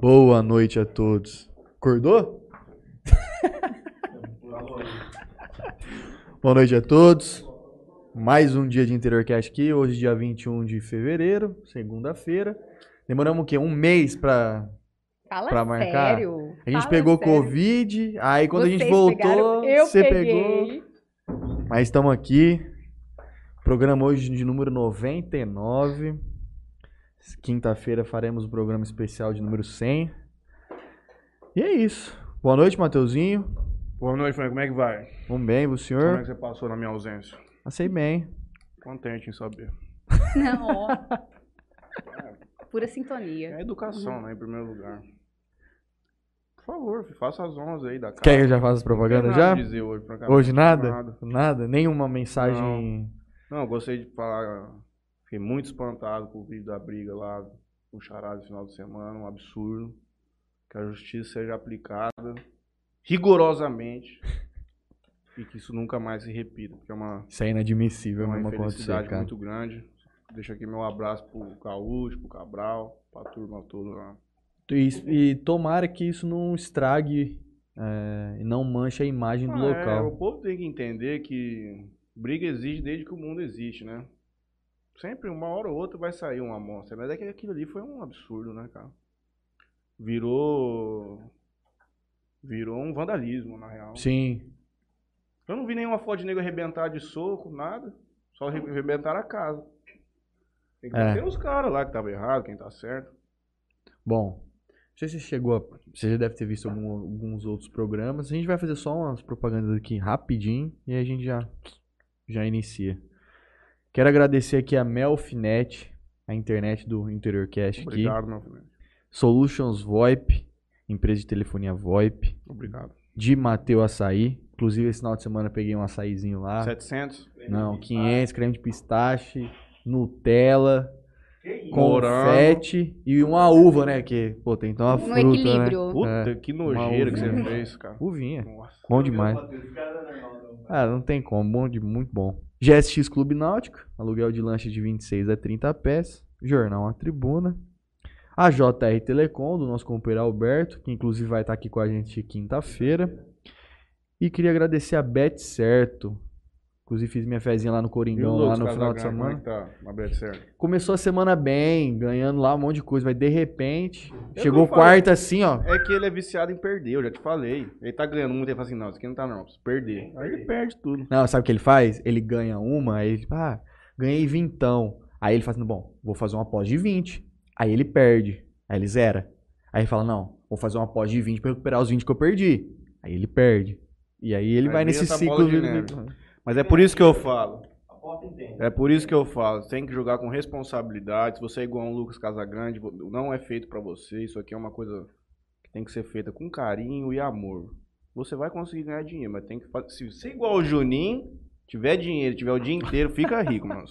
Boa noite a todos. Acordou? Boa noite a todos. Mais um dia de Interiorcast aqui, hoje dia 21 de fevereiro, segunda-feira. Demoramos o quê? Um mês pra, Fala pra marcar? sério. A gente Fala pegou sério. Covid, aí quando a gente Vocês voltou, pegaram, eu você peguei. pegou. Mas estamos aqui. Programa hoje de número 99. Quinta-feira faremos o programa especial de número 100. E é isso. Boa noite, Mateuzinho. Boa noite, Frank. Como é que vai? Vamos bem, o Como é senhor? que você passou na minha ausência? Passei bem. Contente em saber. Não, ó. Pura sintonia. É educação, né, em primeiro lugar. Por favor, faça as honras aí da casa. Quer que eu já faça Não nada já? a dizer hoje. Hoje nada? Nada. Nada? Nenhuma mensagem. Não, eu gostei de falar. Fiquei muito espantado com o vídeo da briga lá no Charada no final de semana. Um absurdo. Que a justiça seja aplicada rigorosamente. E que isso nunca mais se repita. Porque é uma, Isso é inadmissível É uma acontecer, infelicidade cara. muito grande. Deixo aqui meu abraço pro Caúcho, pro Cabral, pra turma toda lá. E, e tomara que isso não estrague é, e não manche a imagem do Ah, é, local. o povo tem que entender que briga existe desde que o mundo existe, né? Sempre, uma hora ou outra, vai sair uma amostra. Mas é que aquilo ali foi um absurdo, né, cara? Virou. Virou um vandalismo, na real. Sim. Eu não vi nenhuma foto de nego arrebentar de soco, nada. Só arre- arrebentaram a casa. Tem que É. ter os caras lá que tava errado, quem tá certo. Bom, não sei se você chegou a... Você já deve ter visto algum- alguns outros programas. A gente vai fazer só umas propagandas aqui rapidinho e aí a gente já, já inicia. Quero agradecer aqui a Melfinet, a internet do Interiorcast aqui. Obrigado, meu filho. Solutions VoIP, empresa de telefonia VoIP. Obrigado. De Mateu Açaí. Inclusive, esse final de semana eu peguei um açaizinho lá. 700? Não, 500, creme de pistache, Nutella, Morango. confete e uma uva, né? Que, pô, tem então uma fruta, equilíbrio. né? Puta, É, que nojeira que você fez, cara. Uvinha. Nossa. Bom demais. Ah, não tem como. Bom de, muito bom. GSX Clube Náutico. Aluguel de lanche de 26 a 30 pés. Jornal A Tribuna. A JR Telecom, do nosso companheiro Alberto, que inclusive vai estar aqui com a gente quinta-feira. E queria agradecer a Bet Certo. Inclusive fiz minha fezinha lá no Coringão, lá no final de é semana. tá? Começou a semana bem, ganhando lá um monte de coisa, mas de repente, Eu chegou quarta assim, ó. É que ele é viciado em perder, eu já te falei. Ele tá ganhando muito, ele fala assim, não, isso aqui não tá não, preciso perder. Aí ele perde tudo. Não, sabe o que ele faz? Ele ganha uma, aí ele, ah, ganhei vintão. Aí ele fala assim, bom, vou fazer uma pós de 20. Aí ele perde. Aí ele zera. Aí ele fala, não, vou fazer uma pós de 20 pra recuperar os 20 que eu perdi. Aí ele perde. E aí ele Aí vai nesse ciclo. de de- neve. Mas é por isso que eu falo. É por isso que eu falo, tem que jogar com responsabilidade. Se você é igual a um Lucas Casagrande, não é feito pra você. Isso aqui é uma coisa que tem que ser feita com carinho e amor. Você vai conseguir ganhar dinheiro, mas tem que fazer. Se você é igual o Juninho, tiver dinheiro, tiver o dia inteiro, fica rico, mano.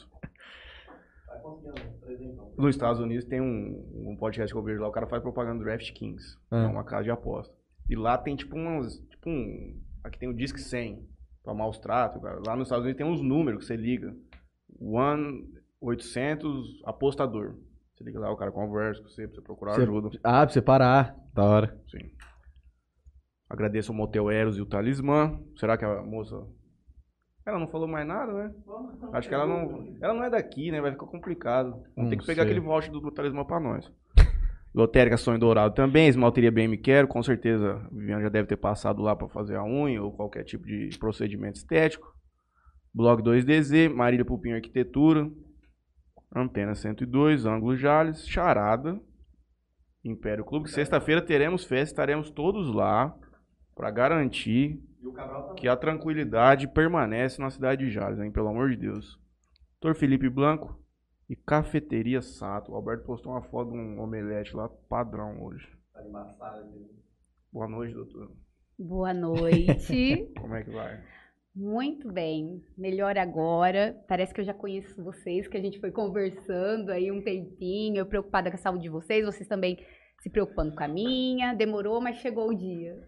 Nos Estados Unidos tem um, um podcast que eu vejo lá, o cara faz propaganda do DraftKings. Ah. É uma casa de aposta. E lá tem tipo umas. Tipo um. Aqui tem o Disque 100 pra maus tratos, cara. Lá nos Estados Unidos tem uns números que você liga. One 800 apostador. Você liga lá, o cara conversa com você pra você procurar Você- ajuda. Ah, pra você parar. Da hora. Sim. Agradeço ao Motel Eros e o Talismã. Será que a moça. Ela não falou mais nada, né? Acho que ela não. Ela não é daqui, né? Vai ficar complicado. Vamos ter que pegar sei. aquele voucher do, do Talismã pra nós. Lotérica Sonho Dourado também, Esmalteria Bem Me Quero, com certeza a Viviane já deve ter passado lá pra fazer a unha ou qualquer tipo de procedimento estético. Blog 2DZ, Marília Pupinho Arquitetura, Antena 102, Ângulo Jales, Charada, Império Clube. Sexta-feira teremos festa, estaremos todos lá pra garantir que a tranquilidade permanece na cidade de Jales, hein? Pelo amor de Deus. Doutor Felipe Blanco e Cafeteria Sato. O Alberto postou uma foto de um omelete lá, padrão hoje. Boa noite, doutor. Boa noite. Como é que vai? Muito bem. Melhor agora. Parece que eu já conheço vocês, que a gente foi conversando aí um tempinho. Eu preocupada com a saúde de vocês, vocês também se preocupando com a minha. Demorou, mas chegou o dia.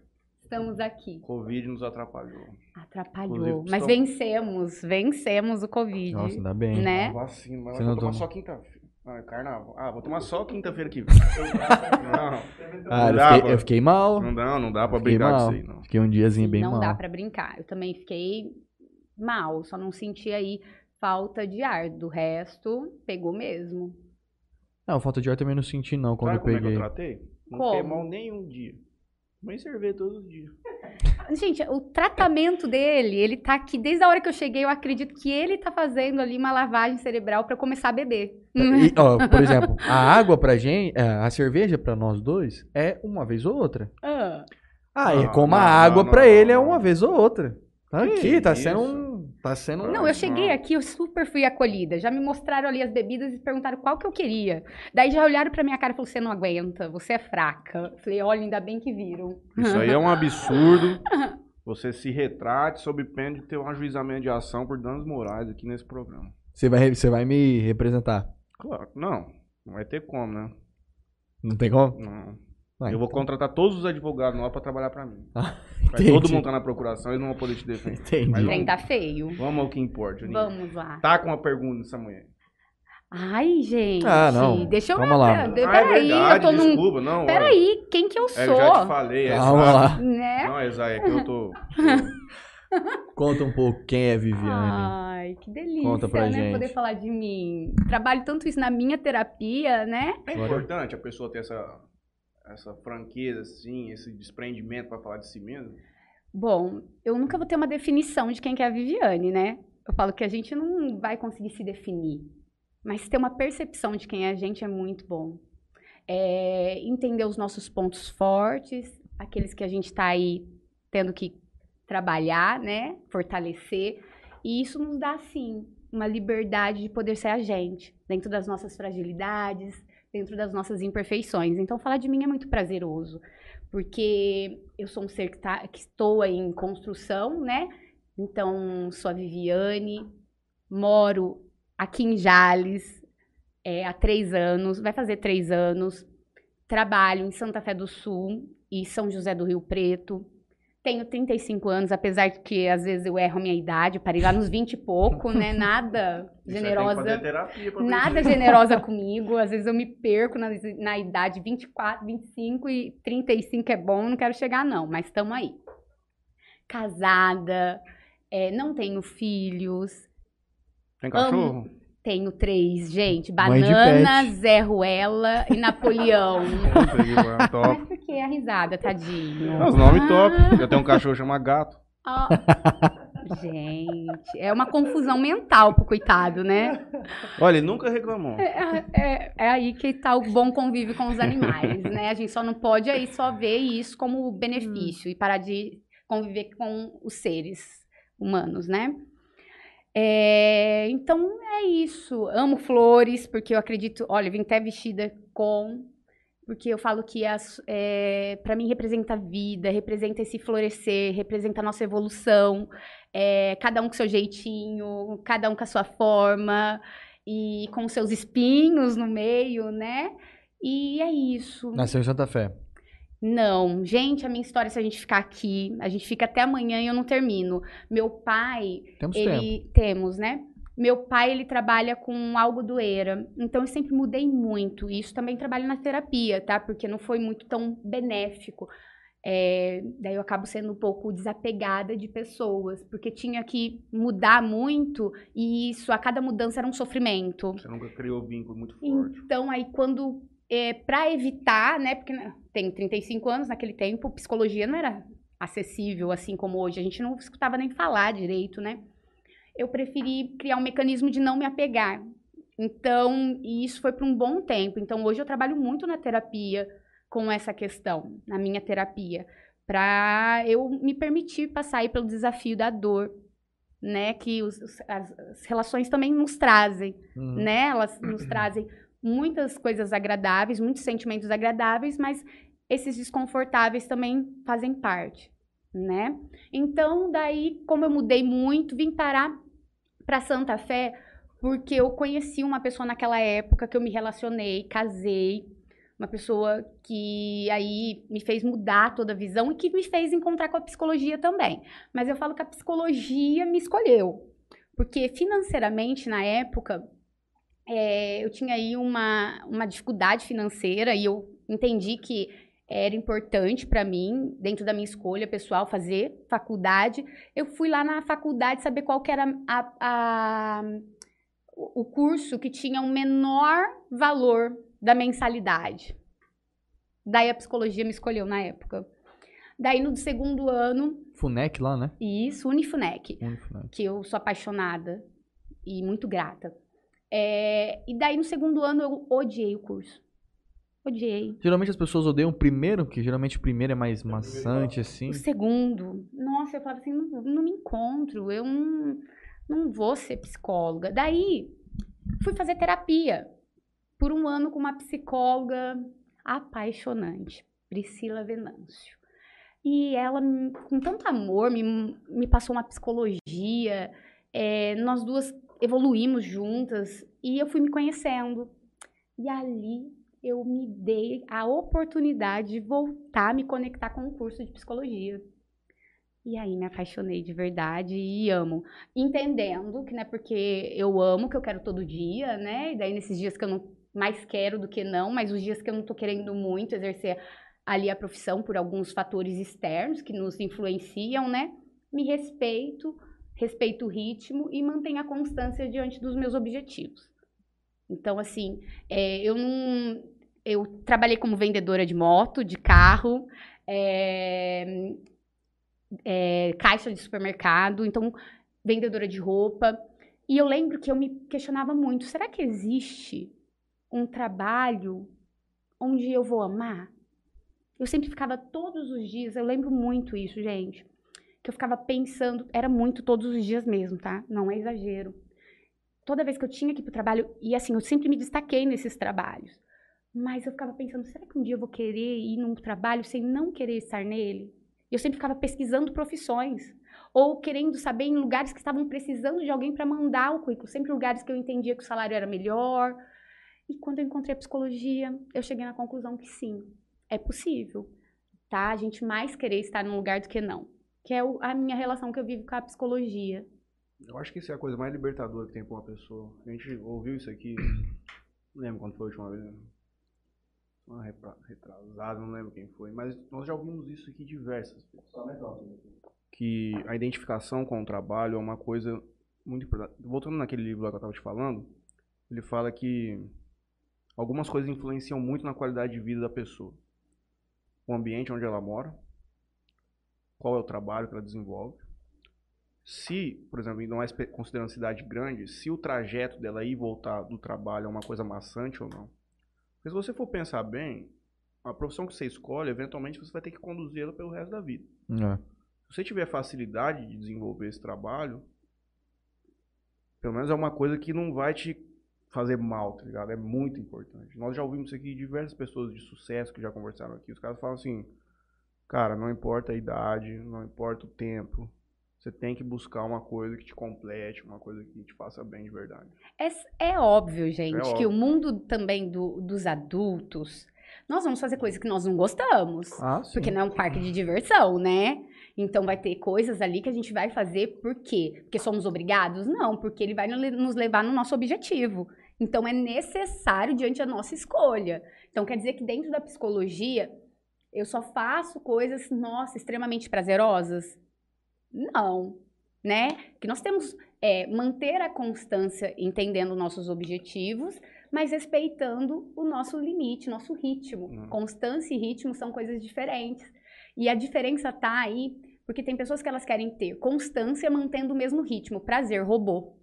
Estamos aqui. Covid nos atrapalhou. Atrapalhou. Inclusive, Mas estou- vencemos, vencemos o Covid. Nossa, ainda bem. Né? A vacina, mas Você não tomar toma? só quinta-feira. Ah, é carnaval. Ah, vou tomar só quinta-feira aqui. não. Ah, eu, dá fiquei, pra- eu fiquei mal. Não dá, não dá pra Fiquei brincar mal. com isso aí, não. Fiquei um diazinho bem não mal. dá pra brincar. Eu também fiquei mal, só não senti aí falta de ar. Do resto, pegou mesmo. Não, falta de ar também não senti não quando Sabe eu como é que eu peguei. tratei? Não Como? fiquei mal nenhum dia. Cerveja todos os dias. Gente, o tratamento dele, ele tá aqui desde a hora que eu cheguei. Eu acredito que ele tá fazendo ali uma lavagem cerebral pra começar a beber. E, ó, por exemplo, a água pra gente, é, a cerveja pra nós dois é uma vez ou outra. Ah, Ah, e Não, como a não, água não, pra não, ele é uma vez ou outra. Tá Que aqui, tá isso? sendo um. Tá sendo. Não, eu cheguei aqui, eu super fui acolhida. Já me mostraram ali as bebidas e perguntaram qual que eu queria. Daí já olharam pra minha cara e falaram: você não aguenta, você é fraca. Falei: olha, ainda bem que viram. Isso aí é um absurdo. Você se retrate sob pena de ter um ajuizamento de ação por danos morais aqui nesse programa. Você vai, você vai me representar. Claro, não. Não vai ter como, né? Não tem como? Não. Ah, eu vou então. contratar todos os advogados lá pra trabalhar pra mim. Ah, entendi. todo mundo tá na procuração, eles não vão poder te defender. Entendi. Mas trem tá feio. Vamos ao que importa, Juninho. Vamos lá. Tá com uma pergunta nessa mulher. Ai, gente. Ah, não. Deixa eu Vamos lá. De- Ah, é Peraí, eu tô num. desculpa, não. Peraí, quem que eu sou? É, eu já te falei. é Calma lá. Né? Não, Exaia, que eu tô... Conta um pouco quem é Viviane. Ai, que delícia, Conta pra né? gente. Poder falar de mim. Trabalho tanto isso na minha terapia, né? É importante a pessoa ter essa, essa franqueza, assim, esse desprendimento pra falar de si mesmo. Bom, eu nunca vou ter uma definição de quem que é a Viviane, né? Eu falo que a gente não vai conseguir se definir. Mas ter uma percepção de quem é a gente é muito bom. É, entender os nossos pontos fortes, aqueles que a gente está aí tendo que trabalhar, né? Fortalecer. E isso nos dá, sim, uma liberdade de poder ser a gente, dentro das nossas fragilidades, dentro das nossas imperfeições. Então, falar de mim é muito prazeroso, porque eu sou um ser que, tá, que estou aí em construção, né? Então, sou a Viviane, moro aqui em Jales é, há três anos, vai fazer três anos. Trabalho em Santa Fé do Sul e São José do Rio Preto. Tenho 35 anos, apesar de que às vezes eu erro a minha idade, parei lá nos 20 e pouco, né? Nada generosa. Nada generosa comigo. Às vezes eu me perco na, na idade 24, 25 e 35 é bom, não quero chegar, não, mas estamos aí. Casada, é, não tenho filhos, Tem cachorro? Tenho três, gente: Banana. Zé Ruela e Napoleão. Pariu, top. mas por que a risada, tadinho? Os nomes top. Eu tenho um cachorro chamado Gato. Ah, gente, é uma confusão mental pro coitado, né? Olha, ele nunca reclamou. É, é- é aí que tá o bom convívio com os animais, né? A gente só não pode aí só ver isso como benefício e parar de conviver com os seres humanos, né? É, então é isso. Amo flores, porque eu acredito. Olha, vim até vestida com. Porque eu falo que é, para mim representa a vida, representa esse florescer, representa a nossa evolução. é, cada um com seu jeitinho, cada um com a sua forma e com seus espinhos no meio, né? E é isso. Nasceu em Santa Fé. Não, gente, a minha história, se a gente ficar aqui, a gente fica até amanhã e eu não termino. Meu pai, Temos tempo. ele temos, né? Meu pai, ele trabalha com algo doeira, então eu sempre mudei muito. E isso também trabalho na terapia, tá? Porque não foi muito tão benéfico. É, daí eu acabo sendo um pouco desapegada de pessoas, porque tinha que mudar muito e isso, a cada mudança era um sofrimento. Você nunca criou vínculo muito forte. Então, aí quando. É, para evitar, né? Porque né, tenho 35 anos, naquele tempo, psicologia não era acessível assim como hoje. A gente não escutava nem falar direito, né? Eu preferi criar um mecanismo de não me apegar. Então, e isso foi por um bom tempo. Então, hoje eu trabalho muito na terapia com essa questão, na minha terapia, para eu me permitir passar aí pelo desafio da dor, né? Que os- as- as relações também nos trazem Uhum. né? Elas nos trazem muitas coisas agradáveis, muitos sentimentos agradáveis, mas esses desconfortáveis também fazem parte, né? Então, daí, como eu mudei muito, vim parar para Santa Fé porque eu conheci uma pessoa naquela época que eu me relacionei, casei, uma pessoa que aí me fez mudar toda a visão e que me fez encontrar com a psicologia também. Mas eu falo que a psicologia me escolheu, porque financeiramente na época é, eu tinha aí uma, uma dificuldade financeira e eu entendi que era importante para mim, dentro da minha escolha pessoal, fazer faculdade. Eu fui lá na faculdade saber qual que era a, a, o curso que tinha o um menor valor da mensalidade. Daí a psicologia me escolheu na época. Daí no segundo ano. Funec lá, né? Isso, Unifunec. Unifunec. Que eu sou apaixonada e muito grata. É, e daí no segundo ano eu odiei o curso. Odiei. Geralmente as pessoas odeiam o primeiro, porque geralmente o primeiro é mais maçante, assim. O segundo. Nossa, eu falava assim, não, não me encontro, eu não, não vou ser psicóloga. Daí, fui fazer terapia por um ano com uma psicóloga apaixonante, Priscila Venâncio. E ela, com tanto amor, me, me passou uma psicologia. É, nós duas evoluímos juntas e eu fui me conhecendo. E ali eu me dei a oportunidade de voltar a me conectar com o curso de psicologia. E aí me apaixonei de verdade e amo. Entendendo que não é porque eu amo que eu quero todo dia, né? E daí nesses dias que eu não mais quero do que não, mas os dias que eu não tô querendo muito exercer ali a profissão por alguns fatores externos que nos influenciam, né? Me respeito, respeito o ritmo e mantenho a constância diante dos meus objetivos. Então, assim, é, eu não. Eu trabalhei como vendedora de moto, de carro, é, é, caixa de supermercado, então, vendedora de roupa. E eu lembro que eu me questionava muito: será que existe um trabalho onde eu vou amar? Eu sempre ficava todos os dias, eu lembro muito isso, gente, que eu ficava pensando, era muito todos os dias mesmo, tá? Não é exagero. Toda vez que eu tinha que ir pro trabalho, e assim, eu sempre me destaquei nesses trabalhos. Mas eu ficava pensando, será que um dia eu vou querer ir num trabalho sem não querer estar nele? Eu sempre ficava pesquisando profissões ou querendo saber em lugares que estavam precisando de alguém para mandar o currículo, sempre lugares que eu entendia que o salário era melhor. E quando eu encontrei a psicologia, eu cheguei na conclusão que sim, é possível, tá? A gente mais querer estar num lugar do que não. Que é a minha relação que eu vivo com a psicologia. Eu acho que isso é a coisa mais libertadora que tem pra uma pessoa. A gente ouviu isso aqui, não lembro quando foi a última vez. Uma retrasada, não lembro quem foi. Mas nós já ouvimos isso aqui diversas vezes. Que a identificação com o trabalho é uma coisa muito importante. Voltando naquele livro lá que eu estava te falando, ele fala que algumas coisas influenciam muito na qualidade de vida da pessoa o ambiente onde ela mora, qual é o trabalho que ela desenvolve. Se, por exemplo, ainda mais considerando cidade grande, se o trajeto dela ir e voltar do trabalho é uma coisa maçante ou não. Porque se você for pensar bem, a profissão que você escolhe, eventualmente você vai ter que conduzi-la pelo resto da vida. É. Se você tiver facilidade de desenvolver esse trabalho, pelo menos é uma coisa que não vai te fazer mal, tá ligado? É muito importante. Nós já ouvimos isso aqui de diversas pessoas de sucesso que já conversaram aqui. Os caras falam assim, cara, não importa a idade, não importa o tempo. Você tem que buscar uma coisa que te complete, uma coisa que te faça bem de verdade. É, é óbvio, gente, é óbvio. que o mundo também do, dos adultos, nós vamos fazer coisas que nós não gostamos. Ah, porque não é um parque de diversão, né? Então vai ter coisas ali que a gente vai fazer por quê? Porque somos obrigados? Não, porque ele vai nos levar no nosso objetivo. Então, é necessário diante da nossa escolha. Então, quer dizer que dentro da psicologia, eu só faço coisas, nossa, extremamente prazerosas? Não, né? Que nós temos é, manter a constância entendendo nossos objetivos, mas respeitando o nosso limite, nosso ritmo. Uhum. Constância e ritmo são coisas diferentes. E a diferença está aí porque tem pessoas que elas querem ter constância mantendo o mesmo ritmo. Prazer, robô.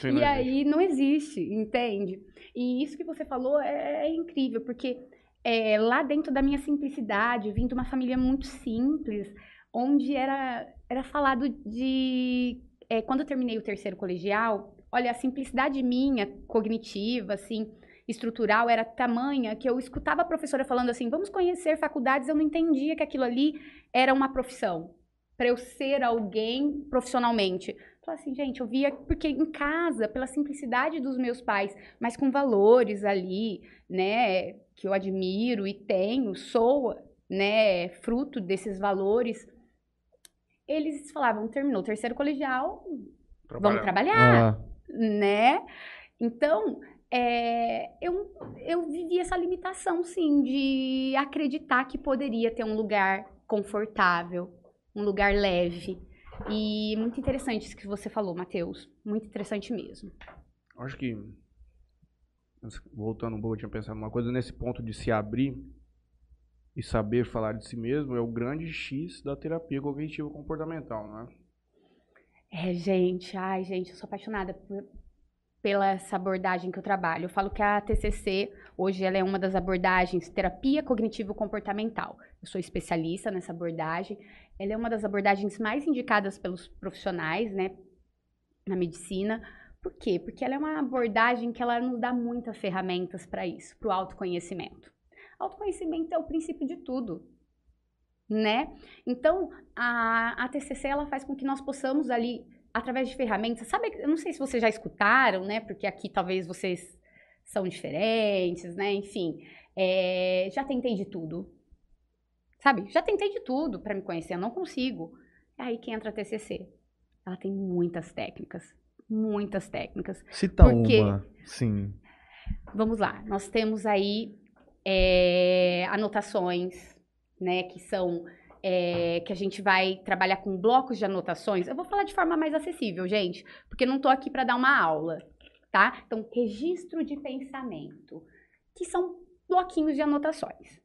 Sim, e aí existe. não existe, entende? E isso que você falou é, é incrível, porque é, lá dentro da minha simplicidade, vim de uma família muito simples, onde era, era falado de. É, quando eu terminei o terceiro colegial, olha, a simplicidade minha, cognitiva, assim, estrutural era tamanha que eu escutava a professora falando assim: vamos conhecer faculdades, eu não entendia que aquilo ali era uma profissão. Para eu ser alguém profissionalmente. Falei assim, gente, eu via, porque em casa, pela simplicidade dos meus pais, mas com valores ali, né, que eu admiro e tenho, sou, né, fruto desses valores. Eles falavam, terminou o terceiro colegial, Trabalhar. vamos trabalhar, ah. né? Então, é, eu, eu vivi essa limitação, sim, de acreditar que poderia ter um lugar confortável, um lugar leve. E muito interessante isso que você falou, Matheus. Muito interessante mesmo. Acho que, voltando um pouco, eu tinha pensado numa coisa, nesse ponto de se abrir e saber falar de si mesmo, é o grande X da terapia cognitiva comportamental, né? É, gente, ai, gente, eu sou apaixonada por, pela essa abordagem que eu trabalho. Eu falo que a TCC, hoje, ela é uma das abordagens terapia cognitivo-comportamental. Eu sou especialista nessa abordagem. Ela é uma das abordagens mais indicadas pelos profissionais, né, na medicina. Por quê? Porque ela é uma abordagem que ela nos dá muitas ferramentas para isso, para o autoconhecimento. Autoconhecimento é o princípio de tudo, né? Então, a, a TCC, ela faz com que nós possamos ali através de ferramentas. Sabe, eu não sei se vocês já escutaram, né? Porque aqui talvez vocês são diferentes, né? Enfim, é, já tentei de tudo. Sabe? Já tentei de tudo para me conhecer, eu não consigo. É aí que entra a TCC. Ela tem muitas técnicas, muitas técnicas. Cita porque, uma, sim. Vamos lá, nós temos aí é, anotações, né, que são é, que a gente vai trabalhar com blocos de anotações. Eu vou falar de forma mais acessível, gente, porque não estou aqui para dar uma aula, tá? Então, registro de pensamento, que são bloquinhos de anotações,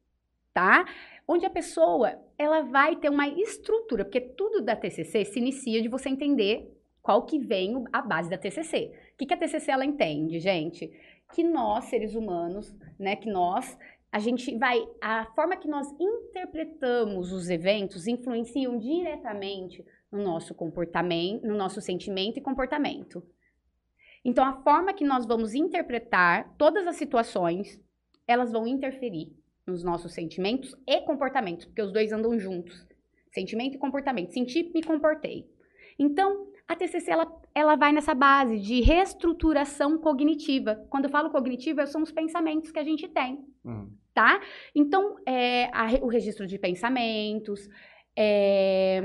tá? Onde a pessoa ela vai ter uma estrutura, porque tudo da TCC se inicia de você entender qual que vem a base da TCC. O que, que a TCC ela entende, gente? Que nós seres humanos, né, que nós a gente vai. A forma que nós interpretamos os eventos influenciam diretamente no nosso comportamento, no nosso sentimento e comportamento. Então, a forma que nós vamos interpretar todas as situações, elas vão interferir nos nossos sentimentos e comportamentos, porque os dois andam juntos. Sentimento e comportamento. Senti, me comportei. Então, a TCC ela, ela vai nessa base de reestruturação cognitiva. Quando eu falo cognitiva, são os pensamentos que a gente tem. Uhum tá? Então, é, a, o registro de pensamentos, é,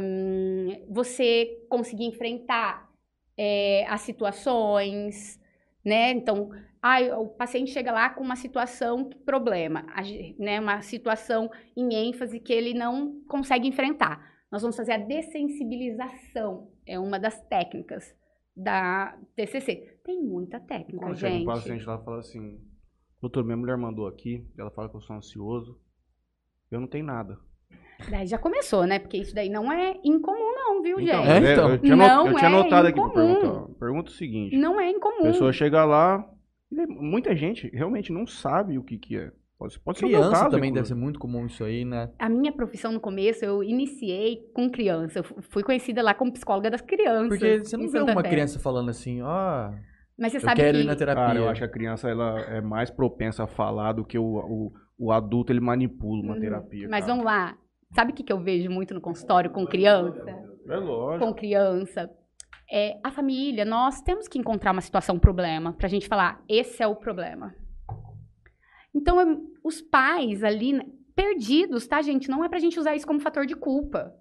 você conseguir enfrentar é, as situações, né? Então, ah, o paciente chega lá com uma situação, problema, né? Uma situação em ênfase que ele não consegue enfrentar. Nós vamos fazer a dessensibilização, é uma das técnicas da TCC. Tem muita técnica, Quando gente. Quando um paciente lá fala assim, Doutor, minha mulher mandou aqui, ela fala que eu sou ansioso. Eu não tenho nada. Daí já começou, né? Porque isso daí não é incomum, não, viu, então, gente? É, então. Eu tinha, não eu tinha é notado incomum. aqui pergunta. Pergunta o seguinte. Não é incomum. A pessoa chega lá, muita gente realmente não sabe o que, que é. Pode, pode criança caso, também deve ser muito comum isso aí, né? A minha profissão no começo, eu iniciei com criança. Eu fui conhecida lá como psicóloga das crianças. Porque você não vê uma criança falando assim, ó... Oh, mas você eu sabe quero que... ir na terapia. Cara, eu acho que a criança ela é mais propensa a falar do que o, o, o adulto ele manipula uma uhum. terapia. Mas cara. vamos lá. Sabe o que, que eu vejo muito no consultório com criança? É lógico. Com criança. É, a família, nós temos que encontrar uma situação, um problema, pra gente falar, esse é o problema. Então, os pais ali, né, perdidos, tá, gente? Não é pra gente usar isso como fator de culpa.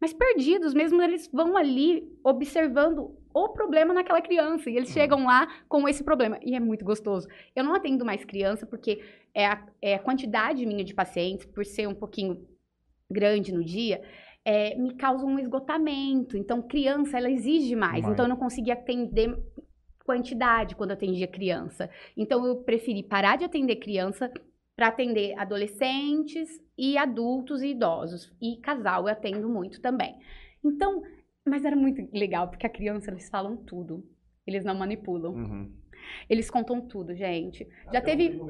Mas perdidos mesmo, eles vão ali observando o problema naquela criança. E eles uhum. chegam lá com esse problema. E é muito gostoso. Eu não atendo mais criança porque é a, é a quantidade minha de pacientes, por ser um pouquinho grande no dia, é, me causa um esgotamento. Então, criança, ela exige mais. mais. Então, eu não conseguia atender quantidade quando atendia criança. Então, eu preferi parar de atender criança para atender adolescentes e adultos e idosos. E casal eu atendo muito também. Então, mas era muito legal, porque a criança, eles falam tudo. Eles não manipulam. Uhum. Eles contam tudo, gente. Já Até teve.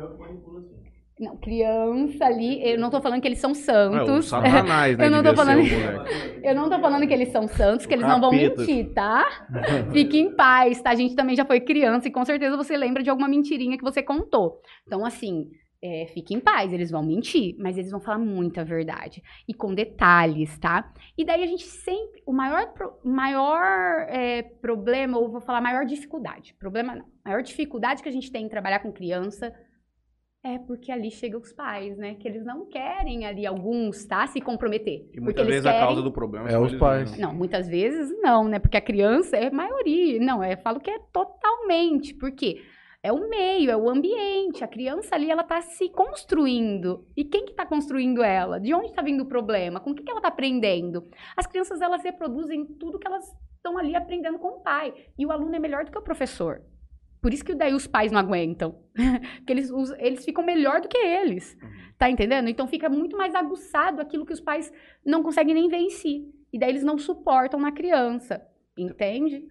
Não, criança ali, eu não tô falando que eles são santos. É, o satanás, né? eu não tô falando, eu não tô falando que eles são santos, que eles não vão mentir, tá? Fique em paz, tá? A gente também já foi criança e com certeza você lembra de alguma mentirinha que você contou. Então, assim, é, fique em paz, eles vão mentir, mas eles vão falar muita verdade e com detalhes, tá? E daí a gente sempre, o maior, maior é, problema, ou vou falar maior dificuldade, problema não, maior dificuldade que a gente tem em trabalhar com criança é porque ali chegam os pais, né? Que eles não querem ali, alguns, tá? Se comprometer. E muitas vezes querem... a causa do problema é os pais. Não, muitas vezes não, né? Porque a criança é maioria. Não, eu falo que é totalmente. Por quê? É o meio, é o ambiente. A criança ali, ela está se construindo. E quem que está construindo ela? De onde está vindo o problema? Com o que, que ela está aprendendo? As crianças, elas reproduzem tudo que elas estão ali aprendendo com o pai. E o aluno é melhor do que o professor. Por isso que daí os pais não aguentam. Porque eles, os, eles ficam melhor do que eles. Uhum. Tá entendendo? Então fica muito mais aguçado aquilo que os pais não conseguem nem ver em si. E daí eles não suportam na criança. Entende?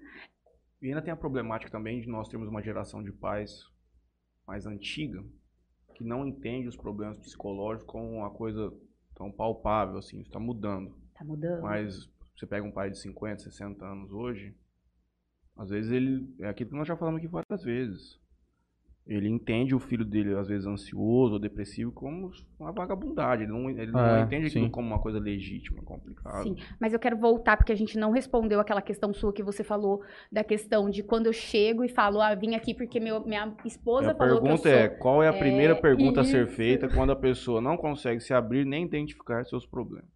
E ainda tem a problemática também de nós termos uma geração de pais mais antiga que não entende os problemas psicológicos como uma coisa tão palpável, assim, está mudando. Tá mudando. Mas você pega um pai de 50, 60 anos hoje, às vezes ele. É aquilo que nós já falamos aqui várias vezes. Ele entende o filho dele, às vezes, ansioso ou depressivo, como uma vagabundagem. Ele não, ele não é, entende aquilo como uma coisa legítima, complicada. Sim, mas eu quero voltar, porque a gente não respondeu aquela questão sua que você falou, da questão de quando eu chego e falo, ah, vim aqui porque meu, minha esposa a falou pergunta que eu sou... é, qual é a primeira é, pergunta a ser feita quando a pessoa não consegue se abrir nem identificar seus problemas?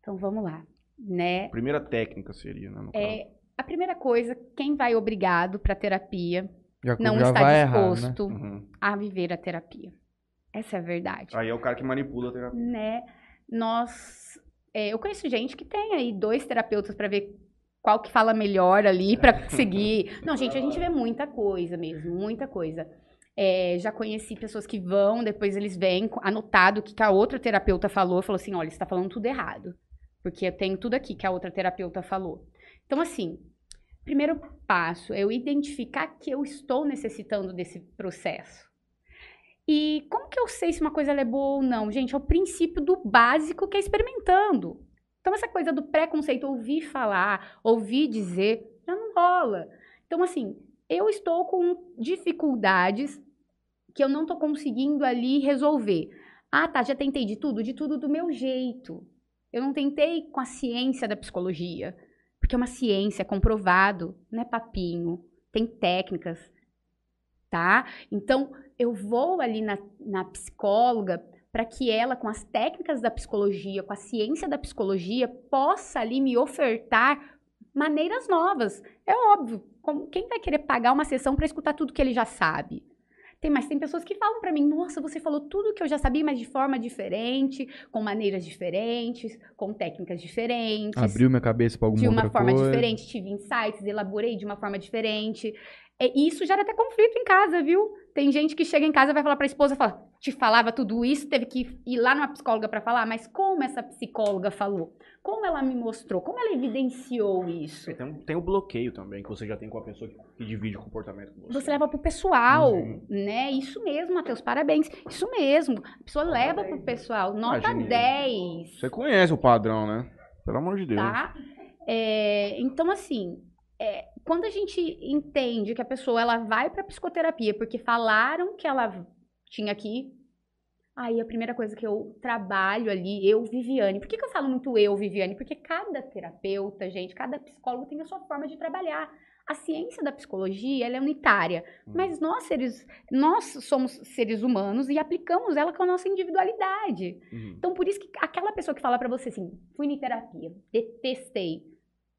Então, vamos lá, né? Primeira técnica seria, né, é, A primeira coisa, quem vai obrigado para terapia já, não já está disposto errar, né? uhum. a viver a terapia. Essa é a verdade. Aí é o cara que manipula a terapia. Né? Nós. É, eu conheço gente que tem aí dois terapeutas para ver qual que fala melhor ali para seguir. Não, gente, a gente vê muita coisa mesmo, muita coisa. É, já conheci pessoas que vão, depois eles vêm anotado o que a outra terapeuta falou, falou assim, olha, você está falando tudo errado, porque eu tenho tudo aqui que a outra terapeuta falou. Então, assim, Primeiro passo é eu identificar que eu estou necessitando desse processo. E como que eu sei se uma coisa é boa ou não? Gente, é o princípio do básico que é experimentando. Então, essa coisa do preconceito, ouvir falar, ouvir dizer, já não rola. Então, assim, eu estou com dificuldades que eu não estou conseguindo ali resolver. Ah, tá, já tentei de tudo, de tudo do meu jeito. Eu não tentei com a ciência da psicologia. Porque é uma ciência, é comprovado, não é papinho, tem técnicas, tá? Então, eu vou ali na, na psicóloga para que ela, com as técnicas da psicologia, com a ciência da psicologia, possa ali me ofertar maneiras novas. É óbvio, quem vai querer pagar uma sessão para escutar tudo que ele já sabe? Tem, mas tem pessoas que falam para mim, nossa, você falou tudo que eu já sabia, mas de forma diferente, com maneiras diferentes, com técnicas diferentes. Abriu minha cabeça para alguma De uma forma coisa. diferente, tive insights, elaborei de uma forma diferente. É, isso gera até conflito em casa, viu? Tem gente que chega em casa e vai falar para a esposa, fala, te falava tudo isso, teve que ir lá numa psicóloga para falar, mas como essa psicóloga falou? Como ela me mostrou? Como ela evidenciou isso? Tem, tem o bloqueio também, que você já tem com a pessoa que, que divide o comportamento com você. Você leva pro pessoal, uhum. né? Isso mesmo, Matheus, parabéns. Isso mesmo. A pessoa Nota leva 10. pro pessoal. Nota Imagine. 10. Você conhece o padrão, né? Pelo amor de Deus. Tá? É, então, assim, é, quando a gente entende que a pessoa ela vai para psicoterapia porque falaram que ela tinha que Aí a primeira coisa que eu trabalho ali, eu, Viviane. Por que, que eu falo muito eu, Viviane? Porque cada terapeuta, gente, cada psicólogo tem a sua forma de trabalhar. A ciência da psicologia ela é unitária, hum. mas nós seres, nós somos seres humanos e aplicamos ela com a nossa individualidade. Uhum. Então por isso que aquela pessoa que fala para você assim, fui em terapia, detestei.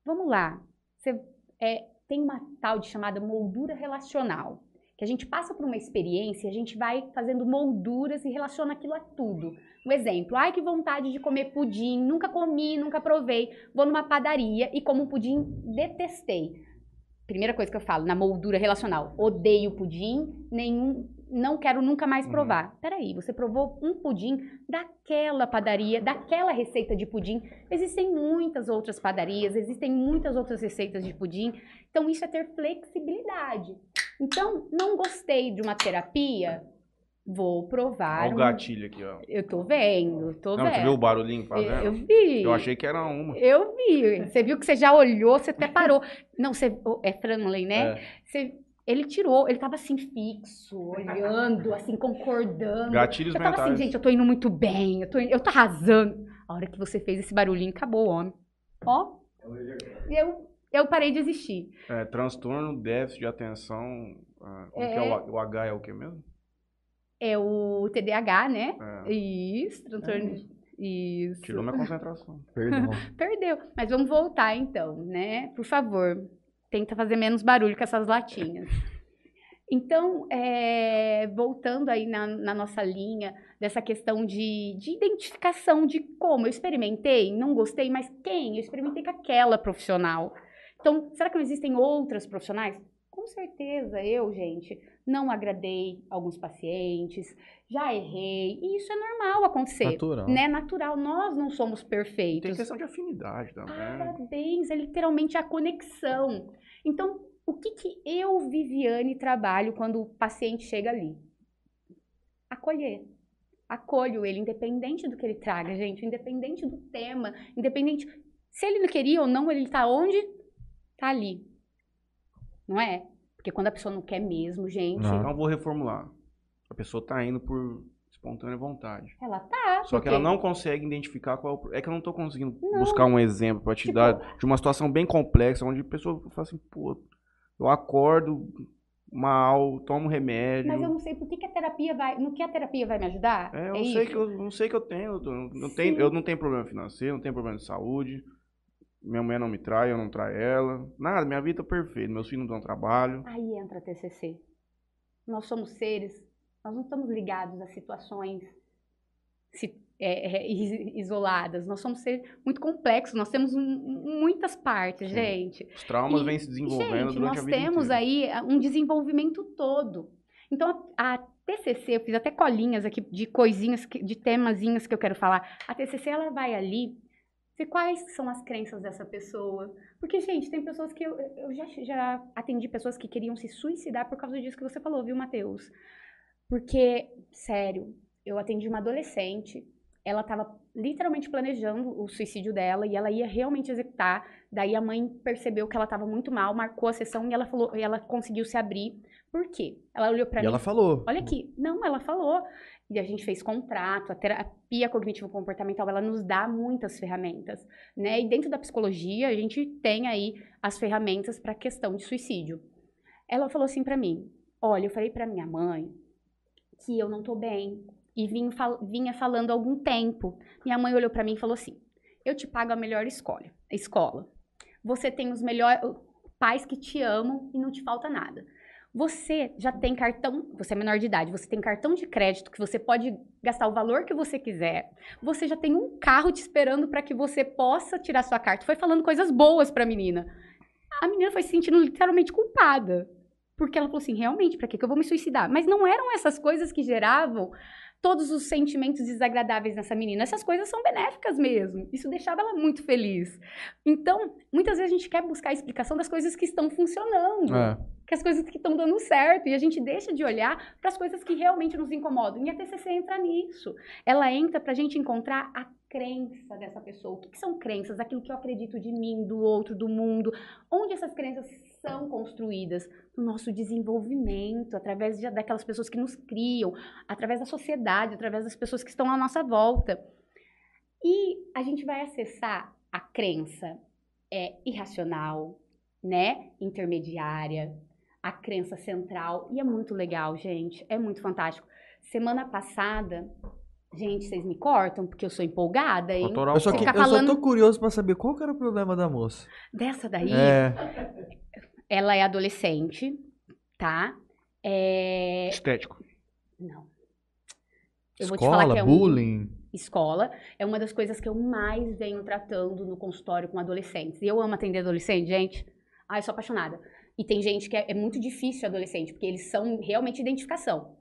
Vamos lá, você é, tem uma tal de chamada moldura relacional que a gente passa por uma experiência, a gente vai fazendo molduras e relaciona aquilo a tudo. Um exemplo, ai que vontade de comer pudim, nunca comi, nunca provei, vou numa padaria e como pudim, detestei. Primeira coisa que eu falo, na moldura relacional, odeio pudim, nenhum, não quero nunca mais uhum. provar. Uhum. Peraí, você provou um pudim daquela padaria, daquela receita de pudim. Existem muitas outras padarias, existem muitas outras receitas de pudim. Então, isso é ter flexibilidade. Então, não gostei de uma terapia, vou provar. Olha o gatilho aqui, ó. Eu tô vendo, tô não, vendo. Você viu o barulhinho fazendo? Eu, eu vi. Eu achei que era uma. Eu vi. Você viu que você já olhou, você até parou. Não, você. É Franley, né? É. Você, ele tirou, ele tava assim fixo, olhando, assim, concordando. Gatilhos eu tava mentais. assim, gente, eu tô indo muito bem, eu tô, eu tô arrasando. A hora que você fez esse barulhinho, acabou o homem. Ó. Eu, eu parei de existir. É, transtorno, déficit de atenção. Ah, como é, que é o, o, H é o que mesmo? É o TDAH, né? É. Isso, transtorno. É. Isso. Tirou minha concentração. Perdão. Perdeu. Mas vamos voltar então, né? Por favor, tenta fazer menos barulho com essas latinhas. Então, é, voltando aí na, na, nossa linha dessa questão de, de, identificação de como eu experimentei, não gostei, mas quem? Eu experimentei com aquela profissional. Então, será que não existem outras profissionais? Com certeza, eu, gente, não agradei alguns pacientes, já errei, e isso é normal acontecer. Natural. Né? Natural, nós não somos perfeitos. Tem questão de afinidade também. Parabéns, é literalmente a conexão. Então, o que, que eu, Viviane, trabalho quando o paciente chega ali? Acolher. Acolho ele, independente do que ele traga, gente, independente do tema, independente. Se ele não queria ou não, ele está onde? Está ali. Não é? Porque quando a pessoa não quer mesmo, gente. Não, não vou reformular. A pessoa está indo por espontânea vontade. Ela tá. Só porque... que ela não consegue identificar qual é, é que eu não estou conseguindo não. buscar um exemplo para te tipo... dar de uma situação bem complexa onde a pessoa fala assim, pô, eu acordo mal, tomo remédio. Mas eu não sei por que, que a terapia vai. No que a terapia vai me ajudar? É, eu é sei que eu não sei que eu tenho. Eu não, tenho eu não tenho problema financeiro, não tenho problema de saúde. Minha mulher não me trai, eu não traio ela. Nada, minha vida é perfeita. Meus filhos não dão trabalho. Aí entra a TCC. Nós somos seres, nós não estamos ligados a situações é, é, isoladas. Nós somos seres muito complexos, nós temos muitas partes, Sim. gente. Os traumas e, vêm se desenvolvendo gente, durante a vida Nós temos inteira. aí ah, um desenvolvimento todo. Então, a, a TCC, eu fiz até colinhas aqui de coisinhas, de temazinhos que eu quero falar. A TCC, ela vai ali ver quais são as crenças dessa pessoa. Porque, gente, tem pessoas que eu, eu já, já atendi pessoas que queriam se suicidar por causa disso que você falou, viu, Matheus? Porque, sério, eu atendi uma adolescente ela estava literalmente planejando o suicídio dela e ela ia realmente executar. Daí a mãe percebeu que ela estava muito mal, marcou a sessão e ela falou, e ela conseguiu se abrir. Por quê? Ela olhou para mim. E ela falou. Olha aqui. Não, ela falou. E a gente fez contrato, a terapia cognitivo comportamental, ela nos dá muitas ferramentas, né? E dentro da psicologia, a gente tem aí as ferramentas para a questão de suicídio. Ela falou assim para mim: "Olha, eu falei para minha mãe que eu não tô bem, e vinha, fal vinha falando há algum tempo. Minha mãe olhou para mim e falou assim: Eu te pago a melhor escola. escola. Você tem os melhores pais que te amam e não te falta nada. Você já tem cartão, você é menor de idade, você tem cartão de crédito que você pode gastar o valor que você quiser. Você já tem um carro te esperando para que você possa tirar sua carta. Foi falando coisas boas para a menina. A menina foi se sentindo literalmente culpada. Porque ela falou assim: realmente, para que eu vou me suicidar? Mas não eram essas coisas que geravam todos os sentimentos desagradáveis nessa menina. Essas coisas são benéficas mesmo. Isso deixava ela muito feliz. Então, muitas vezes a gente quer buscar a explicação das coisas que estão funcionando. É. Que as coisas que estão dando certo. E a gente deixa de olhar para as coisas que realmente nos incomodam. E a TCC entra nisso. Ela entra para a gente encontrar a crença dessa pessoa. O que, que, são crenças? Aquilo que eu acredito de mim, do outro, do mundo. Onde essas crenças são construídas? No nosso desenvolvimento, através de, daquelas pessoas que nos criam, através da sociedade, através das pessoas que estão à nossa volta. E a gente vai acessar a crença é, irracional, né? Intermediária, a crença central. E é muito legal, gente. É muito fantástico. Semana passada, Gente, vocês me cortam porque eu sou empolgada, hein? Eu só, que, eu só tô curioso pra saber qual que era o problema da moça. Dessa daí? É. Ela é adolescente, tá? É... Estético. Não. Eu Escola, vou te falar que é bullying. Um... Escola é uma das coisas que eu mais venho tratando no consultório com adolescentes. E eu amo atender adolescente, gente. Ai, eu sou apaixonada. E tem gente que é, é muito difícil adolescente, porque eles são realmente identificação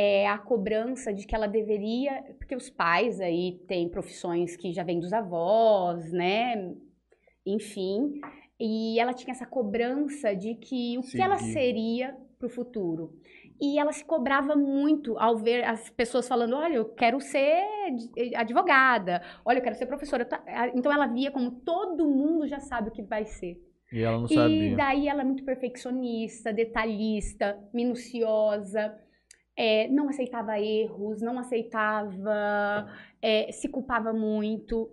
é a cobrança de que ela deveria, porque os pais aí têm profissões que já vêm dos avós, né? Enfim, e ela tinha essa cobrança de que o que ela seria para o futuro. E ela se cobrava muito ao ver as pessoas falando: olha, eu quero ser advogada, olha, eu quero ser professora. Então ela via como todo mundo já sabe o que vai ser. E ela não sabia. E daí ela é muito perfeccionista, detalhista, minuciosa é, não aceitava erros, não aceitava, é, se culpava muito,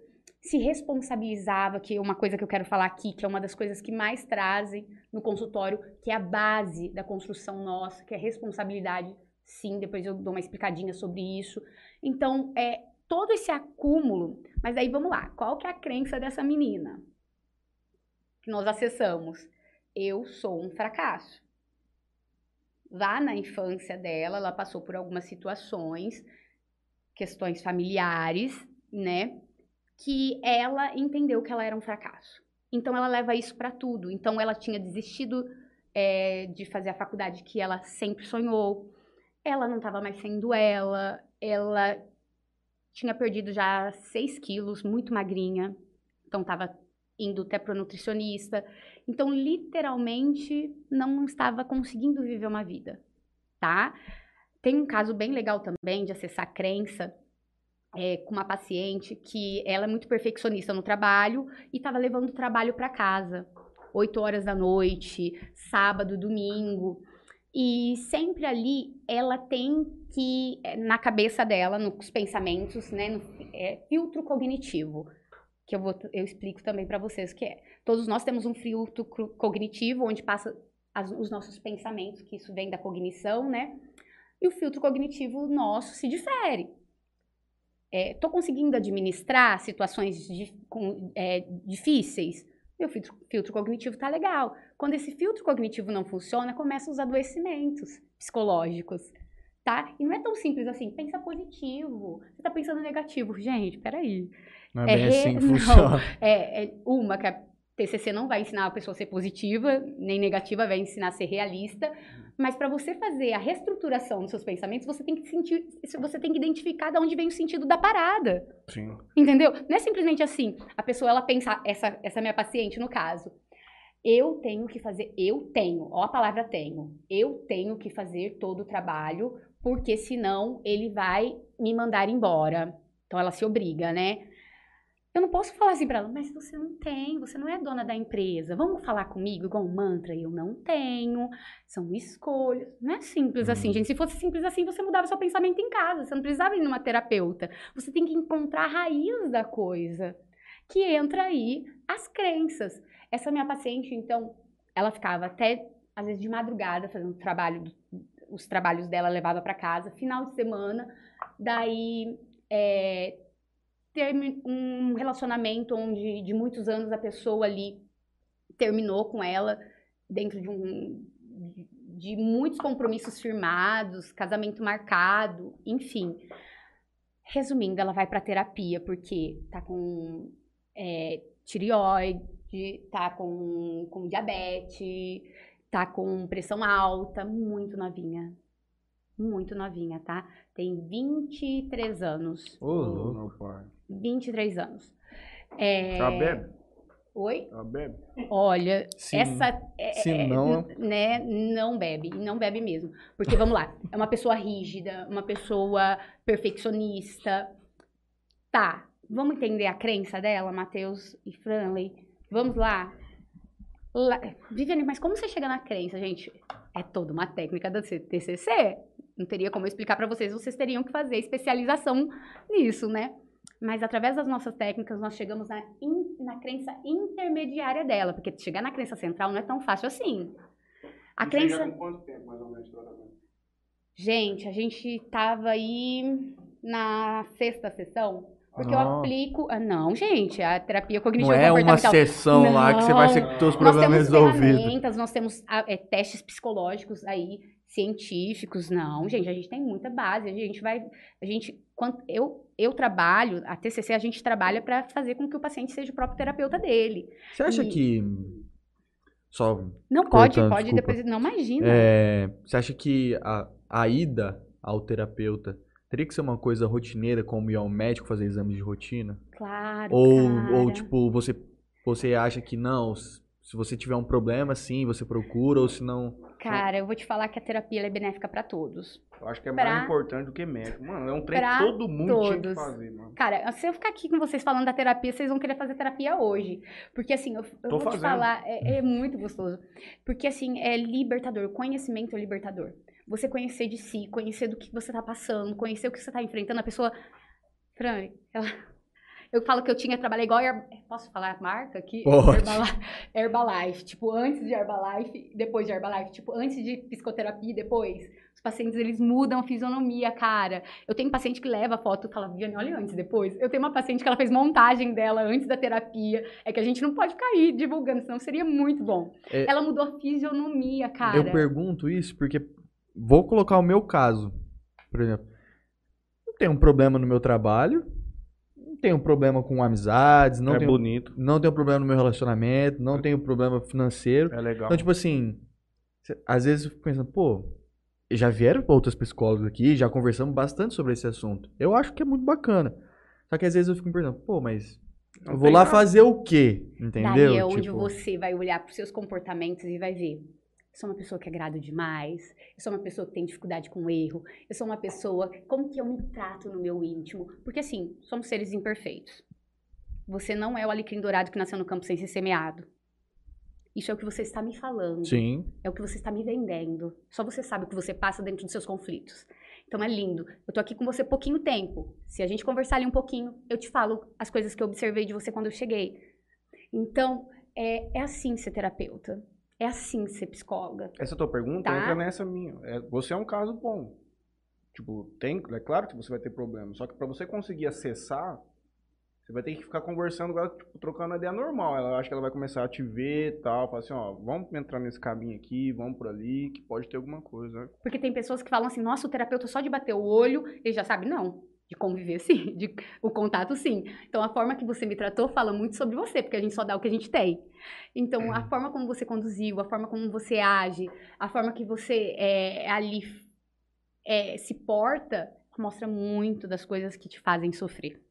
se responsabilizava, que é uma coisa que eu quero falar aqui, que é uma das coisas que mais trazem no consultório, que é a base da construção nossa, que é responsabilidade. Sim, depois eu dou uma explicadinha sobre isso. Então, é todo esse acúmulo. Mas aí vamos lá, qual que é a crença dessa menina que nós acessamos? Eu sou um fracasso. lá na infância dela, ela passou por algumas situações, questões familiares, né? Que ela entendeu que ela era um fracasso. Então ela leva isso para tudo. Então ela tinha desistido é, de fazer a faculdade que ela sempre sonhou. Ela não estava mais sendo ela. Ela tinha perdido já 6 quilos, muito magrinha. Então estava indo até para nutricionista. Então, literalmente, não estava conseguindo viver uma vida, tá? Tem um caso bem legal também de acessar crença é, com uma paciente que ela é muito perfeccionista no trabalho e estava levando o trabalho para casa, 8 horas da noite, sábado, domingo. E sempre ali ela tem que, é, na cabeça dela, nos pensamentos, né, no, é, filtro cognitivo que eu, vou, eu explico também para vocês que é. Todos nós temos um filtro cognitivo, onde passa as, os nossos pensamentos, que isso vem da cognição, né? E o filtro cognitivo nosso se difere. Estou é, conseguindo administrar situações de, com, é, difíceis? Meu filtro, filtro cognitivo está legal. Quando esse filtro cognitivo não funciona, começam os adoecimentos psicológicos, tá? E não é tão simples assim, pensa positivo. Você está pensando negativo. Gente, peraí. Não é, é bem assim que funciona. É, é uma que a TCC não vai ensinar a pessoa a ser positiva, nem negativa, vai ensinar a ser realista. Mas para você fazer a reestruturação dos seus pensamentos, você tem que sentir, você tem que identificar de onde vem o sentido da parada. Sim. Entendeu? Não é simplesmente assim, a pessoa ela pensa, essa, essa minha paciente no caso, eu tenho que fazer, eu tenho, ó a palavra tenho, eu tenho que fazer todo o trabalho, porque senão ele vai me mandar embora. Então ela se obriga, né? Eu não posso falar assim para ela, mas você não tem, você não é dona da empresa. Vamos falar comigo igual um mantra? Eu não tenho, são escolhas. Não é simples assim, uhum. gente. Se fosse simples assim, você mudava seu pensamento em casa. Você não precisava ir numa terapeuta. Você tem que encontrar a raiz da coisa, que entra aí as crenças. Essa minha paciente, então, ela ficava até, às vezes, de madrugada fazendo trabalho, os trabalhos dela levava para casa, final de semana. Daí, é, ter um relacionamento onde de muitos anos a pessoa ali terminou com ela dentro de um de muitos compromissos firmados, casamento marcado, enfim. Resumindo, ela vai para terapia porque tá com é, tireoide, tá com, com diabetes, tá com pressão alta, muito novinha. Muito novinha, tá? Tem 23 anos. Ô, oh, pai. 23 anos. É... Ela bebe? Oi? Ela bebe? Olha, se, essa. É, se é, não. Né, não bebe, não bebe mesmo. Porque, vamos lá, é uma pessoa rígida, uma pessoa perfeccionista. Tá, vamos entender a crença dela, Matheus e Franley? Vamos lá? lá. Viviane, mas como você chega na crença, gente? É toda uma técnica da TCC. Não teria como eu explicar para vocês, vocês teriam que fazer especialização nisso, né? Mas através das nossas técnicas, nós chegamos na, in, na crença intermediária dela, porque chegar na crença central não é tão fácil assim. A e crença. Com quanto tempo, mais ou menos, Gente, a gente tava aí na sexta sessão. Porque eu aplico. Ah, não, gente, a terapia cognitiva Não é uma sessão não, lá que você vai ser com os problemas resolvidos. Nós temos ah, é, testes psicológicos aí, científicos. Não, gente, a gente tem muita base. A gente vai. A gente. Quando, eu, eu trabalho, a TCC a gente trabalha para fazer com que o paciente seja o próprio terapeuta dele. Você acha e... que só não pode, pode desculpa. depois não imagina. É, você acha que a, a ida ao terapeuta teria que ser uma coisa rotineira, como ir ao médico fazer exames de rotina? Claro. Ou, cara. ou tipo você você acha que não, se você tiver um problema, sim, você procura, ou se não. Cara, eu vou te falar que a terapia é benéfica para todos. Eu acho que é pra... mais importante do que médico. Mano, é um trem que todo mundo todos. tinha que fazer, mano. Cara, se eu ficar aqui com vocês falando da terapia, vocês vão querer fazer terapia hoje. Porque, assim, eu, eu vou fazendo. te falar, é, é muito gostoso. Porque, assim, é libertador. Conhecimento é libertador. Você conhecer de si, conhecer do que você tá passando, conhecer o que você tá enfrentando. A pessoa. Fran, ela eu falo que eu tinha trabalhado igual. Posso falar a marca aqui? Herbalife, Herbalife. Tipo, antes de Herbalife, depois de Herbalife. Tipo, antes de psicoterapia e depois. Os pacientes, eles mudam a fisionomia, cara. Eu tenho paciente que leva a foto e fala, Viviane, olha antes, depois. Eu tenho uma paciente que ela fez montagem dela antes da terapia. É que a gente não pode ficar aí divulgando, senão seria muito bom. É... Ela mudou a fisionomia, cara. Eu pergunto isso porque vou colocar o meu caso, por exemplo. Não tenho um problema no meu trabalho, tenho um problema com amizades, não é tenho bonito. não tenho problema no meu relacionamento, não tenho problema financeiro. É legal. Então, tipo assim, às vezes eu fico pensando, pô, já vieram outras psicólogas aqui, já conversamos bastante sobre esse assunto. Eu acho que é muito bacana. Só que às vezes eu fico me perguntando, pô, mas eu vou lá nada. fazer o quê? Entendeu? Daí é onde Tipo, você vai olhar para os seus comportamentos e vai ver. Eu sou uma pessoa que agrado demais. Eu sou uma pessoa que tem dificuldade com erro. Eu sou uma pessoa. Como que eu me trato no meu íntimo? Porque assim, somos seres imperfeitos. Você não é o alecrim dourado que nasceu no campo sem ser semeado. Isso é o que você está me falando. Sim. É o que você está me vendendo. Só você sabe o que você passa dentro dos seus conflitos. Então é lindo. Eu tô aqui com você pouquinho tempo. Se a gente conversar ali um pouquinho, eu te falo as coisas que eu observei de você quando eu cheguei. Então, é, é assim ser terapeuta. É assim ser psicóloga. Essa tua pergunta Tá. entra nessa minha. É, você é um caso bom. Tipo, tem, é claro que você vai ter problema. Só que pra você conseguir acessar, você vai ter que ficar conversando com ela, tipo, trocando ideia normal. Ela acha que ela vai começar a te ver e tal. Fala assim, ó, vamos entrar nesse caminho aqui, vamos por ali, que pode ter alguma coisa. né? Porque tem pessoas que falam assim, nossa, o terapeuta só de bater o olho, ele já sabe. Não. De conviver, sim. De, o contato, sim. Então, a forma que você me tratou fala muito sobre você, porque a gente só dá o que a gente tem. Então, a forma como você conduziu, a forma como você age, a forma que você é, ali é, se porta, mostra muito das coisas que te fazem sofrer.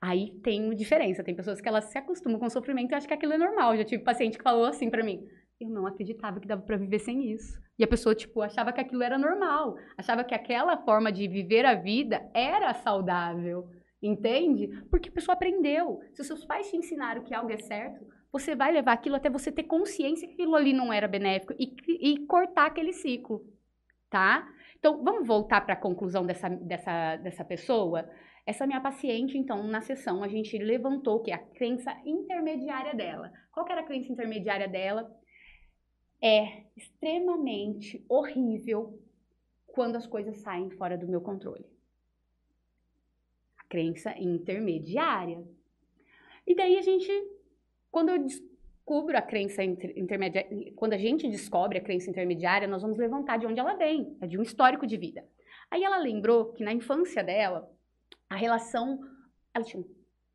Aí tem diferença. Tem pessoas que elas se acostumam com o sofrimento e acham que aquilo é normal. Já tive paciente que falou assim pra mim: eu não acreditava que dava pra viver sem isso. E a pessoa, tipo, achava que aquilo era normal. Achava que aquela forma de viver a vida era saudável. Entende? Porque a pessoa aprendeu. Se os seus pais te ensinaram que algo é certo, você vai levar aquilo até você ter consciência que aquilo ali não era benéfico e, e cortar aquele ciclo. Tá? Então, vamos voltar para a conclusão dessa, dessa, dessa pessoa? Essa minha paciente, então, na sessão, a gente levantou que? A crença intermediária dela. Qual que era a crença intermediária dela? É extremamente horrível quando as coisas saem fora do meu controle. A crença intermediária. E daí a gente, quando eu descubro a crença inter- intermediária, quando a gente descobre a crença intermediária, nós vamos levantar de onde ela vem, é de um histórico de vida. Aí ela lembrou que na infância dela, a relação, ela tinha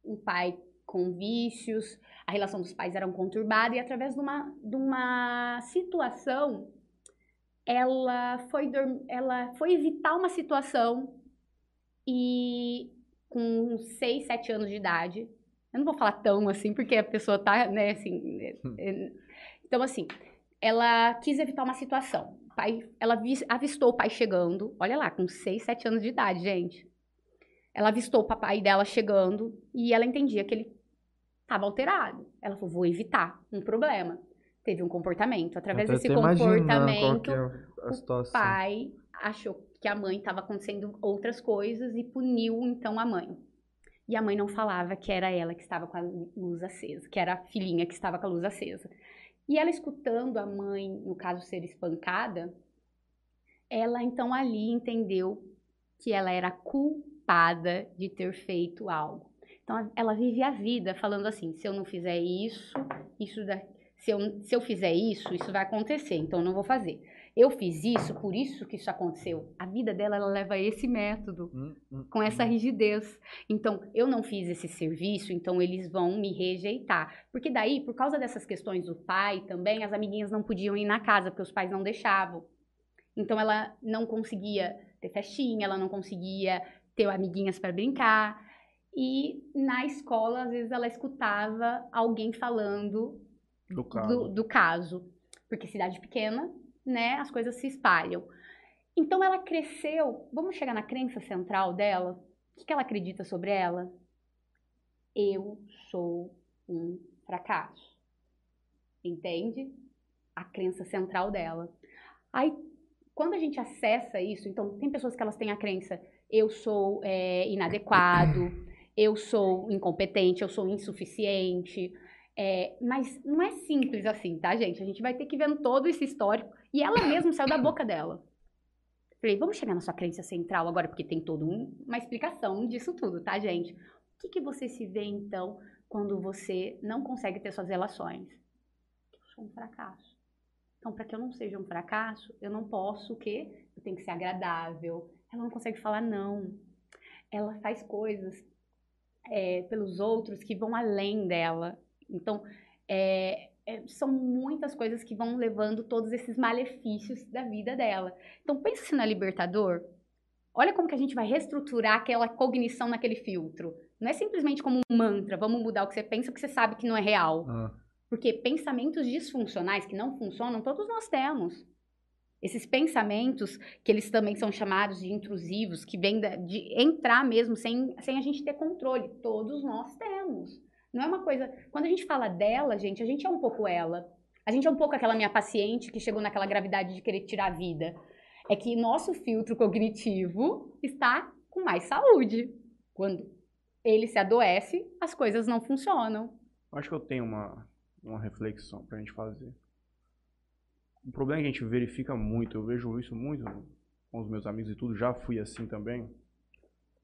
um pai com vícios, a relação dos pais era conturbada e através de uma, de uma situação, ela foi, ela foi evitar uma situação e com 6, 7 anos de idade, eu não vou falar tão assim, porque a pessoa tá, né, assim, é- é- então assim, ela quis evitar uma situação, O pai, ela vis- avistou o pai chegando, olha lá, com 6, 7 anos de idade, gente, ela avistou o papai dela chegando e ela entendia que ele estava alterado. Ela falou: vou evitar um problema. Teve um comportamento. Através desse né, comportamento, é o pai achou que a mãe estava acontecendo outras coisas e puniu então a mãe. E a mãe não falava que era ela que estava com a luz acesa, que era a filhinha que estava com a luz acesa. E ela escutando a mãe, no caso, ser espancada, ela então ali entendeu que ela era culpada de ter feito algo. Então ela vive a vida falando assim: se eu não fizer isso, isso da... se, eu, se eu fizer isso, isso vai acontecer, então eu não vou fazer. Eu fiz isso, por isso que isso aconteceu. A vida dela ela leva esse método Hum, hum, com essa hum. rigidez. Então, eu não fiz esse serviço, então eles vão me rejeitar. Porque daí, por causa dessas questões do pai também, as amiguinhas não podiam ir na casa, porque os pais não deixavam. Então, ela não conseguia ter festinha, ela não conseguia ter amiguinhas para brincar. E na escola, às vezes, ela escutava alguém falando Do caso. do, do caso. Porque cidade pequena, né, as coisas se espalham. Então ela cresceu. Vamos chegar na crença central dela? O que ela acredita sobre ela? Eu sou um fracasso. Entende? A crença central dela. Aí, quando a gente acessa isso, então, tem pessoas que elas têm a crença: eu sou é, inadequado, eu sou incompetente, eu sou insuficiente. É, mas não é simples assim, tá, gente? A gente vai ter que ver todo esse histórico. E ela mesma saiu da boca dela. Falei, vamos chegar na sua crença central agora, porque tem toda um- uma explicação disso tudo, tá, gente? O que, que você se vê, então, quando você não consegue ter suas relações? Eu sou um fracasso. Então, para que eu não seja um fracasso, eu não posso o quê? eu tenho que ser agradável. Ela não consegue falar não. Ela faz coisas é, pelos outros que vão além dela. Então, é, é, são muitas coisas que vão levando todos esses malefícios da vida dela. Então, pensa se na Libertador. Olha como que a gente vai reestruturar aquela cognição naquele filtro. Não é simplesmente como um mantra, vamos mudar o que você pensa porque você sabe que não é real. Ah. Porque pensamentos disfuncionais que não funcionam, todos nós temos. Esses pensamentos, que eles também são chamados de intrusivos, que vêm de entrar mesmo sem, sem a gente ter controle, todos nós temos. Não é uma coisa. Quando a gente fala dela, gente, a gente é um pouco ela. A gente é um pouco aquela minha paciente que chegou naquela gravidade de querer tirar a vida. É que nosso filtro cognitivo está com mais saúde. Quando ele se adoece, as coisas não funcionam. Acho que eu tenho uma, uma reflexão pra gente fazer. O problema é que a gente verifica muito, eu vejo isso muito com os meus amigos e tudo, já fui assim também.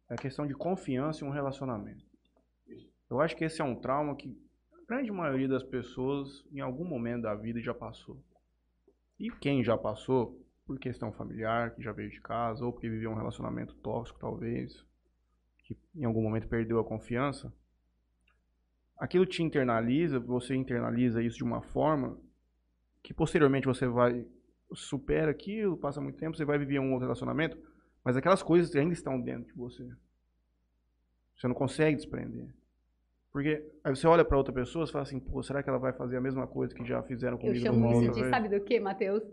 É a questão de confiança em um relacionamento. Eu acho que esse é um trauma que a grande maioria das pessoas, em algum momento da vida, já passou. E quem já passou, por questão familiar, que já veio de casa, ou porque viveu um relacionamento tóxico, talvez, que em algum momento perdeu a confiança, aquilo te internaliza, você internaliza isso de uma forma que posteriormente você vai supera aquilo, passa muito tempo, você vai viver um outro relacionamento, mas aquelas coisas ainda estão dentro de você. Você não consegue desprender. Porque aí você olha para outra pessoa e fala assim, pô, será que ela vai fazer a mesma coisa que já fizeram comigo? Eu chamo isso de, sabe do que, Matheus?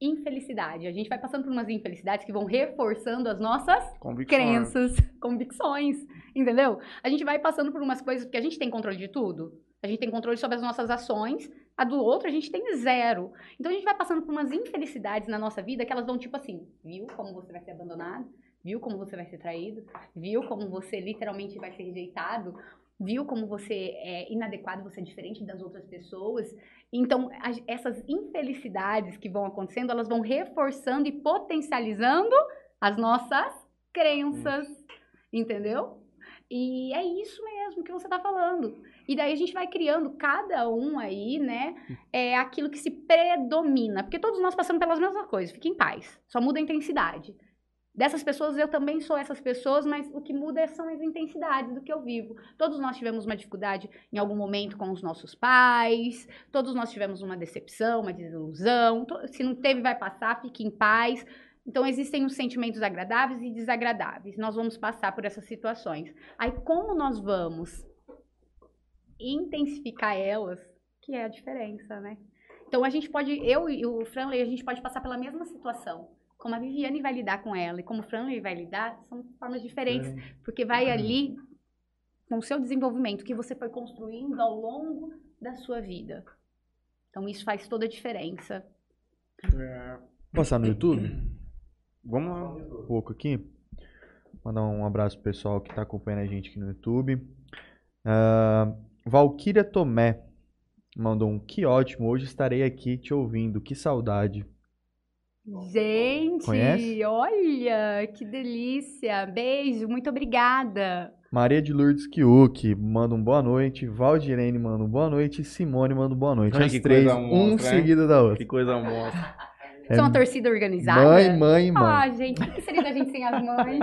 Infelicidade. A gente vai passando por umas infelicidades que vão reforçando as nossas Convicções. crenças, convicções, entendeu? A gente vai passando por umas coisas porque a gente tem controle de tudo. A gente tem controle sobre as nossas ações, a do outro a gente tem zero. Então a gente vai passando por umas infelicidades na nossa vida que elas vão tipo assim, viu como você vai ser abandonado? Viu como você vai ser traído? Viu como você literalmente vai ser rejeitado? viu como você é inadequado, você é diferente das outras pessoas. Então, as, essas infelicidades que vão acontecendo, elas vão reforçando e potencializando as nossas crenças, entendeu? E é isso mesmo que você está falando. E daí a gente vai criando cada um aí, né? É aquilo que se predomina. Porque todos nós passamos pelas mesmas coisas. Fique em paz. Só muda a intensidade. Dessas pessoas, eu também sou essas pessoas, mas o que muda são as intensidades do que eu vivo. Todos nós tivemos uma dificuldade em algum momento com os nossos pais, todos nós tivemos uma decepção, uma desilusão. Se não teve, vai passar, fique em paz. Então, existem os sentimentos agradáveis e desagradáveis. Nós vamos passar por essas situações. Aí, como nós vamos intensificar elas, que é a diferença, né? Então, a gente pode, eu e o Franley, a gente pode passar pela mesma situação como a Viviane vai lidar com ela e como o Franley vai lidar, são formas diferentes, é. porque vai ali com o seu desenvolvimento que você foi construindo ao longo da sua vida. Então isso faz toda a diferença. É. Passar no YouTube? Vamos lá um pouco aqui. Mandar um abraço pro pessoal que está acompanhando a gente aqui no YouTube. Uh, Valquíria Tomé mandou um que ótimo, hoje estarei aqui te ouvindo, que saudade. Gente, Conhece? olha, que delícia. Beijo, muito obrigada. Maria de Lourdes Kiuk manda um boa noite. Valdirene manda um boa noite. Simone manda um boa noite. As três, um seguido da outra. Que coisa mostra. É, São uma torcida organizada? Mãe, mãe, mãe. Ah, gente, o que seria da gente sem as mães?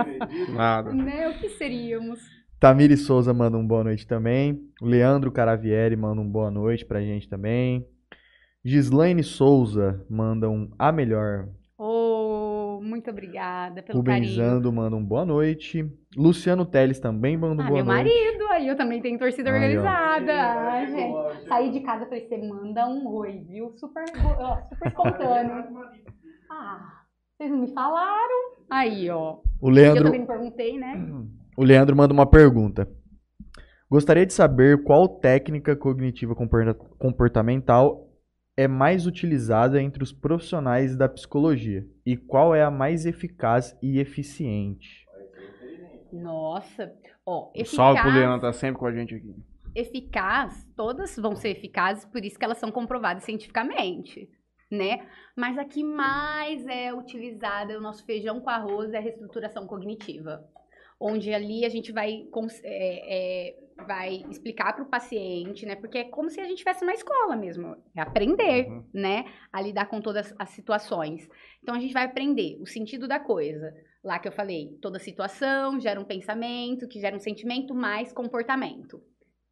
Nada. Né? O que seríamos? Tamiri Souza manda um boa noite também. Leandro Caravieri manda um boa noite pra gente também. Gislaine Souza manda um A Melhor. Oh, muito obrigada pelo Rubenzando carinho. manda um boa noite. Luciano Teles também manda um ah, boa meu noite. meu marido, aí eu também tenho torcida aí, organizada. Ah, gente, saí de casa e você manda um oi, viu? Super, ó, super espontâneo. ah, vocês não me falaram? Aí, ó. O Leandro... Eu também me perguntei, né? O Leandro manda uma pergunta. Gostaria de saber qual técnica cognitiva comportamental é mais utilizada entre os profissionais da psicologia e qual é a mais eficaz e eficiente? Nossa, ó, eficaz, Salve pro Leandro, tá sempre com a gente aqui. Eficaz, todas vão ser eficazes, por isso que elas são comprovadas cientificamente, né? Mas a que mais é utilizada, é o nosso feijão com arroz, é a reestruturação cognitiva. Onde ali a gente vai é, é, vai explicar para o paciente, né? Porque é como se a gente estivesse numa escola mesmo, é aprender, uhum. né? A lidar com todas as situações. Então a gente vai aprender o sentido da coisa. Lá que eu falei, toda situação gera um pensamento, que gera um sentimento mais comportamento.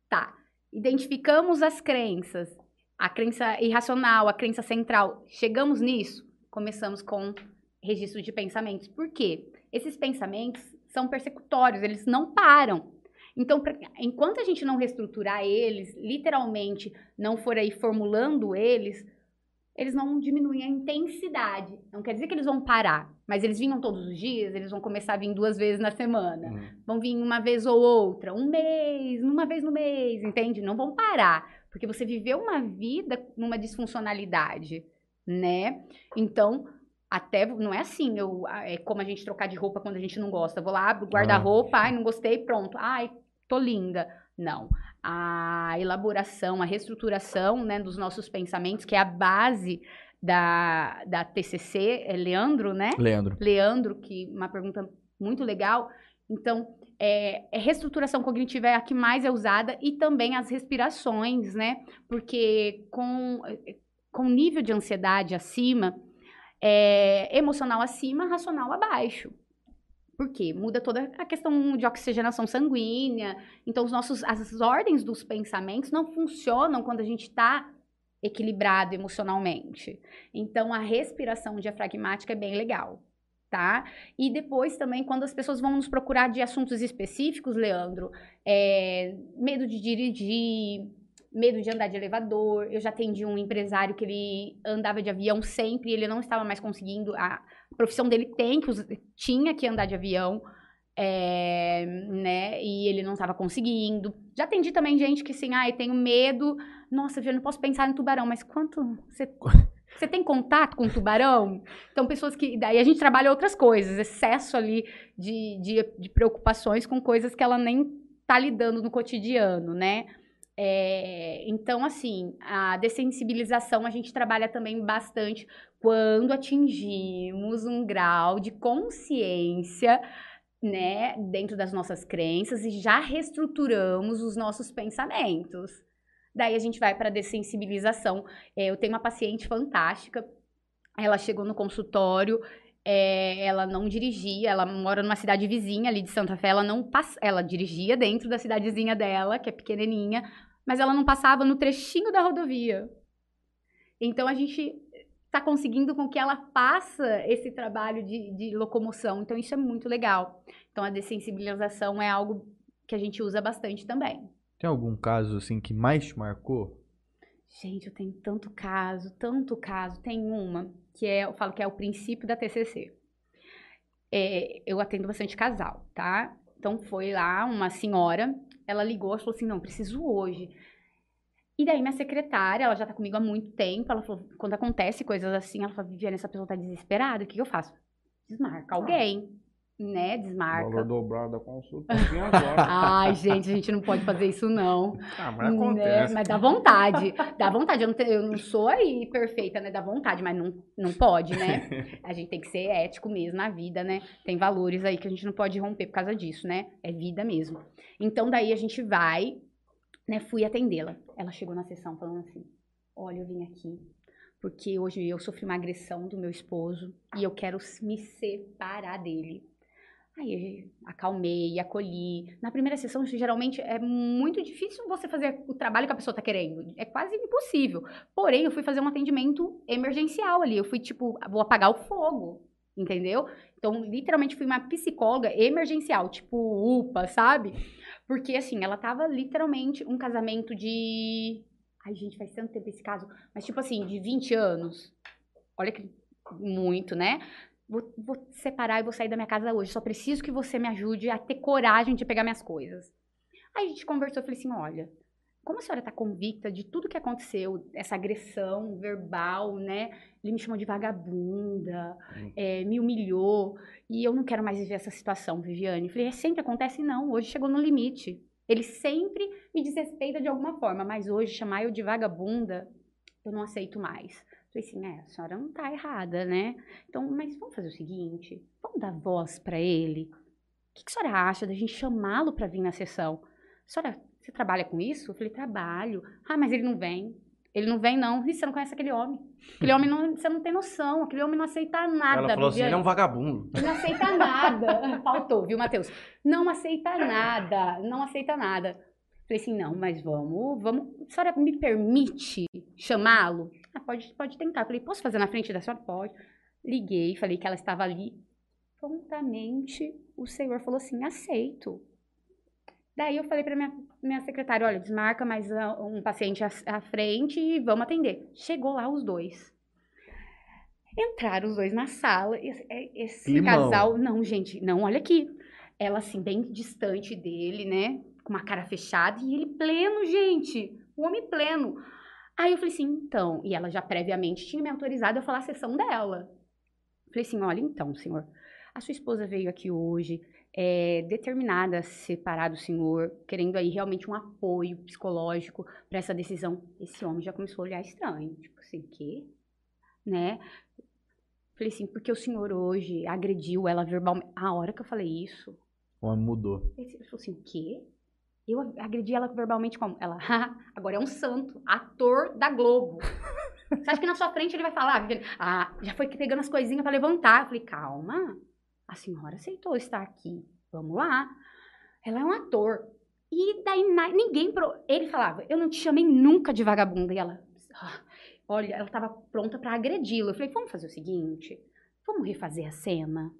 Tá. Identificamos as crenças, a crença irracional, a crença central. Chegamos nisso, começamos com registro de pensamentos. Por quê? Esses pensamentos são persecutórios, eles não param. Então, pra, enquanto a gente não reestruturar eles, literalmente não for aí formulando eles, eles não diminuem a intensidade. Não quer dizer que eles vão parar, mas eles vinham todos os dias, eles vão começar a vir duas vezes na semana. Uhum. Vão vir uma vez ou outra, um mês, uma vez no mês, entende? Não vão parar, porque você viveu uma vida numa disfuncionalidade, né? Então, até não é assim, eu, é como a gente trocar de roupa quando a gente não gosta. vou lá, abro guarda-roupa, ai, não gostei, pronto. Ai, tô linda. Não. A elaboração, a reestruturação né, dos nossos pensamentos, que é a base da, da TCC, é Leandro, né? Leandro. Leandro, que uma pergunta muito legal. Então, é, é, reestruturação cognitiva é a que mais é usada e também as respirações, né? Porque com, com nível de ansiedade acima, é, emocional acima, racional abaixo. Por quê? Muda toda a questão de oxigenação sanguínea. Então, os nossos, as ordens dos pensamentos não funcionam quando a gente está equilibrado emocionalmente. Então, a respiração diafragmática é bem legal, tá? E depois também, quando as pessoas vão nos procurar de assuntos específicos, Leandro, é, medo de dirigir, medo de andar de elevador. Eu já atendi um empresário que ele andava de avião sempre, e ele não estava mais conseguindo. A profissão dele tem que tinha que andar de avião, é, né? E ele não estava conseguindo. Já atendi também gente que assim, ai, ah, tenho medo. Nossa, eu não posso pensar em tubarão, mas quanto você você tem contato com tubarão? Então, pessoas que. Daí a gente trabalha outras coisas, excesso ali de, de, de preocupações com coisas que ela nem tá lidando no cotidiano, né? É, então, assim, a dessensibilização a gente trabalha também bastante quando atingimos um grau de consciência, né, dentro das nossas crenças e já reestruturamos os nossos pensamentos. Daí a gente vai para a dessensibilização. É, eu tenho uma paciente fantástica, ela chegou no consultório, é, ela não dirigia, ela mora numa cidade vizinha ali de Santa Fé, ela não passa, ela dirigia dentro da cidadezinha dela, que é pequenininha, mas ela não passava no trechinho da rodovia. Então a gente está conseguindo com que ela faça esse trabalho de, de locomoção. Então isso é muito legal. Então a dessensibilização é algo que a gente usa bastante também. Tem algum caso assim que mais te marcou? Gente, eu tenho tanto caso, tanto caso. Tem uma que é, eu falo que é o princípio da TCC. É, eu atendo bastante casal, tá? Então foi lá uma senhora, ela ligou e falou assim: não, preciso hoje. E daí minha secretária, ela já tá comigo há muito tempo, ela falou, quando acontece coisas assim, ela falou, Viviane, essa pessoa tá desesperada, o que, que eu faço? Desmarca alguém né, desmarca. Valor dobrado da consulta agora. Ai, gente, a gente não pode fazer isso não. Ah, mas acontece. Né? Mas dá vontade, dá vontade. Eu não, eu não sou aí perfeita, né, dá vontade, mas não, não pode, né? A gente tem que ser ético mesmo na vida, né? Tem valores aí que a gente não pode romper por causa disso, né? É vida mesmo. Então, daí a gente vai, né, fui atendê-la. Ela chegou na sessão falando assim, olha, eu vim aqui porque hoje eu sofri uma agressão do meu esposo e eu quero me separar dele. Aí acalmei, acolhi. Na primeira sessão, geralmente é muito difícil você fazer o trabalho que a pessoa está querendo. É quase impossível. Porém, eu fui fazer um atendimento emergencial ali. Eu fui tipo, vou apagar o fogo, entendeu? Então, literalmente fui uma psicóloga emergencial, tipo UPA, sabe? Porque assim, ela tava literalmente um casamento de. Ai, gente, faz tanto tempo esse caso. Mas tipo assim, de 20 anos. Olha que muito, né? Vou, vou separar e vou sair da minha casa hoje. Só preciso que você me ajude a ter coragem de pegar minhas coisas. Aí a gente conversou, eu falei assim, olha, como a senhora está convicta de tudo que aconteceu, essa agressão verbal, né? Ele me chamou de vagabunda, hum. é, me humilhou, e eu não quero mais viver essa situação, Viviane. Eu falei, é, sempre acontece? Não, hoje chegou no limite. Ele sempre me desrespeita de alguma forma, mas hoje chamar eu de vagabunda, eu não aceito mais. Falei assim, é, a senhora não tá errada, né? Então, mas vamos fazer o seguinte, vamos dar voz para ele? O que, que a senhora acha da gente chamá-lo para vir na sessão? senhora, você trabalha com isso? Eu falei, trabalho. Ah, mas ele não vem. Ele não vem, não. E você não conhece aquele homem. Aquele homem, não, você não tem noção. Aquele homem não aceita nada. Ela falou assim, ele é um vagabundo. Não aceita nada. Faltou, viu, Matheus? Não aceita nada. Não aceita nada. Falei assim, não, mas vamos, vamos. A senhora me permite chamá-lo? Ah, pode, pode tentar. Falei, posso fazer na frente da senhora? Pode. Liguei, falei que ela estava ali. Prontamente, o senhor falou assim, aceito. Daí eu falei para minha, minha secretária, olha, desmarca mais um paciente à, à frente e vamos atender. Chegou lá os dois. Entraram os dois na sala. Esse, esse casal, não, gente, não, olha aqui. Ela assim bem distante dele, né? Com uma cara fechada e ele pleno, gente. O homem pleno. Aí eu falei assim, então, e ela já previamente tinha me autorizado a falar a sessão dela. Falei assim, olha, então, senhor, a sua esposa veio aqui hoje, é, determinada a separar do senhor, querendo aí realmente um apoio psicológico para essa decisão. Esse homem já começou a olhar estranho, tipo assim, que, né? Falei assim, porque o senhor hoje agrediu ela verbalmente. A hora que eu falei isso, o homem mudou. Ele falou assim, o quê? Eu agredi ela verbalmente como? Ela, agora é um santo, ator da Globo. Você acha que na sua frente ele vai falar? Ah, já foi pegando as coisinhas para levantar. Eu falei, calma, a senhora aceitou estar aqui. Vamos lá. Ela é um ator. E daí ninguém. Pro... Ele falava, eu não te chamei nunca de vagabunda. E ela, ah, olha, ela estava pronta para agredi-lo. Eu falei, vamos fazer o seguinte: vamos refazer a cena.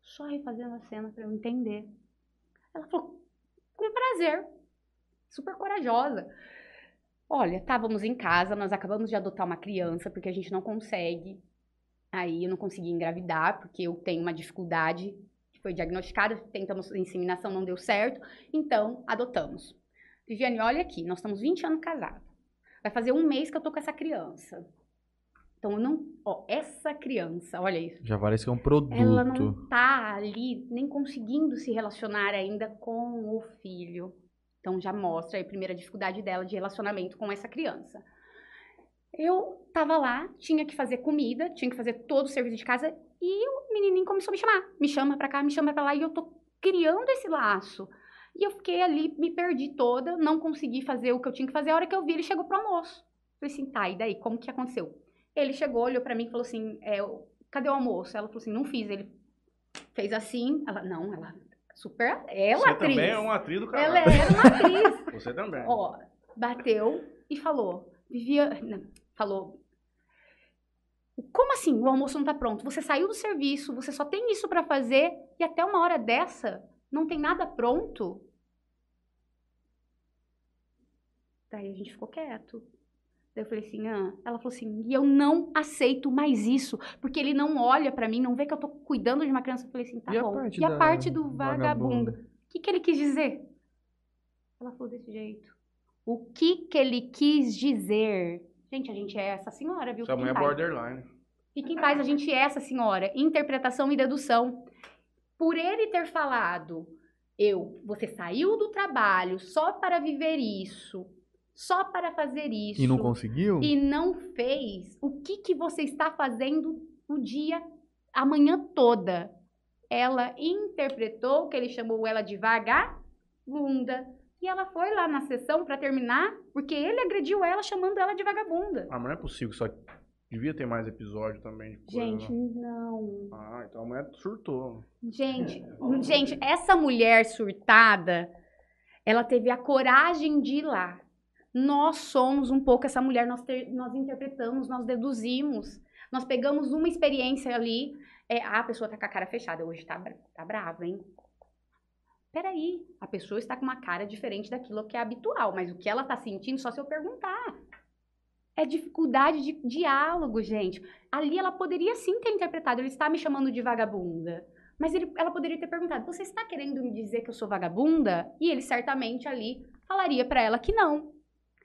Só refazendo a cena para eu entender. Ela falou, com prazer. Super corajosa. Olha, estávamos em casa, nós acabamos de adotar uma criança, porque a gente não consegue. Aí eu não consegui engravidar, porque eu tenho uma dificuldade que foi diagnosticada, tentamos inseminação, não deu certo, então adotamos. Viviane, olha aqui, nós estamos 20 anos casados. Vai fazer um mês que eu tô com essa criança. Então, não. Ó, essa criança, olha isso. Já parece que é um produto. Ela não tá ali nem conseguindo se relacionar ainda com o filho. Então, já mostra a primeira dificuldade dela de relacionamento com essa criança. Eu tava lá, tinha que fazer comida, tinha que fazer todo o serviço de casa e o menininho começou a me chamar. Me chama pra cá, me chama pra lá e eu tô criando esse laço. E eu fiquei ali, me perdi toda, não consegui fazer o que eu tinha que fazer. A hora que eu vi, ele chegou pro almoço. Falei assim, tá, e daí? Como que aconteceu? Ele chegou, olhou para mim e falou assim: é, cadê o almoço? Ela falou assim: não fiz. Ele fez assim. Ela, não, ela super. Ela Você atriz. também é uma atriz do canal. Ela era uma atriz. Você também. Ó, bateu e falou: Vivia. falou. Como assim o almoço não tá pronto? Você saiu do serviço, você só tem isso para fazer e até uma hora dessa não tem nada pronto? Daí a gente ficou quieto. Daí eu falei assim, ah. Ela falou assim, e eu não aceito mais isso, porque ele não olha para mim, não vê que eu tô cuidando de uma criança. Eu falei assim, tá e bom. A e a parte do vagabundo? O que, que ele quis dizer? Ela falou desse jeito. O que que ele quis dizer? Gente, a gente é essa senhora, viu? Sua mãe é borderline. E quem faz a gente é essa senhora? Interpretação e dedução. Por ele ter falado, eu, você saiu do trabalho só para viver isso, só para fazer isso. E não conseguiu? E não fez. O que, que você está fazendo o dia, a manhã toda? Ela interpretou que ele chamou ela de vagabunda. E ela foi lá na sessão para terminar, porque ele agrediu ela chamando ela de vagabunda. Ah, mas não é possível, só devia ter mais episódio também. Coisa, gente, não. Ah, então a mulher surtou. Gente, gente, essa mulher surtada, ela teve a coragem de ir lá nós somos um pouco essa mulher, nós, ter, nós interpretamos, nós deduzimos, nós pegamos uma experiência ali, é, ah, a pessoa tá com a cara fechada, hoje tá, tá brava, hein? Peraí, a pessoa está com uma cara diferente daquilo que é habitual, mas o que ela tá sentindo, só se eu perguntar. É dificuldade de diálogo, gente. Ali ela poderia sim ter interpretado, ele está me chamando de vagabunda. Mas ele, ela poderia ter perguntado: Você está querendo me dizer que eu sou vagabunda? E ele certamente ali falaria para ela que não.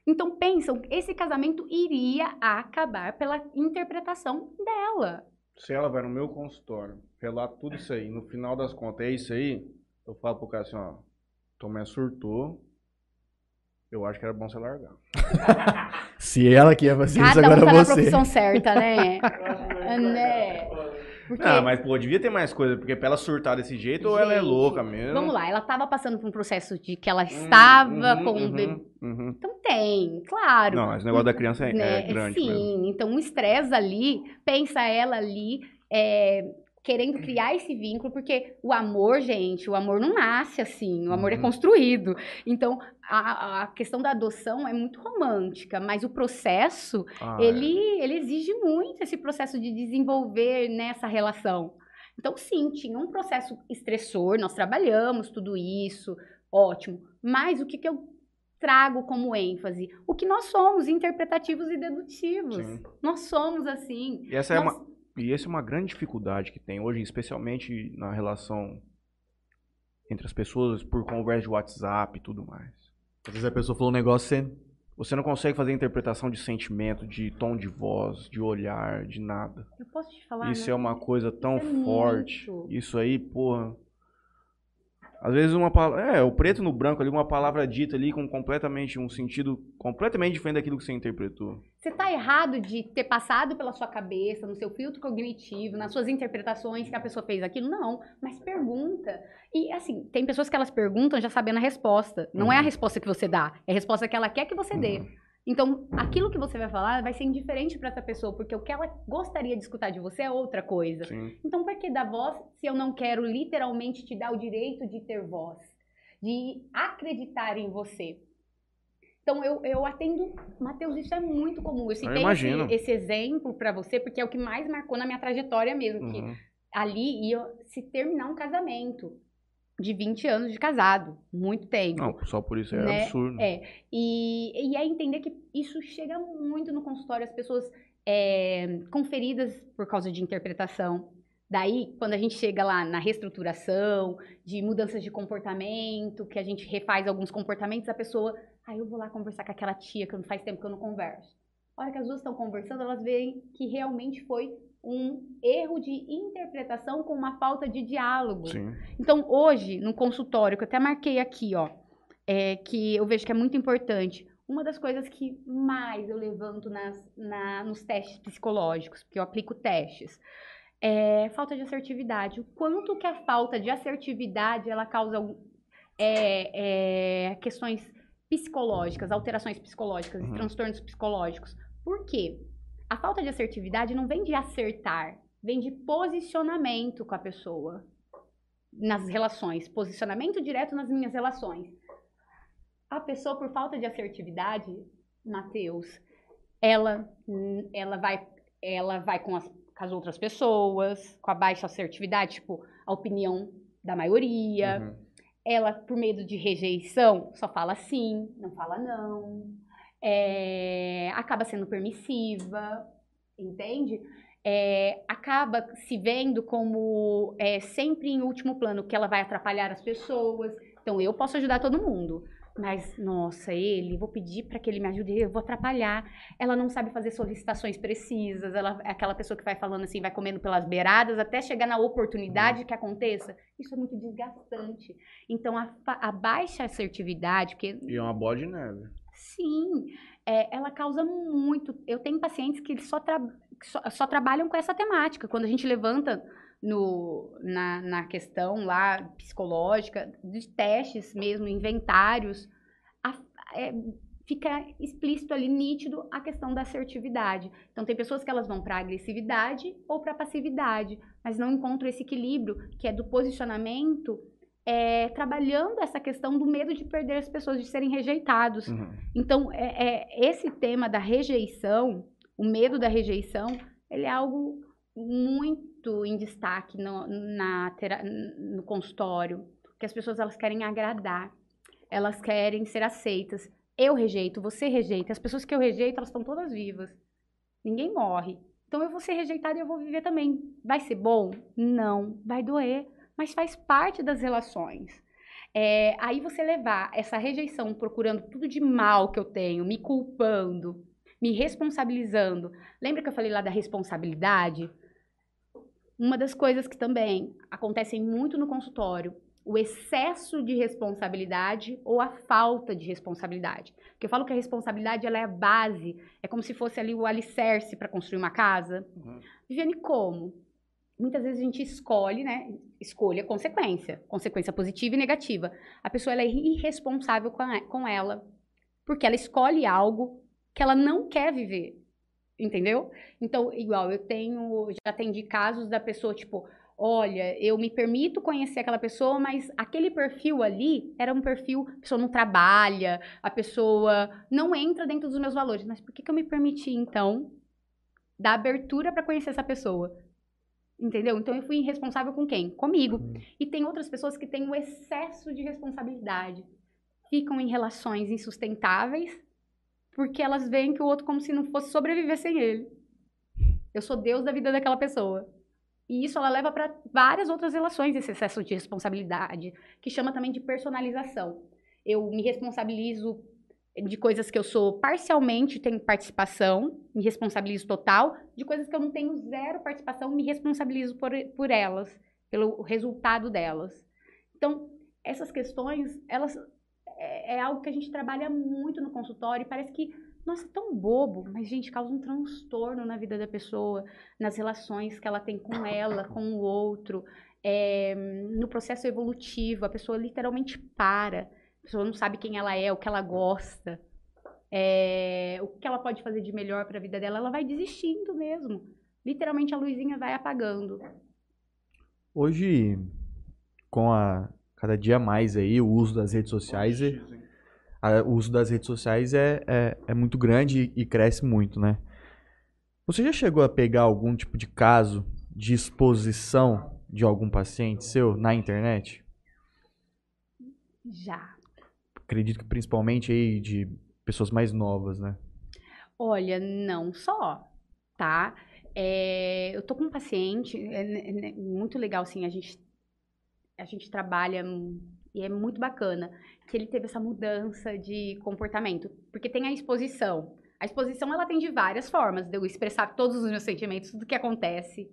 Então pensam que esse casamento iria acabar pela interpretação dela. Se ela vai no meu consultório, relato tudo isso aí, no final das contas é isso aí, eu falo pro cara assim, ó, Tomé surtou, eu acho que era bom você largar. Se ela que ia fazer isso, agora um tá você. na profissão certa, né? né? Porque, Ah, mas pô, devia ter mais coisa, porque pra ela surtar desse jeito, ou ela é Gente, louca mesmo. vamos lá, ela estava passando por um processo de que ela estava Uhum, com um uhum, bebê. uhum. Então tem, claro. Não, esse negócio da criança é, é né? grande Sim, mesmo. então um estresse ali, pensa ela ali, é, querendo criar esse vínculo, porque o amor, gente, o amor não nasce assim, o amor é Uhum. construído. Então, a, a questão da adoção é muito romântica, mas o processo, Ah, ele, ele exige muito esse processo de desenvolver nessa relação. Então, sim, tinha um processo estressor, nós trabalhamos tudo isso, ótimo. Mas o que, que eu trago como ênfase? O que nós somos, interpretativos e dedutivos. Sim. Nós somos assim. E essa é Nós- uma, e essa é uma grande dificuldade que tem hoje, especialmente na relação entre as pessoas por conversa de WhatsApp e tudo mais. Às vezes a pessoa falou um negócio, você... Você não consegue fazer interpretação de sentimento, de tom de voz, de olhar, de nada. Eu posso te falar, Isso né? é uma coisa tão é forte. muito. Isso aí, porra. Às vezes uma palavra. É, o preto no branco ali, uma palavra dita ali com completamente um sentido completamente diferente daquilo que você interpretou. Você tá errado de ter passado pela sua cabeça, no seu filtro cognitivo, nas suas interpretações que a pessoa fez aquilo. Não, mas pergunta. E assim, tem pessoas que elas perguntam já sabendo a resposta. Não é a Uhum. resposta que você dá, é a resposta que ela quer que você dê. Então, aquilo que você vai falar vai ser indiferente para essa pessoa, porque o que ela gostaria de escutar de você é outra coisa. Sim. Então, por que dar voz se eu não quero literalmente te dar o direito de ter voz? De acreditar em você? Então, eu, eu atendo. Matheus, isso é muito comum. Eu citei esse, imagino. esse exemplo para você, porque é o que mais marcou na minha trajetória mesmo. Que Uhum. ali ia se terminar um casamento de 20 anos de casado. Muito tempo. Não, só por isso é Né? absurdo. É, e, e é entender que isso chega muito no consultório, as pessoas é, conferidas por causa de interpretação. Daí, quando a gente chega lá na reestruturação, de mudanças de comportamento, que a gente refaz alguns comportamentos, a pessoa, ah, eu vou lá conversar com aquela tia que não faz tempo que eu não converso. A hora que as duas estão conversando, elas veem que realmente foi um erro de interpretação com uma falta de diálogo. Sim. Então, hoje, no consultório, que eu até marquei aqui, ó, é, que eu vejo que é muito importante, uma das coisas que mais eu levanto nas, na- nos testes psicológicos, porque eu aplico testes, é falta de assertividade. O quanto que a falta de assertividade, ela causa é, é, questões psicológicas, alterações psicológicas, e Uhum. transtornos psicológicos. Por quê? A falta de assertividade não vem de acertar, vem de posicionamento com a pessoa nas relações, posicionamento direto nas minhas relações. A pessoa, por falta de assertividade, Matheus, ela, ela, vai, ela vai com as, com as outras pessoas, com a baixa assertividade, tipo, a opinião da maioria. Uhum. Ela, por medo de rejeição, só fala sim, não fala não. É, acaba sendo permissiva, entende? É, acaba se vendo como é, sempre em último plano, que ela vai atrapalhar as pessoas. Então, eu posso ajudar todo mundo. Mas, nossa, ele, vou pedir para que ele me ajude, eu vou atrapalhar. Ela não sabe fazer solicitações precisas, ela é aquela pessoa que vai falando assim, vai comendo pelas beiradas até chegar na oportunidade que aconteça. Isso é muito desgastante. Então, a, a baixa assertividade, porque E é uma bola de neve. Sim, é, ela causa muito. Eu tenho pacientes que só, tra- só, só trabalham com essa temática. Quando a gente levanta no, na, na questão lá psicológica, de testes mesmo, inventários, a- é, fica explícito ali, nítido, a questão da assertividade. Então, tem pessoas que elas vão para agressividade ou para passividade, mas não encontram esse equilíbrio, que é do posicionamento, é, trabalhando essa questão do medo de perder as pessoas, de serem rejeitados. Uhum. Então, é, é, esse tema da rejeição, o medo da rejeição, ele é algo muito em destaque no, na no consultório, que as pessoas elas querem agradar, elas querem ser aceitas. Eu rejeito, você rejeita, as pessoas que eu rejeito, elas estão todas vivas. Ninguém morre. Então eu vou ser rejeitada e eu vou viver também. Vai ser bom? Não. Vai doer, mas faz parte das relações. É, aí você levar essa rejeição procurando tudo de mal que eu tenho, me culpando, me responsabilizando. Lembra que eu falei lá da responsabilidade? Uma das coisas que também acontecem muito no consultório, o excesso de responsabilidade ou a falta de responsabilidade. Porque eu falo que a responsabilidade ela é a base, é como se fosse ali o alicerce para construir uma casa. Uhum. Viviane, como? Muitas vezes a gente escolhe, né? Escolha consequência, consequência positiva e negativa. A pessoa é irresponsável com ela, porque ela escolhe algo que ela não quer viver, entendeu? Então, igual eu tenho, já atendi casos da pessoa tipo, olha, eu me permito conhecer aquela pessoa, mas aquele perfil ali era um perfil, a pessoa não trabalha, a pessoa não entra dentro dos meus valores. Mas por que, que eu me permiti, então, dar abertura para conhecer essa pessoa? Entendeu? Então eu fui irresponsável com quem? Comigo. Uhum. E tem outras pessoas que têm o um excesso de responsabilidade. Ficam em relações insustentáveis porque elas veem que o outro como se não fosse sobreviver sem ele. Eu sou Deus da vida daquela pessoa. E isso ela leva para várias outras relações, esse excesso de responsabilidade, que chama também de personalização. Eu me responsabilizo de coisas que eu sou parcialmente, tenho participação, me responsabilizo total, de coisas que eu não tenho zero participação, me responsabilizo por, por elas, pelo resultado delas. Então, essas questões, elas é, é algo que a gente trabalha muito no consultório e parece que nossa, é tão bobo, mas, gente, causa um transtorno na vida da pessoa, nas relações que ela tem com ela, com o outro, é, no processo evolutivo, a pessoa literalmente para, pessoa não sabe quem ela é, o que ela gosta, é, o que ela pode fazer de melhor para a vida dela, ela vai desistindo mesmo. Literalmente a luzinha vai apagando. Hoje, com a cada dia mais aí o uso das redes sociais, a, o uso das redes sociais é, é, é muito grande e, e cresce muito, né? Você já chegou a pegar algum tipo de caso de exposição de algum paciente seu na internet? Já. Acredito que principalmente aí de pessoas mais novas, né? Olha, não só, tá? É, eu tô com um paciente, é, é, é muito legal, assim, a gente, a gente trabalha e é muito bacana que ele teve essa mudança de comportamento. Porque tem a exposição. A exposição, ela tem de várias formas de eu expressar todos os meus sentimentos, tudo que acontece,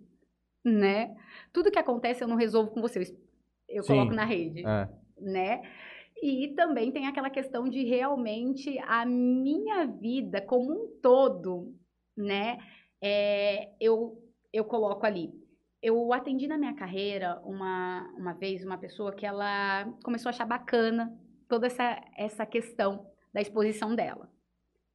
né? Tudo que acontece eu não resolvo com você, eu, eu coloco na rede, é. né? E também tem aquela questão de realmente a minha vida como um todo, né? É, eu, eu coloco ali. Eu atendi na minha carreira uma, uma vez uma pessoa que ela começou a achar bacana toda essa, essa questão da exposição dela.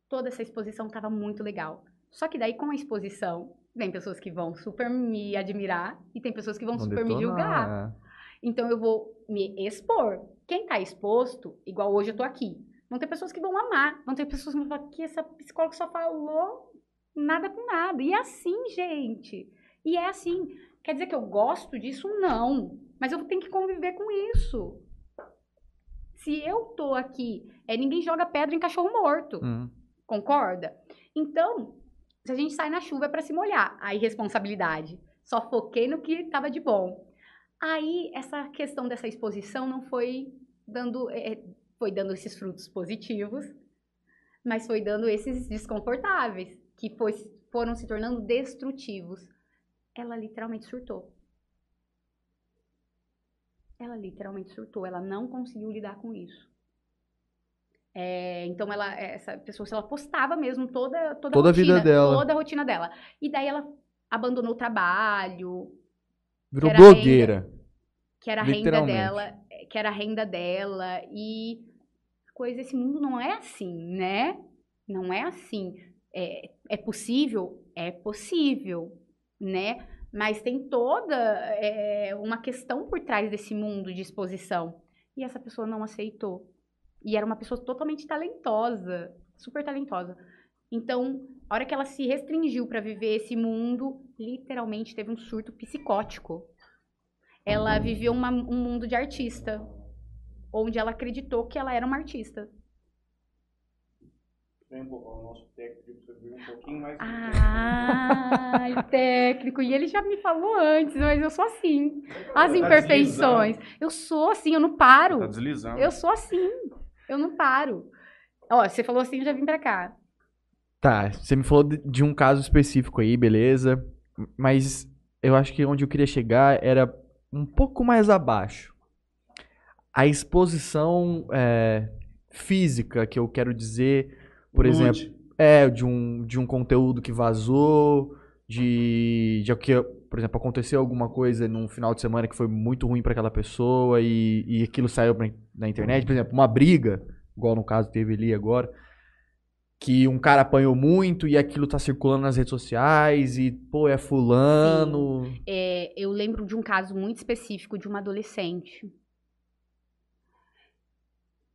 Toda essa exposição estava muito legal. Só que daí, com a exposição, vem pessoas que vão super me admirar e tem pessoas que vão, vão super detonar, me julgar. É. Então, eu vou me expor. Quem está exposto, igual hoje eu estou aqui, vão ter pessoas que vão amar, vão ter pessoas que vão falar que essa psicóloga só falou nada com nada. E é assim, gente. E é assim. Quer dizer que eu gosto disso? Não. Mas eu tenho que conviver com isso. Se eu tô aqui, é ninguém joga pedra em cachorro morto. Uhum. Concorda? Então, se a gente sai na chuva é para se molhar, a irresponsabilidade. Só foquei no que estava de bom. Aí essa questão dessa exposição não foi dando é, foi dando esses frutos positivos, mas foi dando esses desconfortáveis que foi, foram se tornando destrutivos. Ela literalmente surtou ela literalmente surtou, ela não conseguiu lidar com isso. É, então ela, essa pessoa, ela postava mesmo toda, toda, toda a, rotina, a vida dela. Toda a rotina dela. E daí ela abandonou o trabalho. Virou blogueira. Renda, que era a renda dela. Que era a renda dela. E coisa, esse mundo não é assim, né? Não é assim. É, é possível? É possível, né? Mas tem toda é, uma questão por trás desse mundo de exposição. E essa pessoa não aceitou. E era uma pessoa totalmente talentosa, super talentosa. Então, a hora que ela se restringiu para viver esse mundo, literalmente teve um surto psicótico. Ela viveu uma, um mundo de artista, onde ela acreditou que ela era uma artista o nosso técnico um pouquinho mais. Ah, técnico. E ele já me falou antes, mas eu sou assim. As tá imperfeições. Deslizando. Eu sou assim, eu não paro. Tá deslizando. Eu sou assim. Eu não paro. Ó, você falou assim, eu já vim pra cá. Tá, você me falou de um caso específico aí, beleza. Mas eu acho que onde eu queria chegar era um pouco mais abaixo. A exposição é, física, que eu quero dizer, por Nude. exemplo, é, de um, de um conteúdo que vazou, de, de que por exemplo, aconteceu alguma coisa num final de semana que foi muito ruim pra aquela pessoa e, e aquilo saiu pra, na internet, por exemplo, uma briga, igual no caso teve ali agora, que um cara apanhou muito e aquilo tá circulando nas redes sociais e, pô, é fulano. É, eu lembro de um caso muito específico de uma adolescente.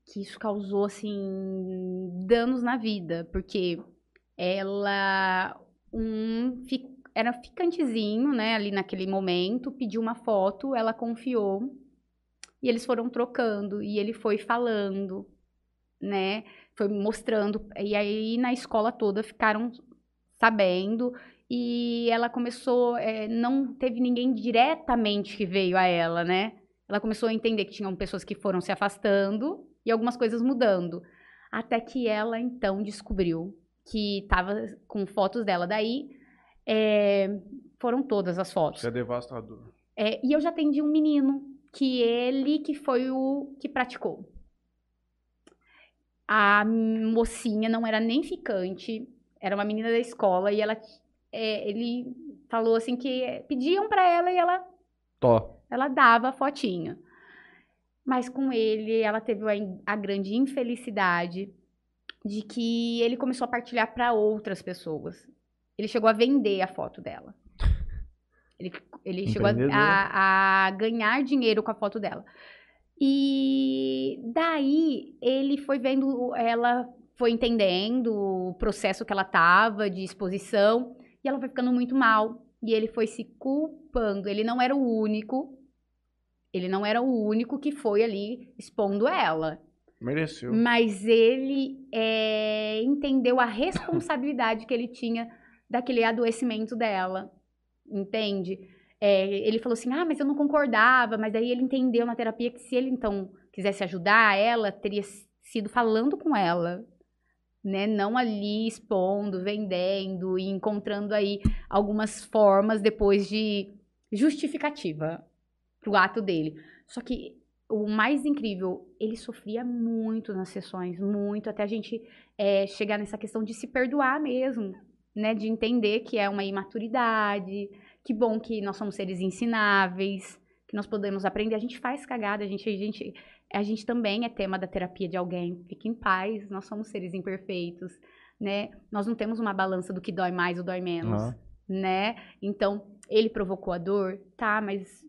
Que isso causou, assim, danos na vida. Porque ela um, era ficantezinho, né, ali naquele momento, pediu uma foto, ela confiou. E eles foram trocando. E ele foi falando, né? Foi mostrando. E aí na escola toda ficaram sabendo. E ela começou, é, não teve ninguém diretamente que veio a ela, né? Ela começou a entender que tinham pessoas que foram se afastando e algumas coisas mudando. Até que ela, então, descobriu que estava com fotos dela. Daí, é, foram todas as fotos. Isso é devastador. É, e eu já atendi um menino que ele que foi o que praticou. A mocinha não era nem ficante, era uma menina da escola e ela, é, ele falou assim que pediam pra ela e ela, Tó. ela dava a fotinha. Mas com ele, ela teve a, a grande infelicidade de que ele começou a partilhar pra outras pessoas. Ele chegou a vender a foto dela. Ele, ele chegou a- a ganhar dinheiro com a foto dela. E daí ele foi vendo, ela foi entendendo o processo que ela tava de exposição e ela foi ficando muito mal. E ele foi se culpando. Ele não era o único. Ele não era o único que foi ali expondo ela. Mereceu. Mas ele é, entendeu a responsabilidade que ele tinha daquele adoecimento dela. Entende? É, ele falou assim: ah, mas eu não concordava. Mas aí ele entendeu na terapia que se ele então quisesse ajudar ela, teria sido falando com ela. Né? Não ali expondo, vendendo e encontrando aí algumas formas depois de justificativa pro ato dele. Só que o mais incrível, ele sofria muito nas sessões, muito, até a gente é, chegar nessa questão de se perdoar mesmo, né? De entender que é uma imaturidade, que bom que nós somos seres ensináveis, que nós podemos aprender. A gente faz cagada, a gente, a gente, a gente também é tema da terapia de alguém. Fique em paz, nós somos seres imperfeitos, né? Nós não temos uma balança do que dói mais ou dói menos, Aham. né? Então, ele provocou a dor, tá, mas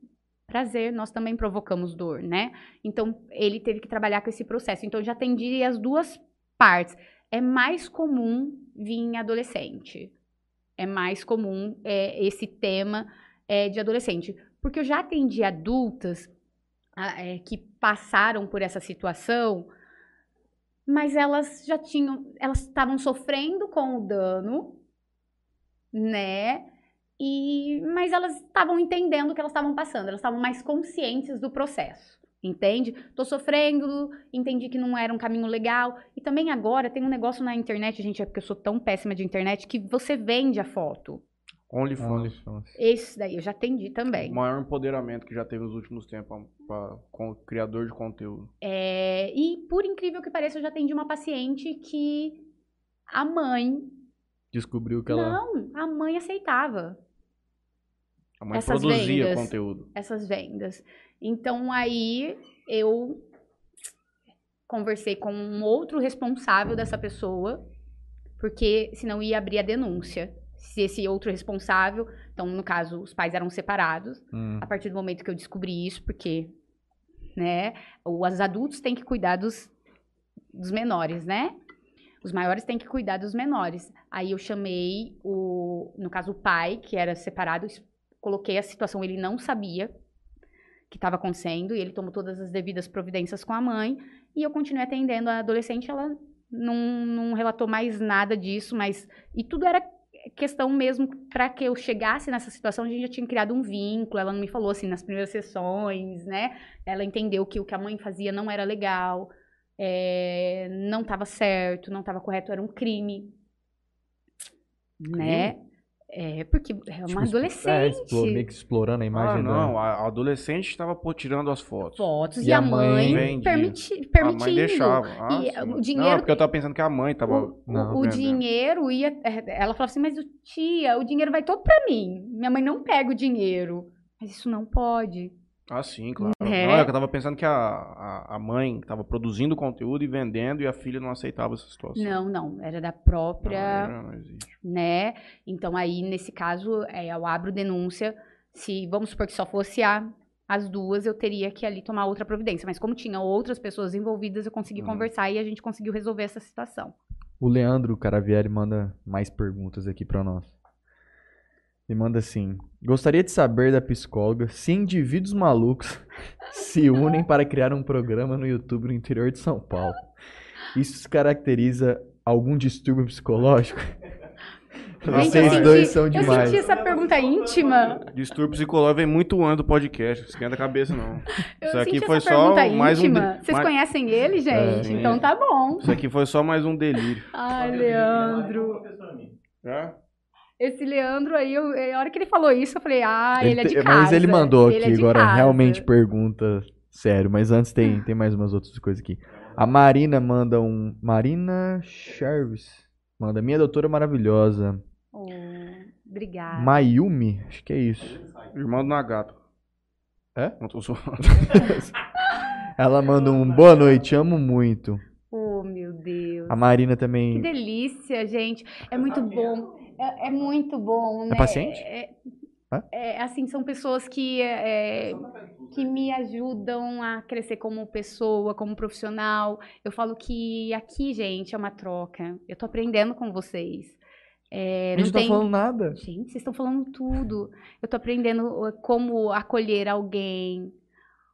prazer, nós também provocamos dor, né? Então, ele teve que trabalhar com esse processo. Então, eu já atendi as duas partes. É mais comum vir em adolescente. É mais comum é, esse tema é, de adolescente. Porque eu já atendi adultas é, que passaram por essa situação, mas elas já tinham, elas estavam sofrendo com o dano, né? E, mas elas estavam entendendo o que elas estavam passando, elas estavam mais conscientes do processo, entende? Tô sofrendo, entendi que não era um caminho legal. E também agora tem um negócio na internet, gente, é porque eu sou tão péssima de internet, que você vende a foto. OnlyFans. OnlyFans. Esse daí eu já atendi também. O maior empoderamento que já teve nos últimos tempos para criador de conteúdo. É, e por incrível que pareça, eu já atendi uma paciente que a mãe. Descobriu que ela. Não, a mãe aceitava. A mãe Essas produzia vendas. conteúdo. essas vendas. Então aí eu conversei com um outro responsável dessa pessoa, porque senão ia abrir a denúncia. Se esse outro responsável, então no caso os pais eram separados, Hum. a partir do momento que eu descobri isso, porque né, os adultos têm que cuidar dos, dos menores, né? Os maiores têm que cuidar dos menores. Aí eu chamei o, no caso o pai, que era separado, coloquei a situação, ele não sabia que estava acontecendo e ele tomou todas as devidas providências com a mãe e eu continuei atendendo a adolescente, ela não, não relatou mais nada disso, mas e tudo era questão mesmo para que eu chegasse nessa situação, a gente já tinha criado um vínculo, ela não me falou assim nas primeiras sessões, né? Ela entendeu que o que a mãe fazia não era legal, é, não estava certo, não estava correto, era um crime, né? É, porque é uma Tipo, É, adolescente. explor- meio que explorando a Ah, imagem não, a a adolescente estava tirando as fotos. Fotos e, E a a mãe, mãe vendia. permiti, A permitindo. mãe deixava. Ah, E, o Não, dinheiro- é porque eu tava pensando que a mãe tava. O, Não, o vendendo. dinheiro ia. é, Ela falava assim, mas o tia, o dinheiro vai todo pra mim. Minha mãe não pega o dinheiro. Mas isso não pode. Ah, sim, claro. É. Não, é que eu tava pensando que a, a, a mãe tava produzindo conteúdo e vendendo e a filha não aceitava essa situação. Não, não. Era da Não, própria. não, não existe. né? Então aí, nesse caso, é, eu abro denúncia. Se, vamos supor que só fosse a, as duas, eu teria que ali tomar outra providência. Mas como tinha outras pessoas envolvidas, eu consegui Hum. conversar e a gente conseguiu resolver essa situação. O Leandro Caravieri manda mais perguntas aqui pra nós. Ele manda assim: Gostaria de saber da psicóloga se indivíduos malucos se unem para criar um programa no YouTube no interior de São Paulo. Isso caracteriza algum distúrbio psicológico? Gente, Vocês eu dois senti- são Eu demais. senti essa pergunta íntima. Distúrbio psicológico vem muito antes do podcast. Esquenta a cabeça, não. Eu Isso aqui senti foi essa só pergunta mais um de- Vocês mais- conhecem ele, gente? sim. então tá bom. Isso aqui foi só mais um delírio. Ai, Leandro. É? Esse Leandro aí, eu- a hora que ele falou isso, eu falei, ah, ele, é de casa. Mas ele mandou Ele é aqui de agora, casa. realmente pergunta sério. Mas antes tem, tem mais umas outras coisas aqui. A Marina manda um. Marina Cherves. Manda, minha doutora maravilhosa. Oh, obrigada. Mayumi? Acho que é isso. Irmão do Nagato. É? Não tô zoando. Ela manda um boa noite, amo muito. Oh, meu Deus. A Marina Que também. delícia, gente. É muito bom. É, é muito bom, né? paciente? É, é, assim, são pessoas que, é, que me ajudam a crescer como pessoa, como profissional. Eu falo que aqui, gente, é uma troca. Eu tô aprendendo com vocês. É, A não gente não tem... tá falando nada. Gente, vocês estão falando tudo. Eu tô aprendendo uh, como acolher alguém,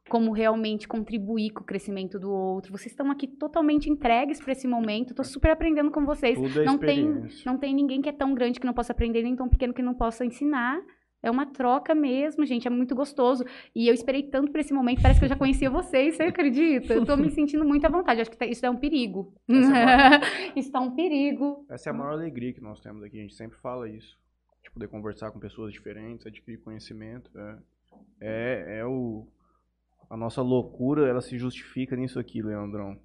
como realmente contribuir com o crescimento do outro. Vocês estão aqui totalmente entregues para esse momento. Tô super aprendendo com vocês. Tudo é Não tem, não tem ninguém que é tão grande que não possa aprender, nem tão pequeno que não possa ensinar. É uma troca mesmo, gente. É muito gostoso. E eu esperei tanto por esse momento. Parece que eu já conhecia vocês. Você acredita? Eu tô me sentindo muito à vontade. Acho que tá- isso é um perigo. isso é um perigo. Essa é a maior alegria que nós temos aqui. A gente sempre fala isso. De poder conversar com pessoas diferentes, adquirir conhecimento. É, é, é o. A nossa loucura, ela se justifica nisso aqui, Leandrão.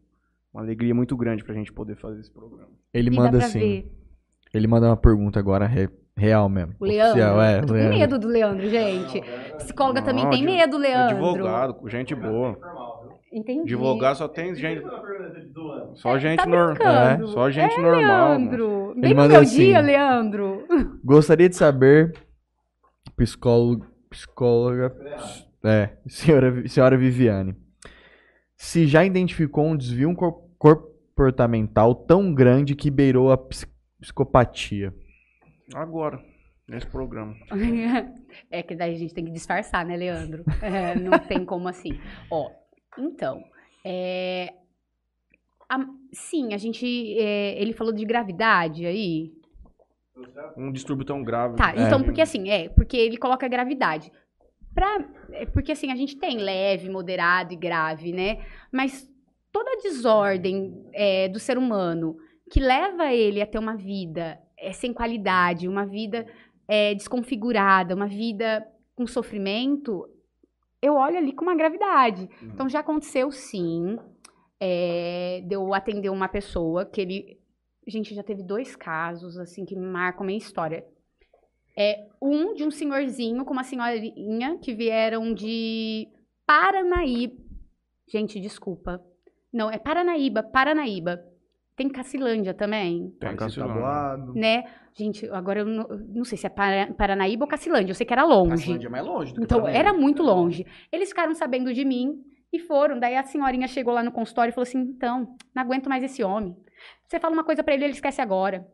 Uma alegria muito grande pra gente poder fazer esse programa. Ele E manda assim. ver. Ele manda uma pergunta agora re- real mesmo. O Leandro. Oficial, é, eu tô com Leandro. medo do Leandro, gente. Psicóloga também Não, tem adv- medo, Leandro. Advogado, gente boa. Entendi. Advogado só tem gente. Só gente tá normal. brincando. É, só gente É, normal. Leandro. Ele Bem no manda meu assim. dia, Leandro. Gostaria de saber, psicólogo, psicóloga, é, senhora, senhora Viviane, se já identificou um desvio comportamental tão grande que beirou a ps- psicopatia. Agora, nesse programa. É que daí a gente tem que disfarçar, né, Leandro? É, não tem como assim. Ó, então, é, a- sim, a gente, é, ele falou de gravidade aí. Um distúrbio tão grave. Tá, É. então, porque assim, é, porque ele coloca gravidade. Pra, é, porque assim, a gente tem leve, moderado e grave, né? Mas toda desordem é, do ser humano que leva ele a ter uma vida é, sem qualidade, uma vida é, desconfigurada, uma vida com sofrimento, eu olho ali com uma gravidade. Uhum. Então já aconteceu sim, é, de eu atender uma pessoa que ele. Gente, já teve dois casos assim que marcam a minha história. É, um de um senhorzinho com uma senhorinha que vieram de Paranaíba. Gente, desculpa. Não, é Paranaíba, Paranaíba. Tem Cacilândia também, Tem Esse Cacilândia. né? Gente, agora eu não, não sei se é Para- Paranaíba ou Cacilândia. Eu sei que era longe. Cacilândia é mais longe do que Então, Paranaíba. era muito longe. Eles ficaram sabendo de mim e foram. Daí a senhorinha chegou lá no consultório e falou assim: então, não aguento mais esse homem. Você fala uma coisa pra ele, ele esquece agora.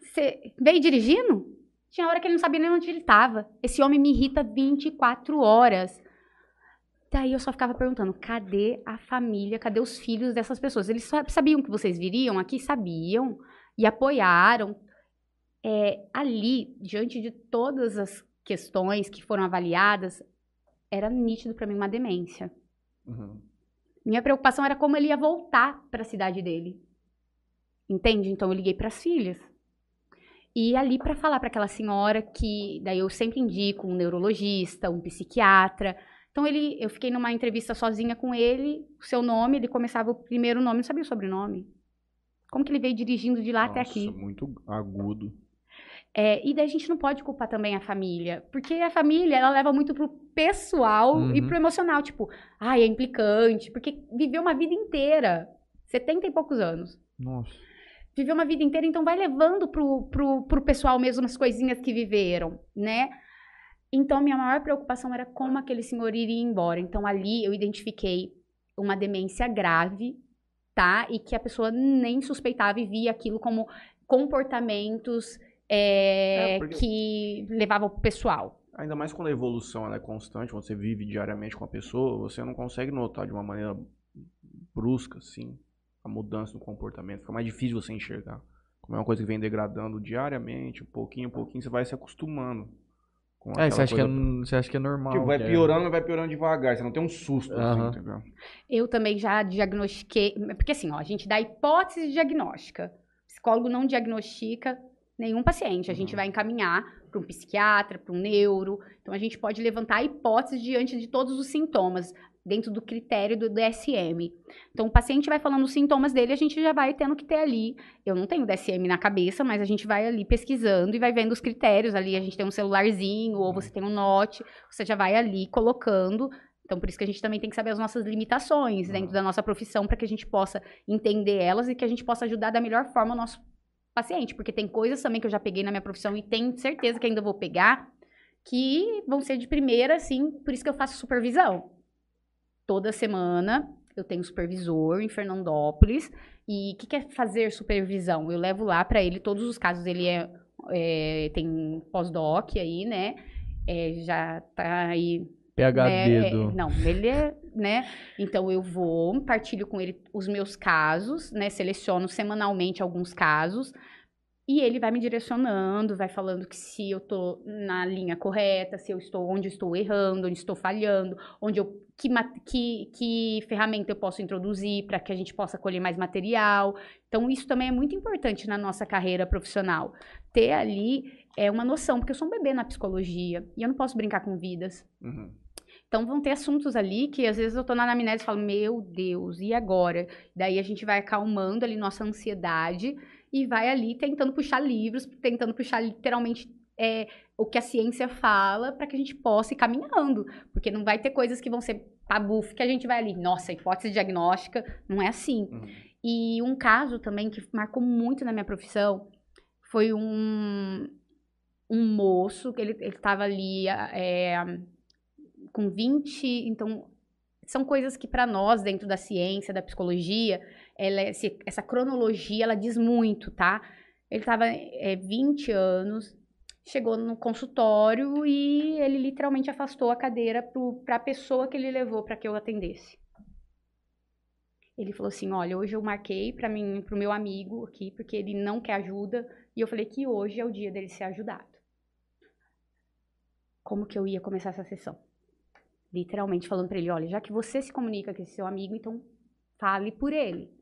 Você veio dirigindo? Tinha hora que ele não sabia nem onde ele estava. Esse homem me irrita 24 horas. Daí eu só ficava perguntando: cadê a família, cadê os filhos dessas pessoas? Eles sabiam que vocês viriam aqui? Sabiam. E apoiaram. É, ali, diante de todas as questões que foram avaliadas, era nítido para mim uma demência. Uhum. Minha preocupação era como ele ia voltar para a cidade dele. Entende? Então eu liguei para as filhas. E ali para falar para aquela senhora que daí eu sempre indico um neurologista, um psiquiatra. Então ele, eu fiquei numa entrevista sozinha com ele, o seu nome, ele começava o primeiro nome, não sabia o sobrenome. Como que ele veio dirigindo de lá Nossa, até aqui? muito agudo. É, e daí a gente não pode culpar também a família, porque a família ela leva muito pro pessoal Uhum. e pro emocional, tipo, ai, é implicante, porque viveu uma vida inteira, 70 e poucos anos. Nossa. Viveu uma vida inteira, então vai levando pro, pro, pro pessoal mesmo as coisinhas que viveram, né? Então, minha maior preocupação era como aquele senhor iria embora. Então, ali eu identifiquei uma demência grave, tá? E que a pessoa nem suspeitava e via aquilo como comportamentos é, É, porque- que levavam pro pessoal. Ainda mais quando a evolução é constante, você vive diariamente com a pessoa, você não consegue notar de uma maneira brusca, assim, mudança no comportamento. Fica mais difícil você enxergar. Como é uma coisa que vem degradando diariamente, um pouquinho, um pouquinho, você vai se acostumando. Com É, você acha, que é, você acha que é normal. Tipo, vai que é- piorando, vai piorando devagar. Você não tem um susto, Aham. assim, entendeu? Eu também já diagnostiquei, porque assim, ó, a gente dá hipótese diagnóstica. O psicólogo não diagnostica nenhum paciente, a gente Uhum. vai encaminhar para um psiquiatra, para um neuro. Então a gente pode levantar hipóteses diante de todos os sintomas, dentro do critério do DSM. Então o paciente vai falando os sintomas dele, a gente já vai tendo que ter ali. Eu não tenho DSM na cabeça, mas a gente vai ali pesquisando e vai vendo os critérios ali. A gente tem um celularzinho, ou você tem um note, você já vai ali colocando então, por isso que a gente também tem que saber as nossas limitações Uhum. dentro da nossa profissão, para que a gente possa entender elas e que a gente possa ajudar da melhor forma o nosso paciente. Porque tem coisas também que eu já peguei na minha profissão e tenho certeza que ainda vou pegar, que vão ser de primeira, assim, por isso que eu faço supervisão. Toda semana eu tenho supervisor em Fernandópolis. E o que, que é fazer supervisão? Eu levo lá para ele todos os casos. Ele é, é, tem pós-doc aí, né? É, já tá aí PHD né, do. é, não, ele é, né? Então eu vou, partilho com ele os meus casos, né? Seleciono semanalmente alguns casos e ele vai me direcionando, vai falando que se eu tô na linha correta, se eu estou onde eu estou errando, onde estou falhando, onde eu que, que, que ferramenta eu posso introduzir para que a gente possa colher mais material. Então isso também é muito importante na nossa carreira profissional. Ter ali é uma noção, porque eu sou um bebê na psicologia e eu não posso brincar com vidas. Uhum. Então vão ter assuntos ali que às vezes eu tô na anamnese e falo, meu Deus, e agora? Daí a gente vai acalmando ali nossa ansiedade e vai ali tentando puxar livros, tentando puxar literalmente é, o que a ciência fala para que a gente possa ir caminhando. Porque não vai ter coisas que vão ser tabu, que a gente vai ali, nossa, hipótese diagnóstica, não é assim. Uhum. E um caso também que marcou muito na minha profissão foi um, um moço, que ele estava ali é, com 20. Então, são coisas que para nós, dentro da ciência, da psicologia, ela, é- essa cronologia, ela diz muito, tá? Ele estava é, 20 anos, chegou no consultório e ele literalmente afastou a cadeira para a pessoa que ele levou para que eu atendesse. Ele falou assim: Olha, hoje eu marquei para mim, para o meu amigo aqui, porque ele não quer ajuda, e eu falei que hoje é o dia dele ser ajudado. Como que eu ia começar essa sessão? Literalmente falando para ele: Olha, já que você se comunica com esse seu amigo, então fale por ele.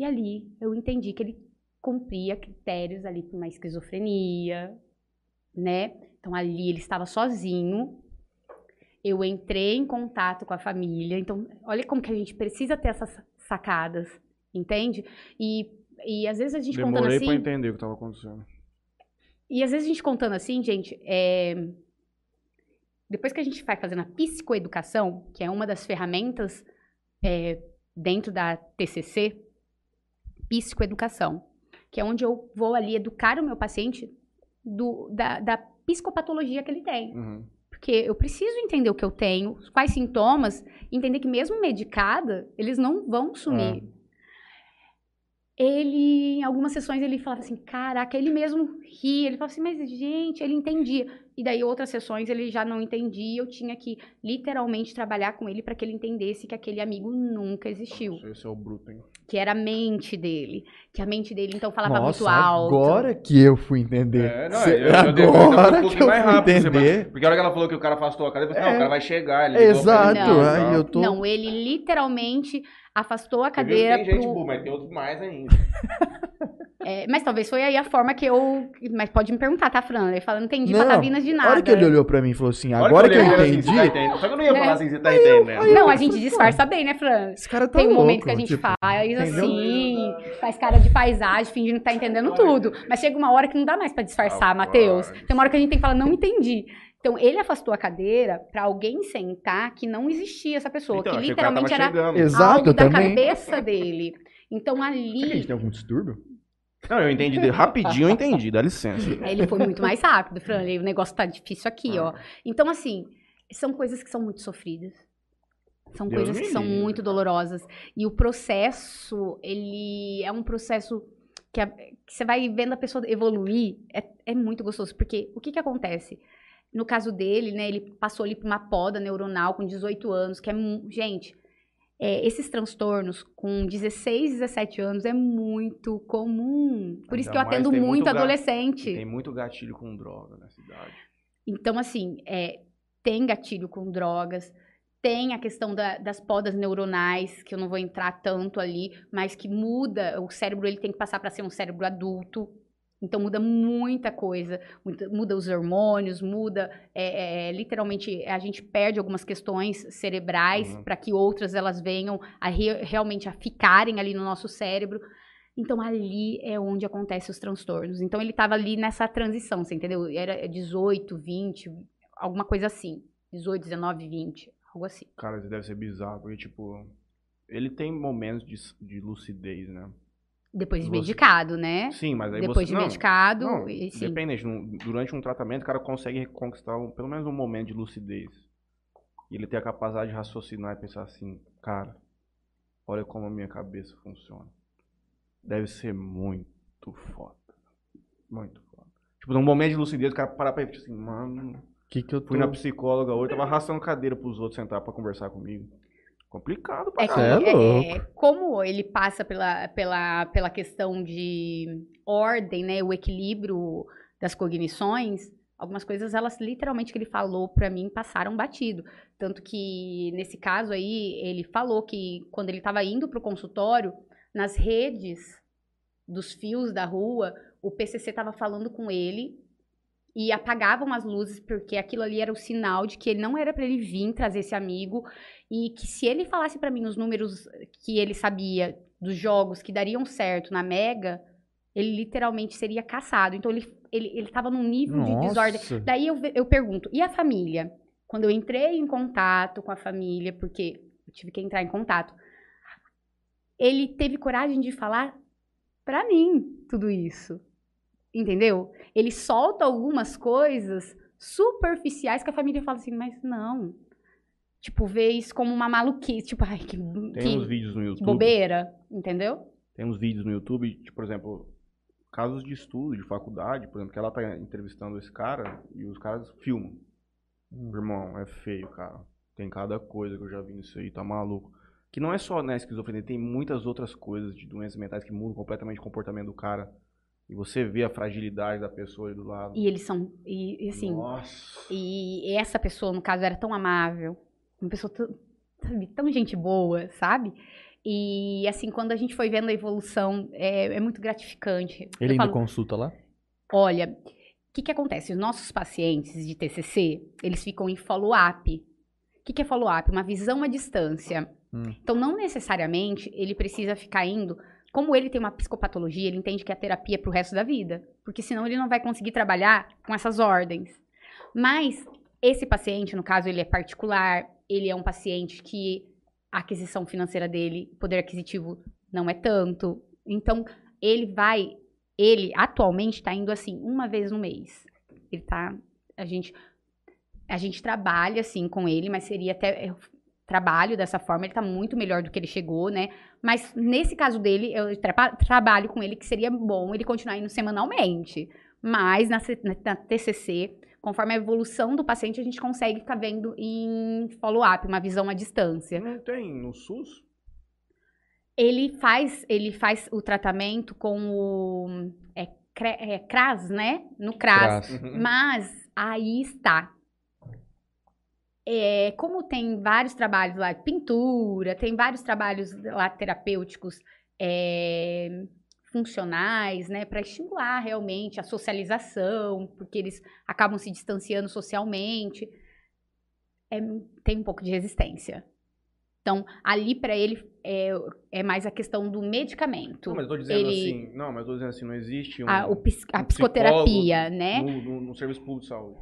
E ali eu entendi que ele cumpria critérios ali para uma esquizofrenia, né? Então ali ele estava sozinho. Eu entrei em contato com a família. Então, olha como que a gente precisa ter essas sacadas, entende? E, e às vezes a gente contando Demorei assim. pra entender o que tava acontecendo. E às vezes a gente contando assim, gente, é... depois que a gente vai fazendo a psicoeducação, que é uma das ferramentas é, dentro da TCC, psicoeducação, que é onde eu vou ali educar o meu paciente do, da, da psicopatologia que ele tem. Uhum. Porque eu preciso entender o que eu tenho, quais sintomas, entender que mesmo medicada, eles não vão sumir. Ele, em algumas sessões, ele falava assim, caraca, ele mesmo ria, ele falava assim, mas gente, ele entendia. E daí outras sessões ele já não entendia, eu tinha que literalmente trabalhar com ele para que ele entendesse que aquele amigo nunca existiu. Esse é o bruto, hein? Que era a mente dele. Que a mente dele, então, falava Nossa, muito alto. agora que eu fui entender. É, não, Cê- eu, eu, eu, eu, agora eu, que que eu mais fui rápido. você entender. Porque a hora que ela falou que o cara afastou a cadeira, eu falei, É. não, o cara vai chegar. Exato, ele, Não. aí eu tô... Não, ele literalmente afastou a Você cadeira Tem gente pro... boa, mas tem outros mais ainda. É, mas talvez foi aí a forma que eu. Mas pode me perguntar, tá, Fran? Ele fala, não entendi Não, patavinas de A nada. hora que ele olhou pra mim e falou assim, agora que eu pra ele entendi, assim, tá? Só que eu não ia falar Né? assim, você tá entendendo. Não, a gente disfarça bem, né, Fran? esse cara tá Tem um louco. momento que a gente tipo, faz entendeu? assim, faz cara de paisagem, fingindo que tá entendendo tudo. Mas chega uma hora que não dá mais pra disfarçar. Matheus. Tem uma hora que a gente tem que falar, não entendi. Então, ele afastou a cadeira pra alguém sentar que não existia essa pessoa, Então, que que literalmente tava era. Exato, algo eu da também. cabeça dele. Então, Será que a gente ali, tem algum distúrbio? Não, eu entendi. Rapidinho eu entendi, dá licença. ele foi muito mais rápido, Fran. ele- O negócio tá difícil aqui, ó. Então, assim, são coisas que são muito sofridas. São Deus coisas que são muito dolorosas. E o processo, ele é um processo que, a- que você vai vendo a pessoa evoluir, é, é muito gostoso. Porque o que que acontece? No caso dele, né, ele passou ali por uma poda neuronal com 18 anos, que é, gente, é, esses transtornos com 16, 17 anos é muito comum. Por isso Ainda que eu atendo muito, muito adolescente. Tem muito gatilho com droga na cidade. Então, assim, é, tem gatilho com drogas, tem a questão da- das podas neuronais, que eu não vou entrar tanto ali, mas que muda, o cérebro ele tem que passar para ser um cérebro adulto. Então muda muita coisa, muda, muda os hormônios, muda, é, é, literalmente a gente perde algumas questões cerebrais Uhum. para que outras elas venham a re- realmente a ficarem ali no nosso cérebro. Então ali é onde acontecem os transtornos. Então ele estava ali nessa transição, você entendeu? Era 18, 20, alguma coisa assim. 18, 19, 20, algo assim. Cara, isso deve ser bizarro, porque, tipo, ele tem momentos de, de lucidez, né? Depois de Você- medicado, né? Sim, mas aí Depois você... de não, medicado, Não, e sim. independente, num- durante um tratamento, o cara consegue conquistar um- pelo menos um momento de lucidez. E ele tem a capacidade de raciocinar e pensar assim, cara, olha como a minha cabeça funciona. Deve ser muito foda. Muito foda. Tipo, num momento de lucidez, o cara parar pra pensar assim, mano, O que que eu tô... fui na psicóloga hoje, tava arrastando cadeira pros outros sentar pra conversar comigo. Complicado pra É é é, louco. como ele passa pela, pela, pela questão de ordem, né, o equilíbrio das cognições, algumas coisas elas literalmente que ele falou pra mim passaram batido, tanto que nesse caso aí ele falou que quando ele estava indo pro consultório, nas redes dos fios da rua, o PCC estava falando com ele e apagavam as luzes porque aquilo ali era o sinal de que ele não era para ele vir trazer esse amigo e que se ele falasse pra mim os números que ele sabia dos jogos que dariam certo na Mega, ele literalmente seria caçado. Então ele ele, ele tava num nível de desordem. Nossa. Daí eu, eu pergunto, e a família? Quando eu entrei em contato com a família, porque eu tive que entrar em contato, ele teve coragem de falar pra mim tudo isso. Entendeu? Ele solta algumas coisas superficiais que a família fala assim, mas não. Tipo, vê isso como uma maluquice. Tipo, ai, que, Tem que- uns vídeos no que YouTube. bobeira. Entendeu? Tem uns vídeos no YouTube, tipo, por exemplo, casos de estudo, de faculdade, por exemplo, que ela tá entrevistando esse cara e os caras filmam. Irmão, é feio, cara. Tem cada coisa que eu já vi nisso aí, tá maluco. Que não é só né, esquizofrenia, tem muitas outras coisas de doenças mentais que mudam completamente o comportamento do cara. E você vê a fragilidade da pessoa aí do lado. E eles são. E, e assim. Nossa. E essa pessoa, no caso, era tão amável. Uma pessoa tão, sabe, tão gente boa, sabe? E assim, quando a gente foi vendo a evolução, é, é muito gratificante. Eu Ele ainda falo, consulta lá? Olha, o que, que acontece? Os nossos pacientes de TCC, eles ficam em follow-up. O que, que é follow-up? Uma visão à distância. Hum. Então, não necessariamente ele precisa ficar indo. Como ele tem uma psicopatologia, ele entende que a terapia é pro resto da vida. Porque senão ele não vai conseguir trabalhar com essas ordens. Mas esse paciente, no caso, ele é particular, ele é um paciente que a aquisição financeira dele, poder aquisitivo, não é tanto. Então, ele vai ele atualmente está indo assim uma vez no mês. Ele tá a gente a gente trabalha assim com ele, mas seria até trabalho dessa forma, ele tá muito melhor do que ele chegou, né? Mas nesse caso dele, eu tra- trabalho com ele que seria bom ele continuar indo semanalmente. Mas na, na- TCC, conforme a evolução do paciente, a gente consegue ficar vendo em follow-up, uma visão à distância. Não tem no SUS? Ele faz, ele faz o tratamento com o é, é, CRAS, né? No CRAS. Traz. Uhum. Mas aí está. É, como tem vários trabalhos lá de pintura, tem vários trabalhos lá terapêuticos é, funcionais, né, para estimular realmente a socialização, porque eles acabam se distanciando socialmente, é, tem um pouco de resistência. Então, ali para ele é, é, mais a questão do medicamento. Não, mas eu tô dizendo ele, assim, não, mas eu tô dizendo assim, não existe um, a, o, a um psicoterapia, né? No, no, no, serviço público de saúde.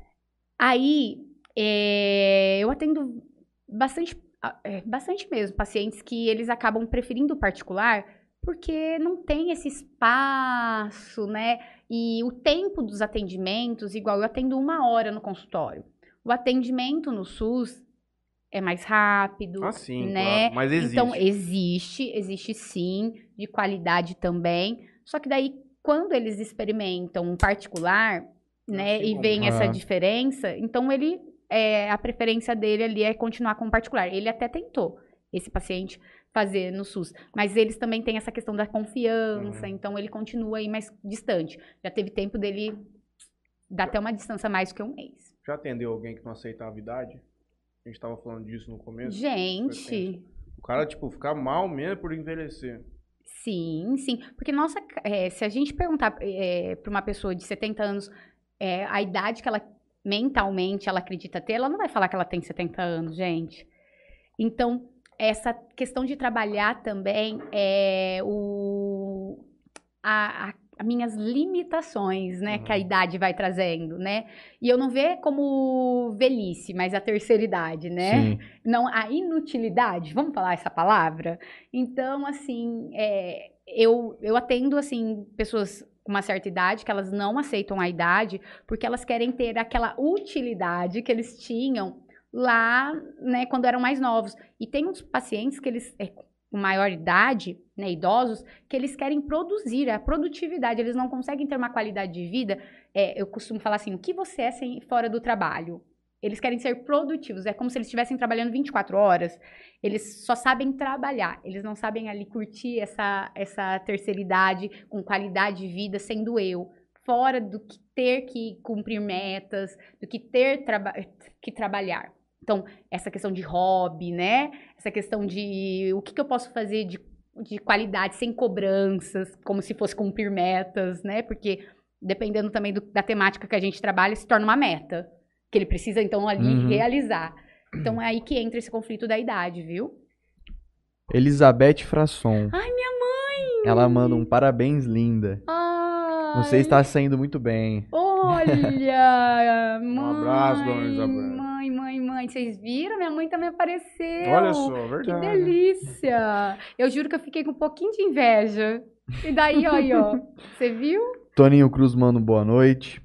Aí, é, eu atendo bastante, é, bastante mesmo pacientes que eles acabam preferindo o particular porque não tem esse espaço, né? E o tempo dos atendimentos, igual eu atendo uma hora no consultório. O atendimento no SUS é mais rápido, ah, sim, né? Claro. Mas existe. Então existe, existe sim, de qualidade também. Só que daí quando eles experimentam um particular, né, e vem essa diferença, então ele é, a preferência dele ali é continuar com o particular. Ele até tentou esse paciente fazer no SUS, mas eles também têm essa questão da confiança, uhum. então ele continua aí mais distante. Já teve tempo dele dar até uma distância mais que um mês. Já atendeu alguém que não aceitava a idade? A gente tava falando disso no começo. Gente. O cara, tipo, ficar mal mesmo por envelhecer. Sim, sim. Porque, nossa, é, se a gente perguntar é, para uma pessoa de 70 anos é, a idade que ela mentalmente ela acredita ter, ela não vai falar que ela tem 70 anos, gente. Então, essa questão de trabalhar também é o, a, a as minhas limitações, né, uhum. que a uhum. idade vai trazendo, né? E eu não vejo como velhice, mas a terceira idade, né? Sim. Não a inutilidade, vamos falar essa palavra? Então, assim, é, eu, eu atendo, assim, pessoas com uma certa idade que elas não aceitam a idade porque elas querem ter aquela utilidade que eles tinham lá, né, quando eram mais novos. E tem uns pacientes que eles, é, com maior idade, né, idosos, que eles querem produzir, a produtividade, eles não conseguem ter uma qualidade de vida. É, eu costumo falar assim, o que você é sem, fora do trabalho? Eles querem ser produtivos, é como se eles estivessem trabalhando 24 horas. Eles só sabem trabalhar, eles não sabem ali curtir essa, essa terceira idade com qualidade de vida, sendo eu. Fora do que ter que cumprir metas, do que ter traba que trabalhar. Então, essa questão de hobby, né? Essa questão de o que, que eu posso fazer de, de qualidade sem cobranças, como se fosse cumprir metas, né? Porque dependendo também do, da temática que a gente trabalha, se torna uma meta. Que ele precisa, então, ali uhum. realizar. Então é aí que entra esse conflito da idade, viu? Elizabeth Frasson. Ai, minha mãe! Ela manda um parabéns, linda. Ai. Você está saindo muito bem. Olha! mãe, um abraço, dona Elizabeth. Mãe, mãe, mãe. Vocês viram? Minha mãe também apareceu. Olha só, verdade. Que delícia. Eu juro que eu fiquei com um pouquinho de inveja. E daí, ó, aí, ó. Você viu? Toninho Cruz manda boa noite.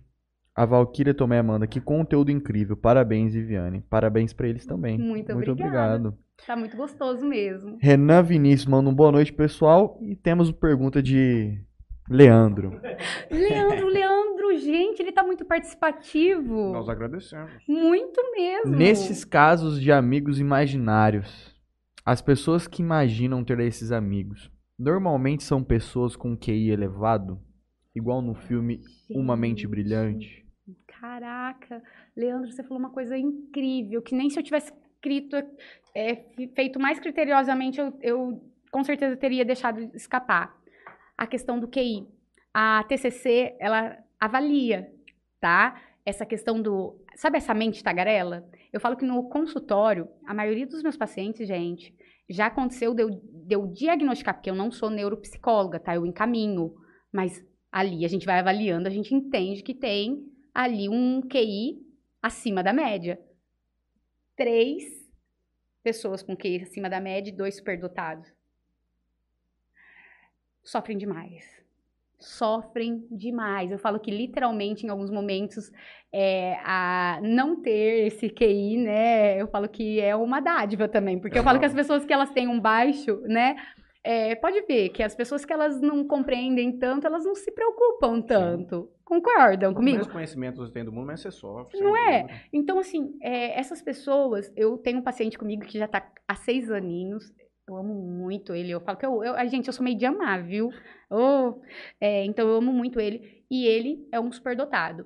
A Valkyria Tomé manda que conteúdo incrível. Parabéns, Viviane. Parabéns para eles também. Muito, muito obrigado. Tá muito gostoso mesmo. Renan Vinícius manda um boa noite, pessoal. E temos pergunta de Leandro. Leandro, Leandro, gente, ele tá muito participativo. Nós agradecemos. Muito mesmo. Nesses casos de amigos imaginários, as pessoas que imaginam ter esses amigos, normalmente são pessoas com QI elevado, igual no filme. Uma Mente Brilhante. Caraca, Leandro, você falou uma coisa incrível, que nem se eu tivesse escrito, é, feito mais criteriosamente, eu, eu com certeza teria deixado escapar a questão do QI. A TCC, ela avalia, tá? Essa questão do... Sabe essa mente tagarela? Eu falo que no consultório, a maioria dos meus pacientes, gente, já aconteceu de eu, de eu diagnosticar, porque eu não sou neuropsicóloga, tá? Eu encaminho, mas ali a gente vai avaliando, a gente entende que tem ali um QI acima da média. Três pessoas com QI acima da média e dois superdotados sofrem demais. Sofrem demais. Eu falo que literalmente, em alguns momentos, é, a não ter esse QI, né? Eu falo que é uma dádiva também. Porque eu falo que as pessoas que elas têm um baixo, né? É, pode ver que as pessoas que elas não compreendem tanto, elas não se preocupam tanto. Sim. Concordam comigo? Os conhecimentos você tem do mundo, mas você sofre. Não é? Então, assim, é, essas pessoas, eu tenho um paciente comigo que já está há seis aninhos, eu amo muito ele. Eu falo que eu, eu a gente, eu sou meio de amar, viu? Oh, é, então eu amo muito ele. E ele é um superdotado.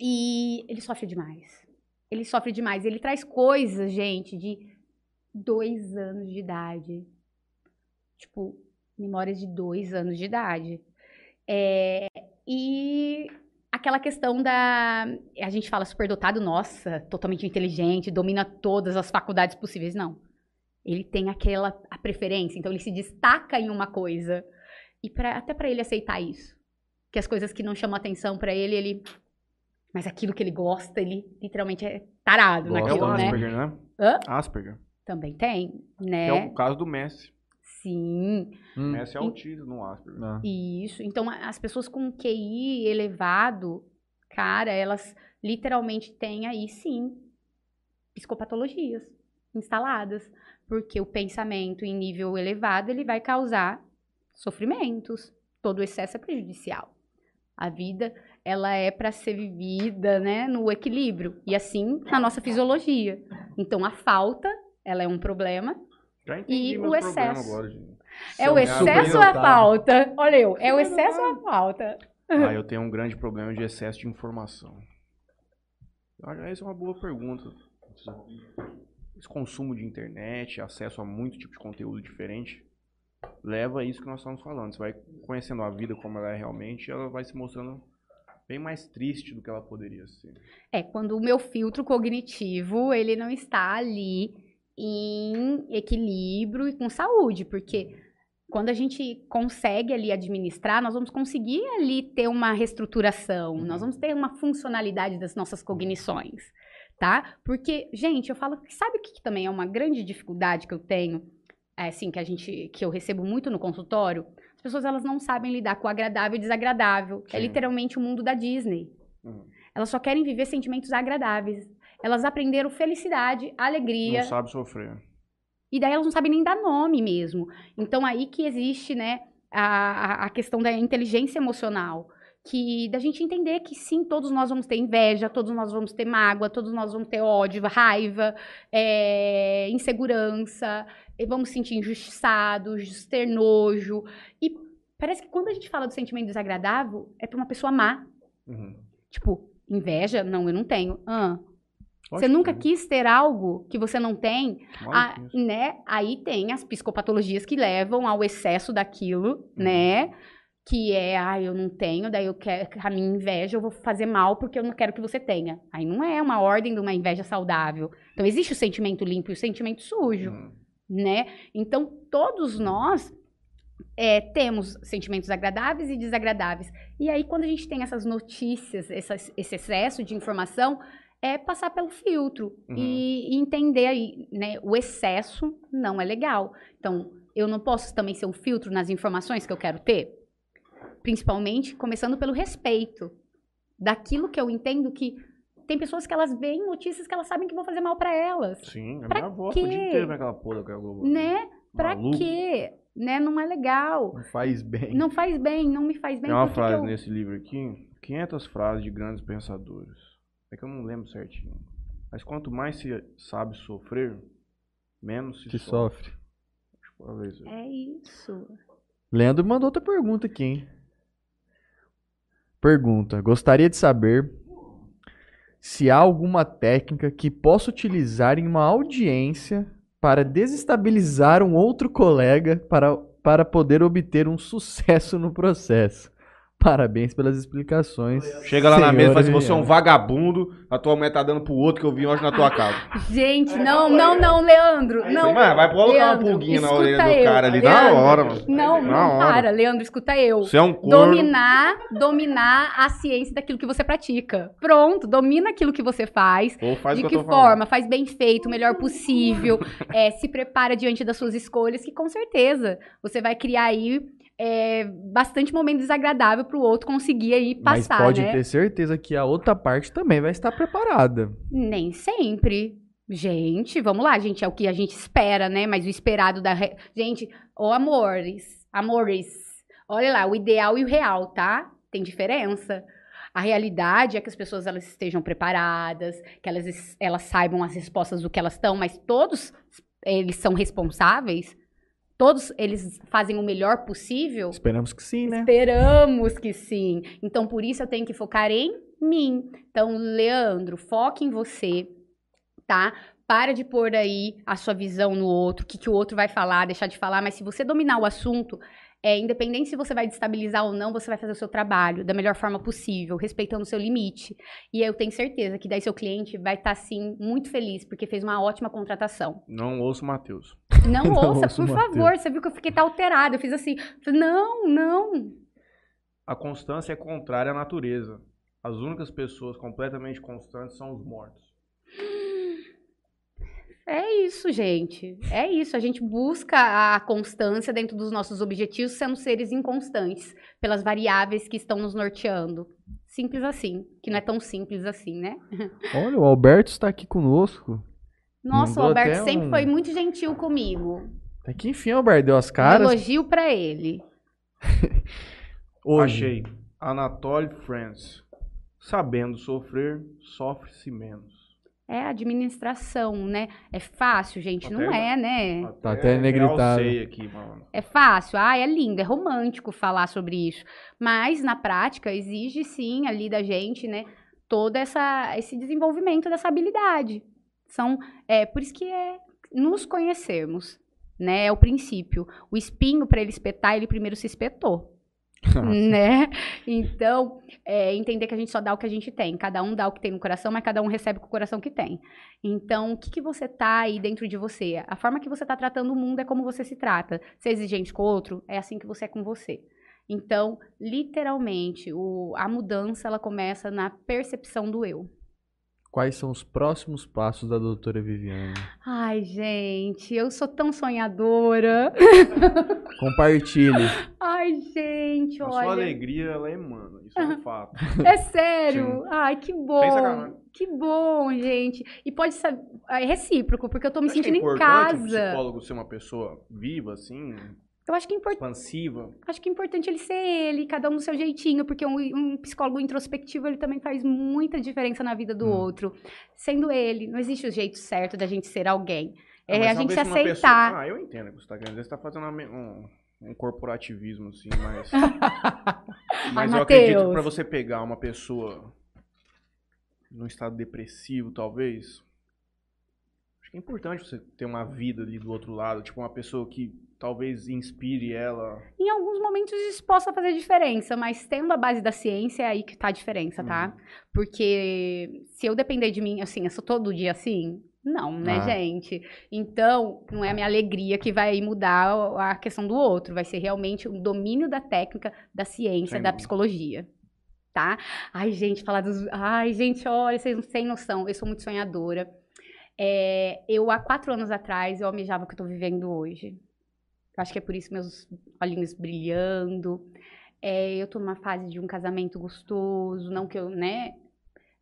E ele sofre demais. Ele sofre demais. Ele traz coisas, gente, de dois anos de idade. Tipo, Memórias de dois anos de idade. É, e aquela questão da. A gente fala superdotado, nossa, totalmente inteligente, domina todas as faculdades possíveis. Não. Ele tem aquela a preferência, então ele se destaca em uma coisa. E pra, até para ele aceitar isso. Que as coisas que não chamam atenção para ele, ele. Mas aquilo que ele gosta, ele literalmente é tarado É naquilo, o né? Asperger, né? Hã? Asperger. Também tem, Que né? é o caso do Messi. Sim. Hum. Messi é autismo no Asperger. Ah. Isso. Então, as pessoas com QI elevado, cara, elas literalmente têm aí, sim, psicopatologias instaladas. Porque o pensamento em nível elevado, ele vai causar sofrimentos. Todo excesso é prejudicial. A vida, ela é para ser vivida, né, no equilíbrio. E assim, na nossa fisiologia. Então, a falta, ela é um problema. Já entendi E o excesso. agora, gente. É o excesso ou a falta? Olha eu, é o excesso ou a falta? Ah, eu tenho um grande problema de excesso de informação. Essa é uma boa pergunta. Esse consumo de internet, acesso a muito tipo de conteúdo diferente, leva a isso que nós estamos falando. Você vai conhecendo a vida como ela é realmente, ela vai se mostrando bem mais triste do que ela poderia ser. É quando o meu filtro cognitivo, ele não está ali em equilíbrio e com saúde, porque quando a gente consegue ali administrar, nós vamos conseguir ali ter uma reestruturação, nós vamos ter uma funcionalidade das nossas cognições, tá? Porque, gente, eu falo que sabe o que que também é uma grande dificuldade que eu tenho, é, assim, que a gente, que eu recebo muito no consultório? As pessoas elas não sabem lidar com o agradável e desagradável. É Sim. literalmente o mundo da Disney. Uhum. Elas só querem viver sentimentos agradáveis. Elas aprenderam felicidade, alegria, Não sabe sofrer. e daí elas não sabem nem dar nome mesmo. Então aí que existe, né, a, a- questão da inteligência emocional. Que da gente entender que sim, todos nós vamos ter inveja, todos nós vamos ter mágoa, todos nós vamos ter ódio, raiva, é, insegurança, e vamos sentir injustiçados, ter nojo. E parece que quando a gente fala do sentimento desagradável, é pra uma pessoa má. Uhum. Tipo, inveja? Não, eu não tenho. Ah, você nunca quis ter algo que você não tem? não. Ah, né? Aí tem as psicopatologias que levam ao excesso daquilo, Uhum. né? Que é, ah, eu não tenho, daí eu quero a minha inveja, eu vou fazer mal porque eu não quero que você tenha. Aí não é uma ordem de uma inveja saudável. Então existe o sentimento limpo e o sentimento sujo, Uhum. né? Então todos nós é, temos sentimentos agradáveis e desagradáveis. E aí quando a gente tem essas notícias, essas- esse excesso de informação, é passar pelo filtro Uhum. e, e entender aí, né? O excesso não é legal. Então, eu não posso também ser um filtro nas informações que eu quero ter? Principalmente começando pelo respeito daquilo que eu entendo que tem pessoas que elas veem notícias que elas sabem que vão fazer mal para elas, Sim, a Pra minha avó quê? o dia inteiro vendo aquela porra daquela Globo. né? Pra Maluco. quê? Né? Não é legal. Não faz bem. Não faz bem, não me faz bem. Tem uma frase eu- nesse livro aqui, 500 frases de grandes pensadores. É que eu não lembro certinho. Mas quanto mais se sabe sofrer, menos se, Se sofre. sofre. É isso. Leandro mandou outra pergunta aqui, hein? Pergunta: Gostaria de saber se há alguma técnica que possa utilizar em uma audiência para desestabilizar um outro colega para, para poder obter um sucesso no processo. Parabéns pelas explicações. Chega lá na mesa e fala assim, você é um Eliane." vagabundo, a tua mulher tá dando pro outro que eu vi hoje na tua casa. Gente, não, não, não, Leandro. Não. Mano, vai colocar uma pulguinha na orelha do eu. cara ali. Na Leandro, hora, mano. Não, Na hora. para, Leandro, escuta eu. Você é um corno. Dominar, dominar a ciência daquilo que você pratica. Pronto, domina aquilo que você faz. Ou faz de que que falando. forma? Faz bem feito, o melhor possível. é, se prepara diante das suas escolhas, que com certeza você vai criar aí é, bastante momento desagradável pro outro conseguir aí Mas passar, pode né? ter certeza que a outra parte também vai estar preparada. Nem sempre. Gente, vamos lá, gente, é o que a gente espera, né? Mas o esperado da. re- Gente, ô amores, amores, olha lá, o ideal e o real, tá? Tem diferença. A realidade é que as pessoas elas estejam preparadas, que elas, elas saibam as respostas do que elas estão, mas todos eles são responsáveis, todos eles fazem o melhor possível. Esperamos que sim, né? Esperamos que sim. Então, por isso eu tenho que focar em mim. Então, Leandro, foque em você, tá? Para de pôr aí a sua visão no outro, o que, que o outro vai falar, deixar de falar. Mas se você dominar o assunto, é, independente se você vai destabilizar ou não, você vai fazer o seu trabalho da melhor forma possível, respeitando o seu limite. E eu tenho certeza que daí seu cliente vai estar, tá, sim, muito feliz, porque fez uma ótima contratação. Não ouça o Matheus. Não, não ouça, por favor. Você viu que eu fiquei tá alterado. Eu fiz assim, não, não. A constância é contrária à natureza. As únicas pessoas completamente constantes são os mortos. É isso, gente. É isso. A gente busca a constância dentro dos nossos objetivos, sendo seres inconstantes, pelas variáveis que estão nos norteando. Simples assim. Que não é tão simples assim, né? Olha, o Alberto está aqui conosco. Nossa, Mandou o Alberto sempre um... foi muito gentil comigo. Até que enfim, Alberto deu as caras. Um elogio para ele. Hoje. Achei. Anatoly France. Sabendo sofrer, sofre-se menos. É administração, né? É fácil, gente, até, não é, né? Tá até negritado. Aqui, é fácil, ah, é lindo, é romântico falar sobre isso. Mas na prática exige sim ali da gente, né, todo essa, esse desenvolvimento dessa habilidade. São, é por isso que é nos conhecermos, né? É o princípio. O espinho para ele espetar, ele primeiro se espetou. Né? Então, é, entender que a gente só dá o que a gente tem. Cada um dá o que tem no coração, mas cada um recebe com o coração que tem. Então, o que, que você tá aí dentro de você? A forma que você tá tratando o mundo é como você se trata. Ser exigente com o outro é assim que você é com você. Então, literalmente, o, a mudança ela começa na percepção do eu. Quais são os próximos passos da doutora Viviane? Ai, gente, eu sou tão sonhadora. Compartilhe. Ai, gente, a olha. A sua alegria, ela emana, isso é um fato. É sério? Sim. Ai, que bom. Que bom, gente. E pode ser é recíproco, porque eu tô me Acho sentindo é em casa. Um psicólogo ser uma pessoa viva, assim, eu acho que é importante. Expansiva. Acho que é importante ele ser ele, cada um do seu jeitinho, porque um, um psicólogo introspectivo ele também faz muita diferença na vida do hum. outro. Sendo ele, não existe o jeito certo da gente ser alguém. Ah, é a gente se aceitar. Pessoa... Ah, eu entendo que você está querendo. Você está fazendo um, um corporativismo, assim, mas. mas eu acredito que para você pegar uma pessoa num estado depressivo, talvez. Acho que é importante você ter uma vida ali do outro lado, tipo, uma pessoa que talvez inspire ela? Em alguns momentos isso possa fazer diferença, mas tendo a base da ciência é aí que tá a diferença, tá? Uhum. Porque se eu depender de mim, assim, eu sou todo dia assim, não, né, ah. gente? Então, não é a minha alegria que vai mudar a questão do outro, vai ser realmente o domínio da técnica, da ciência, Sim. da psicologia. Tá? Ai, gente, falar dos. Ai, gente, olha, vocês não têm noção. Eu sou muito sonhadora. É, eu, há quatro anos atrás, eu almejava o que eu tô vivendo hoje. Eu acho que é por isso meus olhinhos brilhando. É, eu tô numa fase de um casamento gostoso, não que eu, né?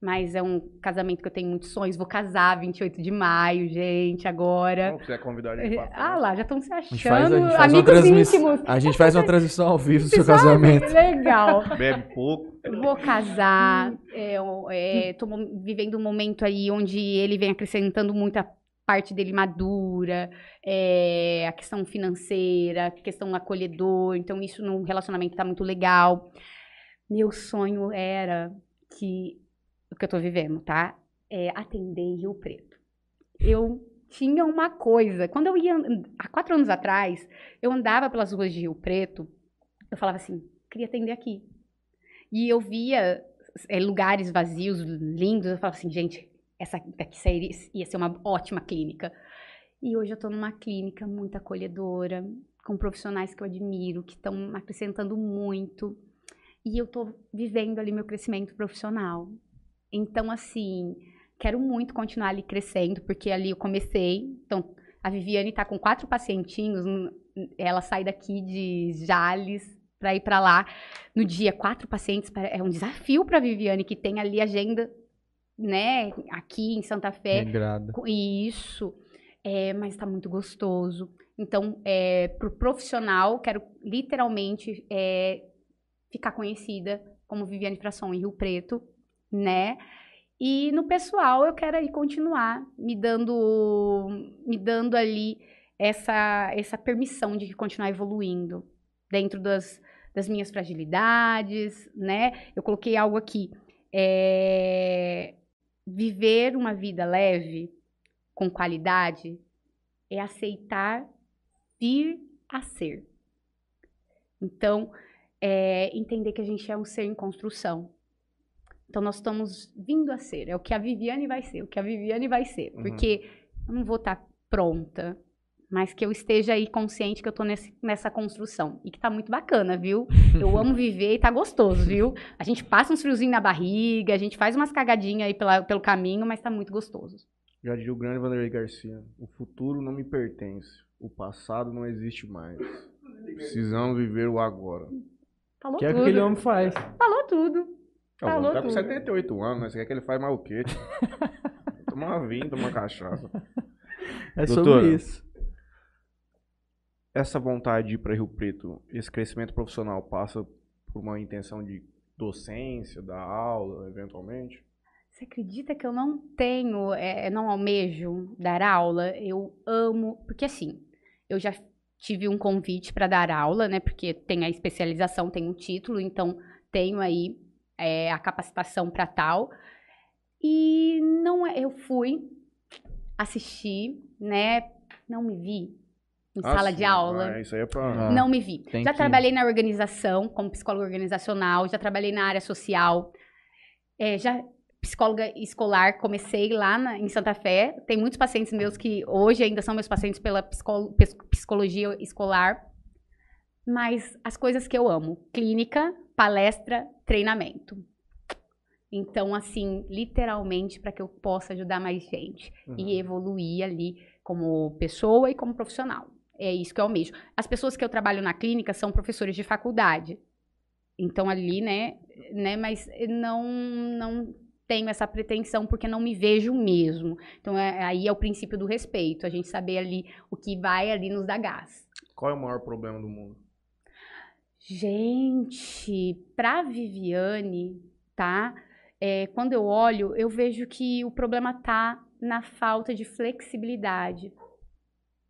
Mas é um casamento que eu tenho muitos sonhos. Vou casar 28 de maio, gente, agora. Não, quiser convidar a gente pra Ah lá, já estão se achando. A gente faz, a gente faz amigos transmiss... íntimos. A gente faz uma transmissão ao vivo do seu sabe? casamento. Legal. Bebe pouco. Vou casar. É, é, tô vivendo um momento aí onde ele vem acrescentando muita parte dele madura, é, a questão financeira, a questão acolhedor. Então, isso no relacionamento tá muito legal. Meu sonho era que, o que eu tô vivendo, tá? É atender Rio Preto. Eu tinha uma coisa. Quando eu ia, há quatro anos atrás, eu andava pelas ruas de Rio Preto, eu falava assim, queria atender aqui. E eu via é, lugares vazios, lindos, eu falava assim, gente, essa daqui seria, ia ser uma ótima clínica. E hoje eu estou numa clínica muito acolhedora, com profissionais que eu admiro, que estão acrescentando muito. E eu estou vivendo ali meu crescimento profissional. Então, assim, quero muito continuar ali crescendo, porque ali eu comecei. Então, a Viviane está com quatro pacientinhos, ela sai daqui de Jales para ir para lá. No dia, quatro pacientes, é um desafio para Viviane, que tem ali agenda né, aqui em Santa Fé. Regrada. Isso. É, mas está muito gostoso. Então, é, pro profissional, quero literalmente é, ficar conhecida como Viviane Frasson em Rio Preto, né? E no pessoal, eu quero aí continuar me dando, me dando ali essa, essa permissão de continuar evoluindo dentro das, das minhas fragilidades, né? Eu coloquei algo aqui. É, viver uma vida leve, com qualidade, é aceitar vir a ser. Então, é, entender que a gente é um ser em construção. Então, nós estamos vindo a ser. É o que a Viviane vai ser, o que a Viviane vai ser. Uhum. Porque eu não vou estar pronta, mas que eu esteja aí consciente que eu tô nesse, nessa construção. E que tá muito bacana, viu? Eu amo viver e tá gostoso, viu? A gente passa uns friozinhos na barriga, a gente faz umas cagadinhas aí pela, pelo caminho, mas tá muito gostoso. Já diria o grande Vanderlei Garcia: o futuro não me pertence, o passado não existe mais. Precisamos viver o agora. Falou Que é o que tudo. aquele homem faz. Falou tudo. O Falou tá com tudo. 78 anos, né? Você quer que ele faz mais o quê? tio? Toma uma vinho, toma uma cachaça. É Doutora. sobre isso. Essa vontade de ir para Rio Preto, esse crescimento profissional passa por uma intenção de docência, da aula, eventualmente? Você acredita que eu não tenho, é, não almejo dar aula? Eu amo, porque assim, eu já tive um convite para dar aula, né? Porque tem a especialização, tem o título, então tenho aí é, a capacitação para tal. E não, é- eu fui assistir, né? Não me vi em Ah, sala sim, de aula. É, isso aí é pra... Ah. Não me vi. tem já que- trabalhei na organização, como psicóloga organizacional, já trabalhei na área social, é, já psicóloga escolar, comecei lá na- em Santa Fé. Tem muitos pacientes meus que hoje ainda são meus pacientes pela psicolo- psicologia escolar. Mas as coisas que eu amo: clínica, palestra, treinamento. Então, assim, literalmente, para que eu possa ajudar mais gente Uhum. e evoluir ali como pessoa e como profissional. É isso que eu almejo. As pessoas que eu trabalho na clínica são professores de faculdade. Então ali, né, né, mas não não tenho essa pretensão porque não me vejo mesmo. Então é- aí é o princípio do respeito, a gente saber ali o que vai ali nos dar gás. Qual é o maior problema do mundo? Gente, pra Viviane, tá? É, quando eu olho, eu vejo que o problema tá na falta de flexibilidade.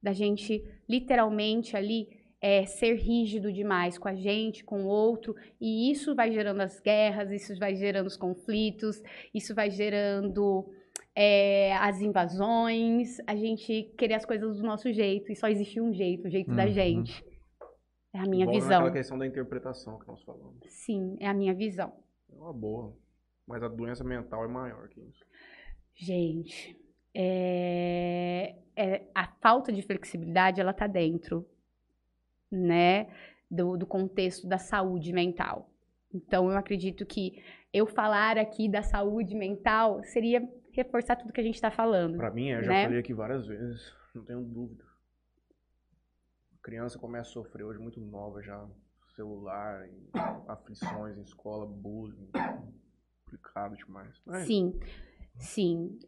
Da gente, literalmente, ali, é, ser rígido demais com a gente, com o outro. E isso vai gerando as guerras, isso vai gerando os conflitos, isso vai gerando é, as invasões. A gente querer as coisas do nosso jeito. E só existe um jeito, o jeito da Uhum. gente. É a minha Volta visão. naquela questão da interpretação que nós falamos. Sim, é a minha visão. É uma boa. Mas a doença mental é maior que isso. Gente, é, é- a falta de flexibilidade, ela tá dentro, né, do, do contexto da saúde mental. Então, eu acredito que eu falar aqui da saúde mental seria reforçar tudo que a gente está falando. Pra mim, eu já Né? falei aqui várias vezes, não tenho dúvida. A criança começa a sofrer hoje muito nova já. Celular, aflições em escola, bullying. Complicado demais. Mas Sim, sim.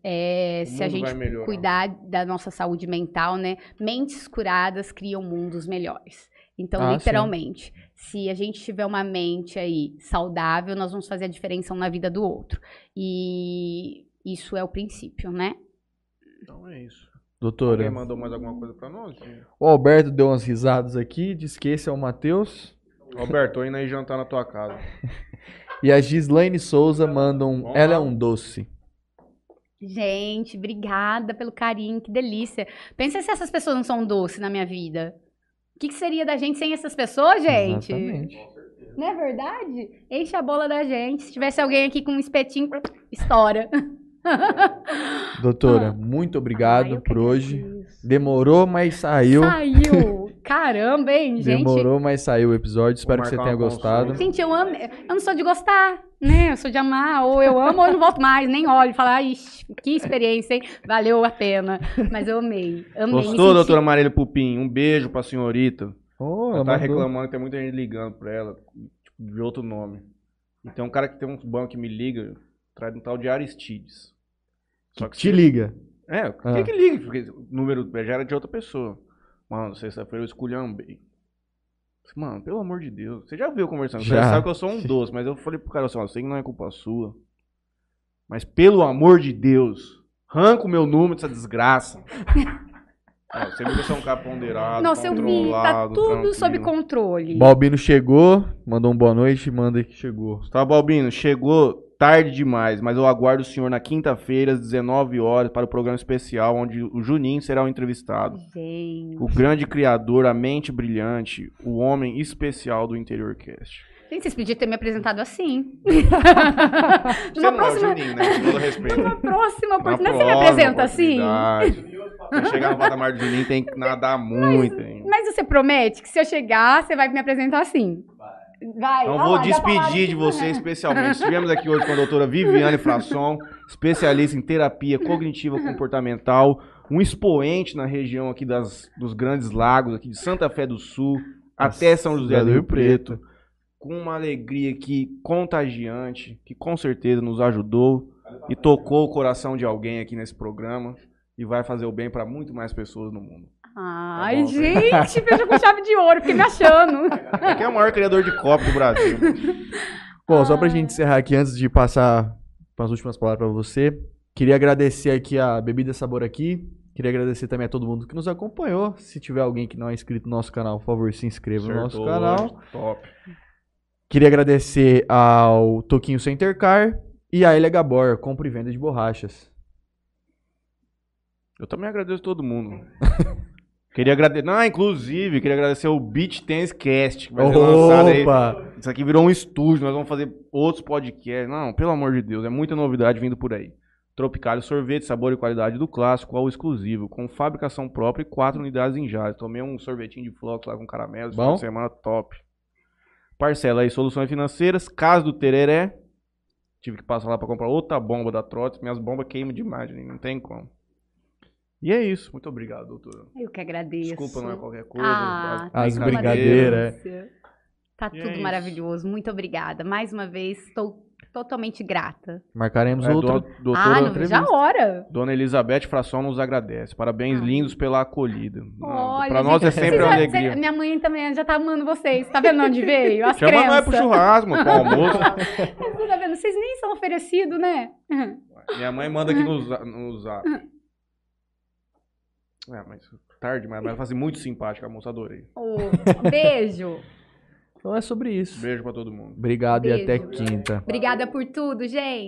É, O se a gente cuidar da nossa saúde mental, né? Mentes curadas criam mundos melhores. Então, Ah, sim. literalmente, se a gente tiver uma mente aí saudável, nós vamos fazer a diferença um na vida do outro. E isso é o princípio, né? Então é isso. Doutora, Alguém mandou mais alguma coisa pra nós? o Alberto deu umas risadas aqui, disse que esse é o Matheus. Roberto, tô indo aí jantar na tua casa. E a Gislaine Souza manda um. Bom, Ela é não. um doce. Gente, obrigada pelo carinho, que delícia. Pensa se essas pessoas não são doces na minha vida. O que, que seria da gente sem essas pessoas, gente? Exatamente. Não é verdade? Enche a bola da gente. Se tivesse alguém aqui com um espetinho, estoura. Doutora, Ah. muito obrigado por hoje. Demorou, mas saiu. Saiu! Caramba, hein, gente? Demorou, mas saiu o episódio. Espero que você tenha gostado. consulta. Gente, eu amo. Eu não sou de gostar, né? Eu sou de amar. Ou eu amo ou eu não volto mais. Nem olho. Falar, ixi, que experiência, hein? Valeu a pena. Mas eu amei. Amei. me Gostou, senti- doutora Marília Pupim? Um beijo pra senhorita. Oh, Ela tá mandou. reclamando que tem muita gente ligando pra ela, tipo, de outro nome. E tem um cara que tem um banco que me liga, traz um tal de Aristides. Só que Te liga. É, Ah. que liga? Porque o número já era de outra pessoa. Mano, sexta-feira eu esculhambei. Mano, pelo amor de Deus. Você já viu conversando? Você Já. sabe que eu sou um doce, mas eu falei pro cara assim, ó, eu sei que não é culpa sua. Mas pelo amor de Deus, arranca o meu número dessa desgraça. Você viu que eu sou um cara ponderado, Nossa, eu vi. Tá controlado, tudo sob tranquilo. controle. Balbino chegou, mandou um boa noite, manda aí que chegou. Tá, Balbino, chegou tarde demais, mas eu aguardo o senhor na quinta-feira, às 19 horas, para o programa especial, onde o Juninho será o entrevistado. Gente. O grande criador, a mente brilhante, o homem especial do Interior Cast. Gente, vocês podiam ter me apresentado assim. Numa não próxima, é o Juninho, né? Com todo respeito. numa próxima Na oportunidade, você me próxima apresenta assim? Pra chegar no patamar do Juninho tem que nadar muito, hein? Mas você promete que se eu chegar, você vai me apresentar assim? Vai. Então vou lá, falaram despedir de que- você especialmente. Estivemos aqui hoje com a doutora Viviane Frasson, especialista em terapia cognitiva comportamental, um expoente na região aqui das, dos grandes lagos, aqui de Santa Fé do Sul, até São José do Rio Preto, com uma alegria aqui contagiante, que com certeza nos ajudou e tocou o coração de alguém aqui nesse programa e vai fazer o bem para muito mais pessoas no mundo. Ai, Tá bom, gente, fechou com chave de ouro, fiquei me achando. Aqui é o maior criador de copo do Brasil. Bom, só pra gente encerrar aqui, antes de passar para as últimas palavras pra você, queria agradecer aqui a Bebida Sabor aqui. Queria agradecer também a todo mundo que nos acompanhou. Se tiver alguém que não é inscrito no nosso canal, por favor, se inscreva no nosso Acertou canal. Top. Queria agradecer ao Toquinho Center Car e a Elia Gabor, compra e venda de borrachas. Eu também agradeço todo mundo. queria agradecer. Não, inclusive, queria agradecer o Beach Tennis Cast, que vai ser lançado aí. Opa! Isso aqui virou um estúdio, nós vamos fazer outros podcasts. Não, pelo amor de Deus, é muita novidade vindo por aí. Tropicário sorvete, sabor e qualidade do clássico ao exclusivo, com fabricação própria e quatro unidades em Jales. Tomei um sorvetinho de flocos lá com caramelo, Bom? final de semana top. Parcela aí, soluções financeiras, Casa do Tereré. Tive que passar lá pra comprar outra bomba da Trots. Minhas bombas queimam demais, não tem como. E é isso. Muito obrigado, doutora. Eu que agradeço. Desculpa, não é qualquer coisa. Ah, As tá brincadeiras. delícia. Tá E é tudo isso. maravilhoso. Muito obrigada. Mais uma vez, estou totalmente grata. Marcaremos É, outra. do- ah, não vejo a hora. Dona Elizabeth Fração nos agradece. Parabéns Ah. lindos pela acolhida. Olha, Para nós é sempre uma já- alegria. cê- minha mãe também já tá amando vocês. Tá vendo onde veio? As Chama nós crenças. pro churrasco, pro almoço. Você tá vendo? Vocês nem são oferecidos, né? Minha mãe manda aqui no, no zap. É, mas tarde, mas vai fazer muito simpática, a moça adorei. Ô, beijo. Então é sobre isso. Beijo pra todo mundo. Obrigado e Beijo. até quinta. Obrigada por tudo, gente.